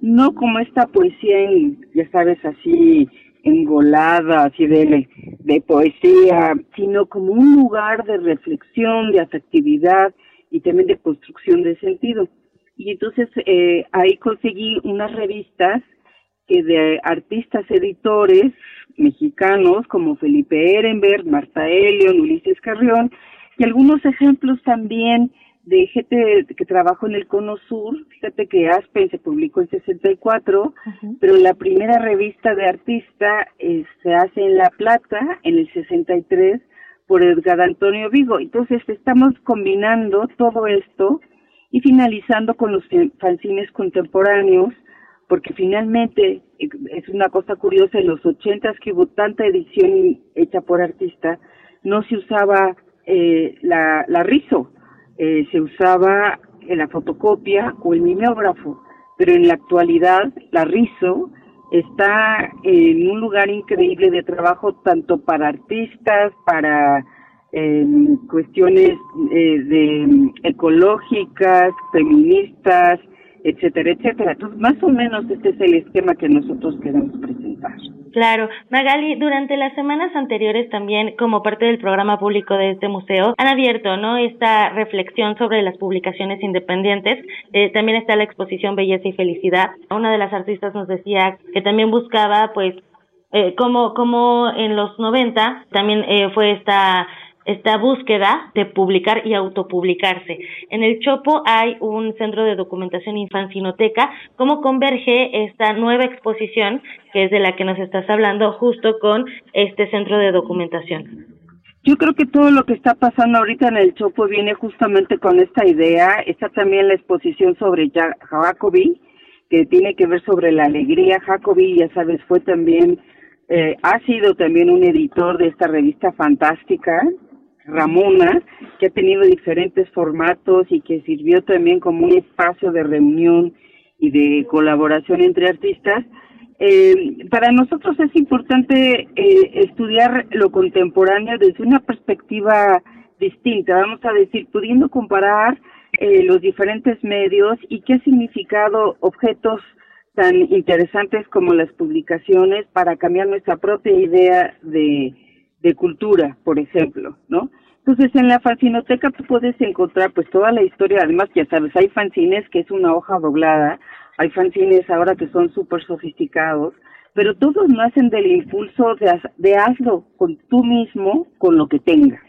No como esta poesía en, ya sabes así engolada así de de poesía sino como un lugar de reflexión de afectividad y también de construcción de sentido. Y entonces eh, ahí conseguí unas revistas de artistas editores mexicanos como Felipe Ehrenberg, Marta Elion, Ulises Carrión y algunos ejemplos también de gente que trabajó en el Cono Sur. Fíjate que Aspen se publicó en 64, pero la primera revista de artista eh, se hace en La Plata en el 63 por Edgar Antonio Vigo. Entonces estamos combinando todo esto y finalizando con los fanzines contemporáneos porque finalmente eh, es una cosa curiosa, en los ochentas que hubo tanta edición hecha por artista, no se usaba eh, la, la rizo, eh, se usaba la fotocopia o el mimeógrafo, pero en la actualidad la rizo está en un lugar increíble de trabajo tanto para artistas, para cuestiones eh, de ecológicas, feministas, etcétera, etcétera. Entonces, más o menos este es el esquema que nosotros queremos presentar. Claro. Magali, durante las semanas anteriores también, como parte del programa público de este museo, han abierto, ¿no? Esta reflexión sobre las publicaciones independientes. Eh, también está la exposición Belleza y Felicidad. Una de las artistas nos decía que también buscaba, pues, eh, como, como en los 90 también eh, fue esta esta búsqueda de publicar y autopublicarse. En el Chopo hay un centro de documentación infancinoteca. ¿Cómo converge esta nueva exposición, que es de la que nos estás hablando, justo con este centro de documentación? Yo creo que todo lo que está pasando ahorita en el Chopo viene justamente con esta idea. Está también la exposición sobre Jacobi, que tiene que ver sobre la alegría. Jacobi, ya sabes, fue también, eh, ha sido también un editor de esta revista fantástica, Ramona, que ha tenido diferentes formatos y que sirvió también como un espacio de reunión y de colaboración entre artistas. Eh, para nosotros es importante eh, estudiar lo contemporáneo desde una perspectiva distinta, vamos a decir, pudiendo comparar eh, los diferentes medios y qué ha significado objetos tan interesantes como las publicaciones para cambiar nuestra propia idea de, de cultura, por ejemplo, ¿no? Entonces, en la fanzinoteca tú puedes encontrar pues toda la historia, además ya sabes, hay fanzines que es una hoja doblada, hay fanzines ahora que son súper sofisticados, pero todos nacen del impulso de, de hazlo con tú mismo, con lo que tengas.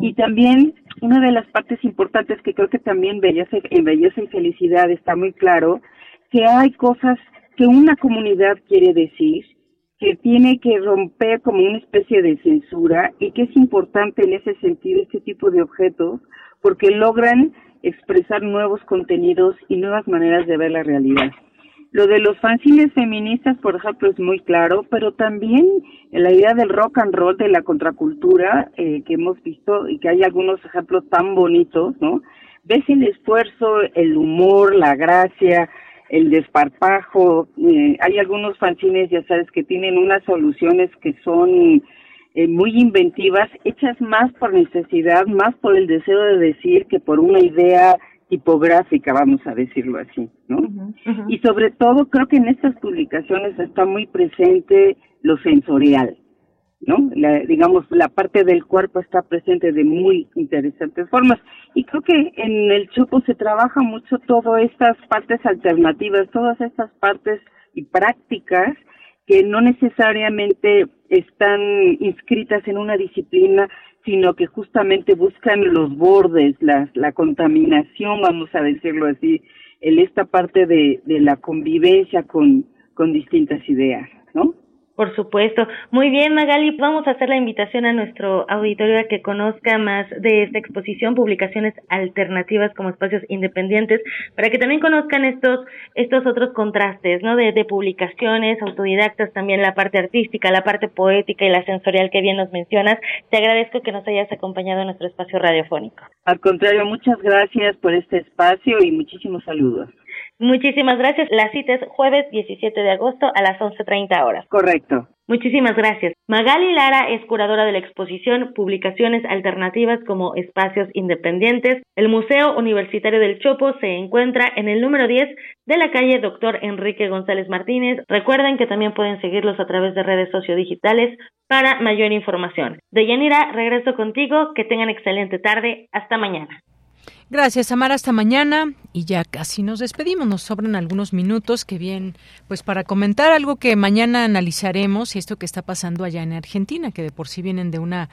Y también una de las partes importantes que creo que también belleza, en belleza y felicidad está muy claro, que hay cosas que una comunidad quiere decir que tiene que romper como una especie de censura y que es importante en ese sentido este tipo de objetos porque logran expresar nuevos contenidos y nuevas maneras de ver la realidad. Lo de los fanzines feministas, por ejemplo, es muy claro, pero también la idea del rock and roll, de la contracultura, eh, que hemos visto y que hay algunos ejemplos tan bonitos, ¿no? Ves el esfuerzo, el humor, la gracia, el desparpajo. Eh, hay algunos fanzines, ya sabes, que tienen unas soluciones que son eh, muy inventivas, hechas más por necesidad, más por el deseo de decir que por una idea tipográfica, vamos a decirlo así, ¿no? Y sobre todo creo que en estas publicaciones está muy presente lo sensorial. ¿No? La, digamos, la parte del cuerpo está presente de muy interesantes formas. Y creo que en el Chopo se trabaja mucho todas estas partes alternativas, todas estas partes y prácticas que no necesariamente están inscritas en una disciplina, sino que justamente buscan los bordes, la, la contaminación, vamos a decirlo así, en esta parte de, de la convivencia con, con distintas ideas, ¿no? Por supuesto. Muy bien, Magali. Vamos a hacer la invitación a nuestro auditorio a que conozca más de esta exposición, publicaciones alternativas como espacios independientes, para que también conozcan estos, estos otros contrastes, ¿no? De, de publicaciones autodidactas, también la parte artística, la parte poética y la sensorial que bien nos mencionas. Te agradezco que nos hayas acompañado en nuestro espacio radiofónico. Al contrario, muchas gracias por este espacio y muchísimos saludos. Muchísimas gracias. La cita es jueves 17 de agosto a las 11.30 horas. Correcto. Muchísimas gracias. Magali Lara es curadora de la exposición Publicaciones Alternativas como Espacios Independientes. El Museo Universitario del Chopo se encuentra en el número 10 de la calle Doctor Enrique González Martínez. Recuerden que también pueden seguirlos a través de redes sociodigitales para mayor información. Deyanira, regreso contigo. Que tengan excelente tarde. Hasta mañana. Gracias, Amara. Hasta mañana. Y ya casi nos despedimos. Nos sobran algunos minutos que bien, pues para comentar algo que mañana analizaremos y esto que está pasando allá en Argentina, que de por sí vienen de una,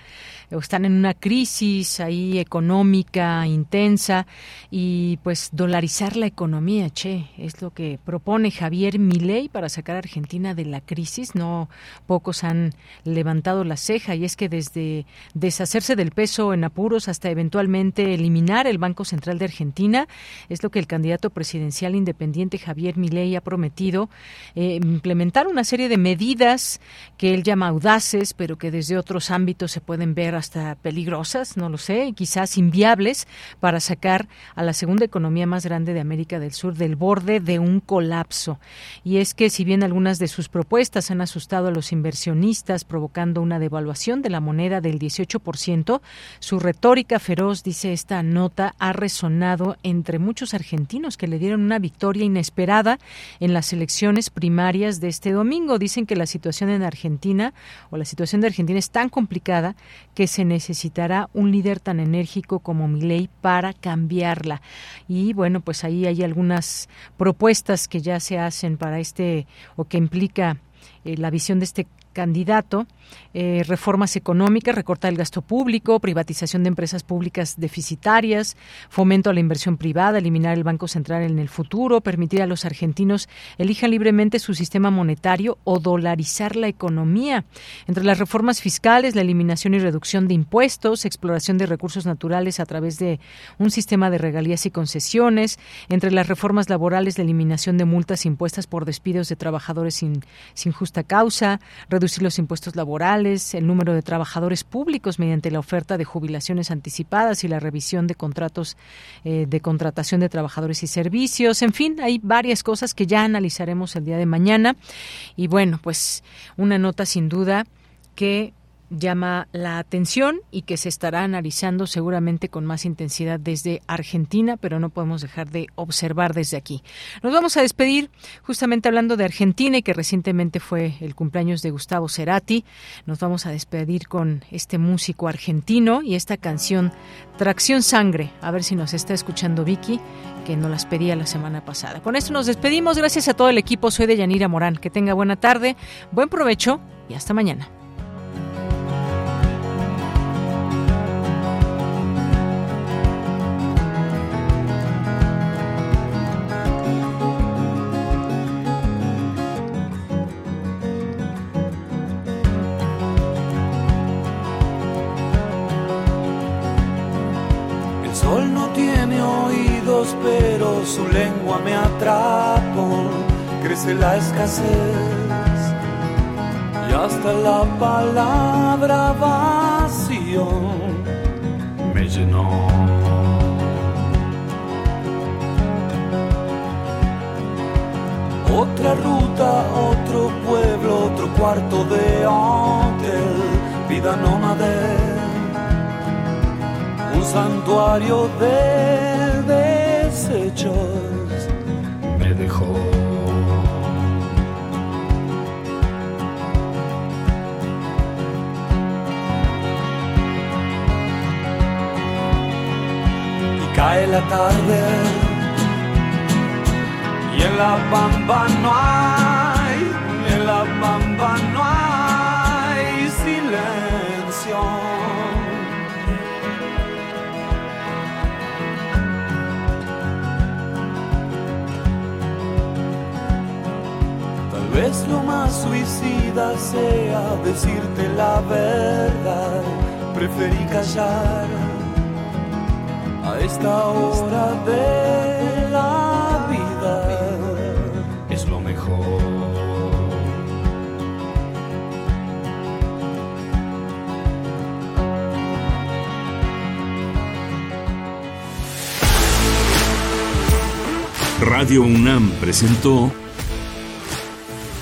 o están en una crisis ahí económica intensa y pues dolarizar la economía, che, es lo que propone Javier Milei para sacar a Argentina de la crisis. No pocos han levantado la ceja y es que desde deshacerse del peso en apuros hasta eventualmente eliminar el Banco Central de Argentina. Es lo que el candidato presidencial independiente Javier Milei ha prometido, eh, implementar una serie de medidas que él llama audaces, pero que desde otros ámbitos se pueden ver hasta peligrosas, no lo sé, quizás inviables, para sacar a la segunda economía más grande de América del Sur del borde de un colapso. Y es que si bien algunas de sus propuestas han asustado a los inversionistas, provocando una devaluación de la moneda del 18%, su retórica feroz, dice esta nota, ha resonado entre muchos argentinos que le dieron una victoria inesperada en las elecciones primarias de este domingo. Dicen que la situación en Argentina o la situación de Argentina es tan complicada que se necesitará un líder tan enérgico como Milei para cambiarla. Y bueno, pues ahí hay algunas propuestas que ya se hacen para este o que implica eh, la visión de este candidato, eh, reformas económicas, recortar el gasto público, privatización de empresas públicas deficitarias, fomento a la inversión privada, eliminar el Banco Central en el futuro, permitir a los argentinos elijan libremente su sistema monetario o dolarizar la economía. Entre las reformas fiscales, la eliminación y reducción de impuestos, exploración de recursos naturales a través de un sistema de regalías y concesiones, entre las reformas laborales, la eliminación de multas impuestas por despidos de trabajadores sin, sin justa causa, reducir los impuestos laborales, el número de trabajadores públicos mediante la oferta de jubilaciones anticipadas y la revisión de contratos eh, de contratación de trabajadores y servicios. En fin, hay varias cosas que ya analizaremos el día de mañana. Y bueno, pues una nota sin duda que llama la atención y que se estará analizando seguramente con más intensidad desde Argentina, pero no podemos dejar de observar desde aquí. Nos vamos a despedir justamente hablando de Argentina y que recientemente fue el cumpleaños de Gustavo Cerati. Nos vamos a despedir con este músico argentino y esta canción Tracción Sangre. A ver si nos está escuchando Vicky, que nos las pedía la semana pasada. Con esto nos despedimos. Gracias a todo el equipo. Soy de Yanira Morán. Que tenga buena tarde, buen provecho y hasta mañana. Me atrapó. Crece la escasez y hasta la palabra vacío me llenó. Otra ruta, otro pueblo, otro cuarto de hotel, vida nómade, un santuario de hechos dejó. Y cae la tarde y en la bamba no hay, en la bamba vez lo más suicida sea decirte la verdad, preferí callar a esta hora de la vida, es lo mejor. Radio UNAM presentó